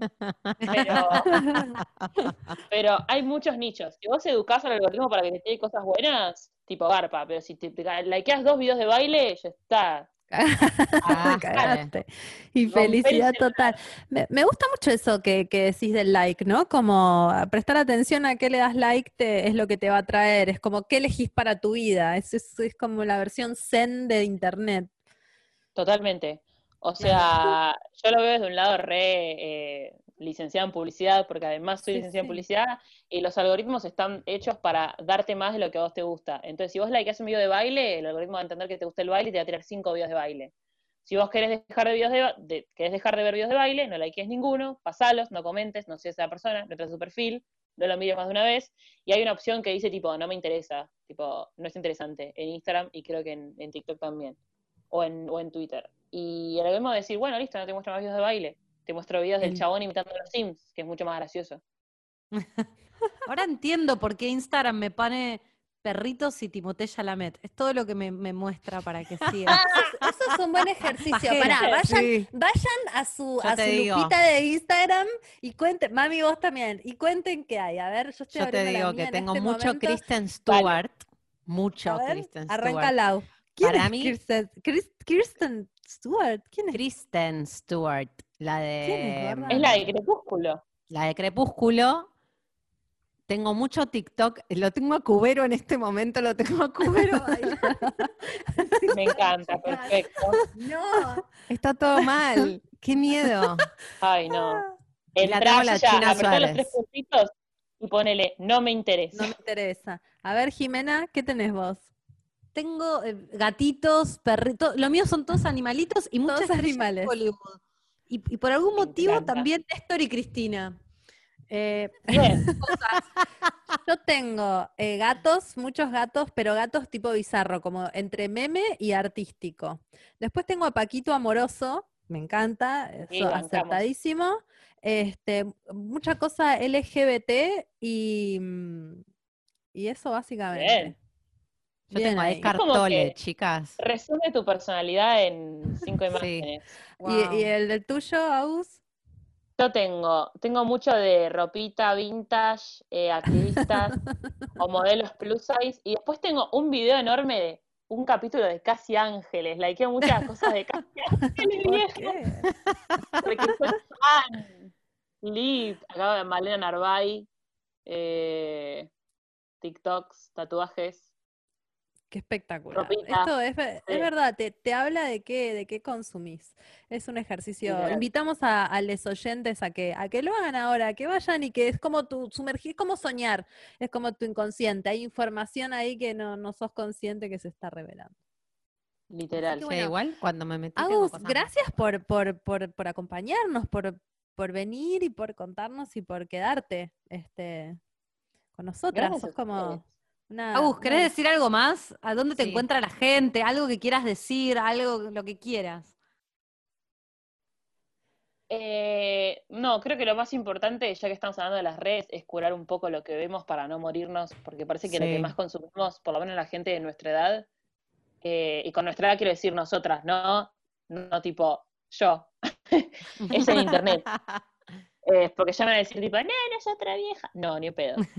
pero, pero hay muchos nichos. Si vos educás al algoritmo para que te tire cosas buenas, tipo garpa, pero si te, te likeás dos videos de baile, ya está. Ah, Cagaste. Y felicidad total. Me, me gusta mucho eso que, que decís del like, ¿no? Como a prestar atención a qué le das like te- es lo que te va a traer. Es como qué elegís para tu vida. Es, es, es como la versión zen de internet. Totalmente. O sea, yo lo veo desde un lado re eh, licenciada en publicidad, porque además soy Sí, licenciada en publicidad, y los algoritmos están hechos para darte más de lo que a vos te gusta. Entonces, si vos likeás un video de baile, el algoritmo va a entender que te gusta el baile y te va a tirar cinco videos de baile. Si vos querés dejar de, videos de, de- querés dejar de ver videos de baile, no likees ninguno, pasalos, no comentes, no seas esa persona, no a su perfil, no lo mires más de una vez, y hay una opción que dice tipo, no me interesa, tipo, no es interesante, en Instagram y creo que en, en TikTok también, o en, o en Twitter. Y el algoritmo va a decir, bueno, listo, no te muestro más videos de baile, te muestro videos del El- chabón imitando a los Sims, que es mucho más gracioso. Ahora entiendo por qué Instagram me pone perritos y Timothée Chalamet. Es todo lo que me, me muestra para que siga. Eso es un buen ejercicio. Pará, vayan, Sí. vayan a su, Yo a su lupita de Instagram y cuenten, mami vos también, y cuenten qué hay. A ver, yo estoy Yo te digo mía que en tengo este mucho momento. Kristen Stewart. Mucho A ver, Kristen arranca Stewart. Lau. ¿Quién Para es mí- Kirsten, Kirsten Stewart? ¿Quién es? Kristen Stewart, la ¿Quién es, de? Es la de Crepúsculo. la de Crepúsculo. Tengo mucho TikTok, lo tengo a Cubero en este momento, lo tengo a Cubero. Me encanta, perfecto. No, Está todo mal. Qué miedo. Ay, no. La Entrá tengo la ya, China los tres puntitos y ponele, no me interesa. no me interesa. A ver, Jimena, ¿qué tenés vos? Tengo eh, gatitos, perritos. Lo mío son todos animalitos y muchos Todos animales. Hollywood. Y, y por algún Me motivo encanta. también Néstor y Cristina. Eh, Bien. Yo tengo eh, gatos, muchos gatos, pero gatos tipo bizarro, como entre meme y artístico. Después tengo a Paquito Amoroso, me encanta, Sí, acertadísimo. Este, mucha cosa LGBT y, mm, y eso básicamente. Bien. Yo Bien tengo a ahí. Que- chicas. Resume tu personalidad en cinco Sí. imágenes. ¿Y, y el del tuyo, Agus? Yo tengo, tengo mucho de ropita vintage, eh, activistas o modelos plus size. Y después tengo un video enorme de un capítulo de Casi Ángeles. Likeo muchas cosas de Casi Ángeles, ¿Por vieja, qué? porque soy fan. Liv, acá de Malena Narvay, eh, TikToks, tatuajes. Qué espectacular. Ropita. Esto es, ve- es Sí. verdad, te, te habla de qué, de qué consumís. Es un ejercicio. Invitamos a, a los oyentes a que, a que lo hagan ahora, que vayan y que es como tu sumergir, es como soñar, es como tu inconsciente. Hay información ahí que no, no sos consciente que se está revelando. Literal. Sí, bueno. igual cuando me metí. Agus, gracias por, por, por, por acompañarnos, por, por venir y por contarnos y por quedarte este, con nosotras. Gracias Sos como ustedes. Una, Agus, ¿querés una- decir algo más? ¿A dónde te Sí. encuentra la gente? ¿Algo que quieras decir? ¿Algo, lo que quieras? Eh, no, creo que lo más importante, ya que estamos hablando de las redes, es curar un poco lo que vemos para no morirnos, porque parece que lo que más consumimos, por lo menos la gente de nuestra edad, eh, y con nuestra edad quiero decir nosotras, no, no tipo yo, es en internet. Eh, porque ya me van a decir tipo, no, no es otra vieja. No, ni pedo.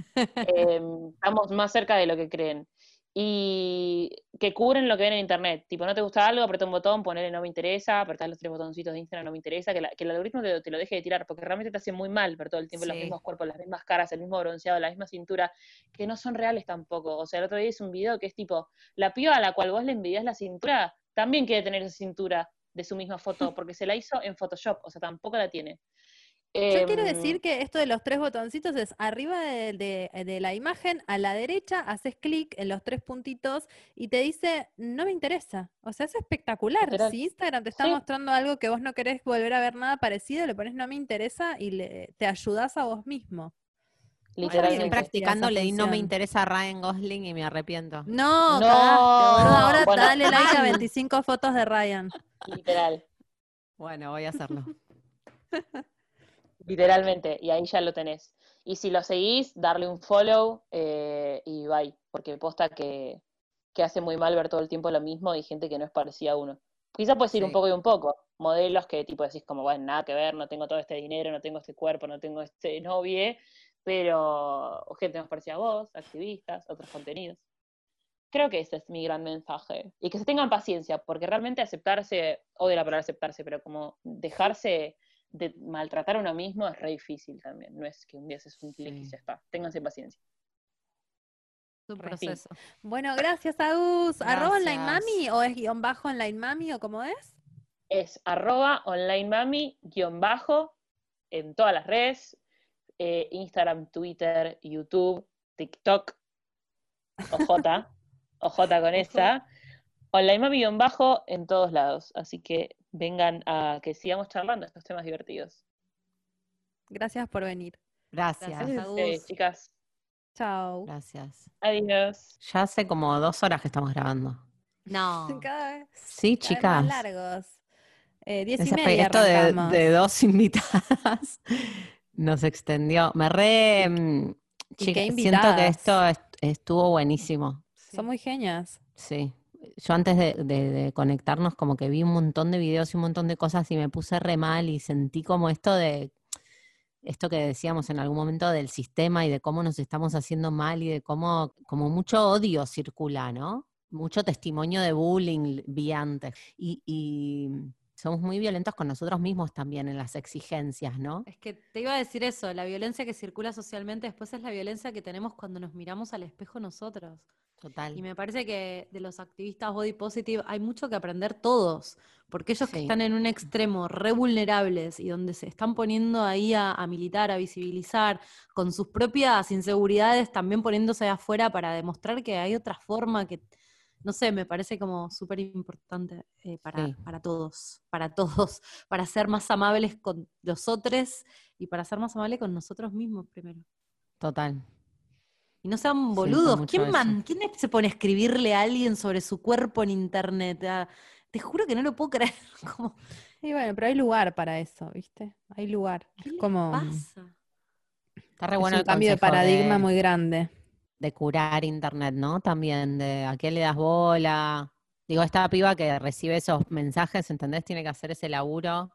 Eh, estamos más cerca de lo que creen. Y que cubren lo que ven en internet. Tipo, no te gusta algo, apretá un botón, ponele no me interesa, apretá los tres botoncitos de Instagram, no me interesa, que, la- que el algoritmo te, te lo deje de tirar, porque realmente te hace muy mal ver todo el tiempo los Sí. mismos cuerpos, las mismas caras, el mismo bronceado, la misma cintura, que no son reales tampoco. O sea, el otro día hice un video que es tipo, la piba a la cual vos le envidias la cintura, también quiere tener esa cintura de su misma foto, porque se la hizo en Photoshop, o sea, tampoco la tiene. Yo quiero Em, decir que esto de los tres botoncitos es arriba de, de- de la imagen, a la derecha, haces clic en los tres puntitos y te dice, no me interesa. O sea, es espectacular. Literal. Si Instagram te está Sí. mostrando algo que vos no querés volver a ver nada parecido, le pones no me interesa y le, te ayudás a vos mismo. Estoy Literalmente. practicando, le di no me interesa a Ryan Gosling y me arrepiento. No, No. cagaste. Ahora Bueno. dale like a 25 fotos de Ryan. Literal. Bueno, voy a hacerlo. Literalmente, y ahí ya lo tenés. Y si lo seguís, darle un follow eh, y bye, porque posta que, que hace muy mal ver todo el tiempo lo mismo y gente que no es parecida a uno. Quizá puedes ir un Sí. poco y un poco. Modelos que tipo decís como, bueno, nada que ver, no tengo todo este dinero, no tengo este cuerpo, no tengo este novie, pero o gente más parecida a vos, activistas, otros contenidos. Creo que ese es mi gran mensaje. Y que se tengan paciencia, porque realmente aceptarse, odio la palabra aceptarse, pero como dejarse de maltratar a uno mismo es re difícil también. No es que un día haces un clic y ya está. Ténganse paciencia. Re fin. Bueno, gracias, Agus. ¿Arroba online Gracias. mami o es guion bajo online mami o cómo es? Es arroba online mami guion bajo en todas las redes, eh, Instagram, Twitter, YouTube, TikTok, OJ, OJ con esa. Online mami guion bajo en todos lados. Así que vengan a que sigamos charlando estos temas divertidos. Gracias por venir. Gracias. Gracias. A ustedes, chicas. Chao. Gracias. Adiós. Ya hace como dos horas que estamos grabando. No. Cada vez, Sí, cada vez chicas. más largos. Eh, diez y Ese media esto de, dos invitadas nos extendió. Me re. mm, ¿Y chica, siento que esto est- estuvo buenísimo. Son muy genias. Sí. Yo antes de, conectarnos, como que vi un montón de videos y un montón de cosas y me puse re mal y sentí como esto de. Esto que decíamos en algún momento del sistema y de cómo nos estamos haciendo mal y de cómo como mucho odio circula, ¿no? Mucho testimonio de bullying vi antes. Y somos muy violentos con nosotros mismos también en las exigencias, ¿no? Es que te iba a decir eso, la violencia que circula socialmente después es la violencia que tenemos cuando nos miramos al espejo nosotros. Total. Y me parece que de los activistas body positive hay mucho que aprender todos, porque ellos que están en un extremo re vulnerables y donde se están poniendo ahí a, a militar, a visibilizar, con sus propias inseguridades también poniéndose afuera para demostrar que hay otra forma que, no sé, me parece como súper importante eh, para, Sí. para todos, para todos, para ser más amables con los otros y para ser más amables con nosotros mismos primero. Total. Y no sean boludos. ¿Quién, man- ¿Quién se pone a escribirle a alguien sobre su cuerpo en internet? Ah, te juro que no lo puedo creer. Como, Y bueno, pero hay lugar para eso, ¿viste? Hay lugar. ¿Qué Es como pasa? Está re es bueno un el cambio de paradigma muy grande. de curar internet, ¿no? También de a qué le das bola. Digo, esta piba que recibe esos mensajes, ¿entendés? Tiene que hacer ese laburo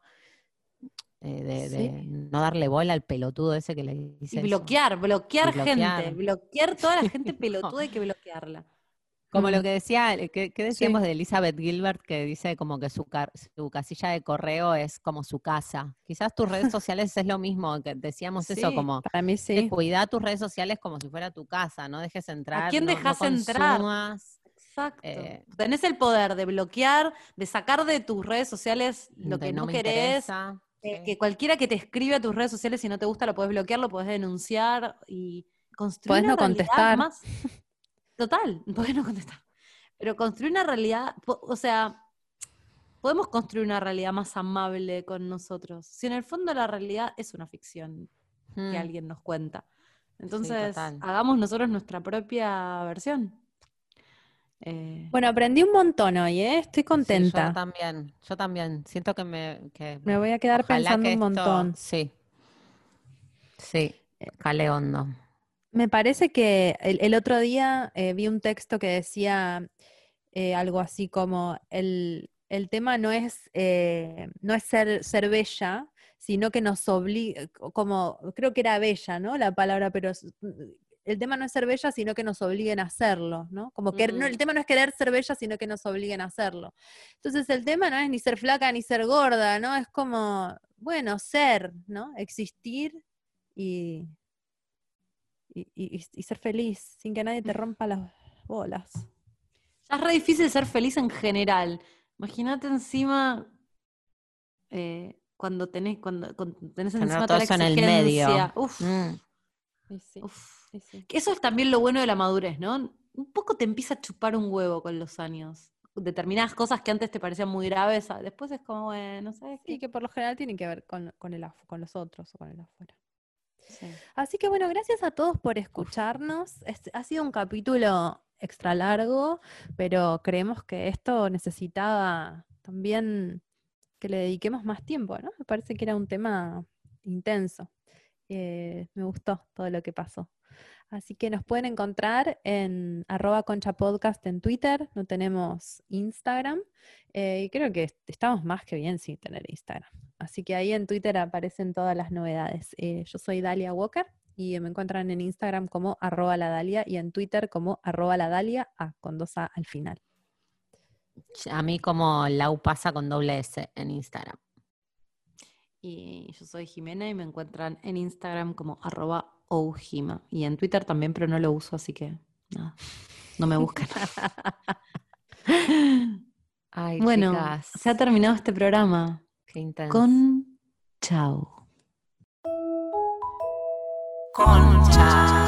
eh, de, no darle bola al pelotudo ese que le dice Y eso. bloquear, bloquear, Y bloquear. gente. Bloquear toda la gente pelotuda hay que bloquearla. Como lo Mm. que decía, ¿qué, qué decíamos de Elizabeth Gilbert que dice como que su, car- su casilla de correo es como su casa? Quizás tus redes sociales es lo mismo, que decíamos eso, como Para mí que sí. cuida tus redes sociales como si fuera tu casa, no dejes entrar, quién no- no dejas entrar? Exacto. Eh, Tenés el poder de bloquear, de sacar de tus redes sociales lo que no, me querés. interesa. Eh, que cualquiera que te escribe a tus redes sociales, si no te gusta, lo podés bloquear, lo podés denunciar y construir Podés una no realidad contestar. más. Total, podés no contestar. Pero construir una realidad, o sea, podemos construir una realidad más amable con nosotros. Si en el fondo la realidad es una ficción que Mm. alguien nos cuenta. Entonces, hagamos nosotros nuestra propia versión. Eh, Bueno, aprendí un montón hoy, ¿eh? Estoy Sí, contenta. yo también, yo también. Siento que me... Que, Me voy a quedar pensando que un esto- montón. Sí. Sí, cale hondo. Me parece que el, el otro día eh, vi un texto que decía eh, algo así como el, el tema no es, eh, no es ser, ser bella, sino que nos obliga, como creo que era bella, ¿no? La palabra, pero el tema no es ser bella, sino que nos obliguen a hacerlo, ¿no? Como que no, el Mm. tema no es querer ser bella, sino que nos obliguen a hacerlo. Entonces el tema no es ni ser flaca ni ser gorda, ¿no? Es como, bueno, ser, ¿no? Existir y, y, y- y ser feliz sin que nadie te rompa las bolas. Ya es re difícil ser feliz en general. Imagínate encima eh, cuando tenés, cuando, cuando tenés encima toda la en el medio. Uf, Mm, Y sí, uf. Y sí. Que Eso es también lo bueno de la madurez, ¿no? Un poco te empieza a chupar un huevo con los años. Determinadas cosas que antes te parecían muy graves, ah, después es como, bueno, ¿sabes Sí, qué? que por lo general tiene que ver con, con, el, afu- con los otros o con el afuera. Sí. Así que bueno, gracias a todos por escucharnos. Es- ha sido un capítulo extra largo, pero creemos que esto necesitaba también que le dediquemos más tiempo, ¿no? Me parece que era un tema intenso. Eh, me gustó todo lo que pasó. Así que nos pueden encontrar en arroba concha podcast en Twitter, no tenemos Instagram, eh, y creo que est- estamos más que bien sin tener Instagram. Así que ahí en Twitter aparecen todas las novedades. Eh, yo soy Dalia Walker y me encuentran en Instagram como arroba la Dalia y en Twitter como arroba la Dalia A, con dos A al final. A mí como Lau pasa con doble S en Instagram. Y yo soy Jimena y me encuentran en Instagram como arroba y en Twitter también, pero no lo uso, así que no, no me buscan. Ay, bueno, se ha terminado este programa. Qué intenso. Con chao. Con chao.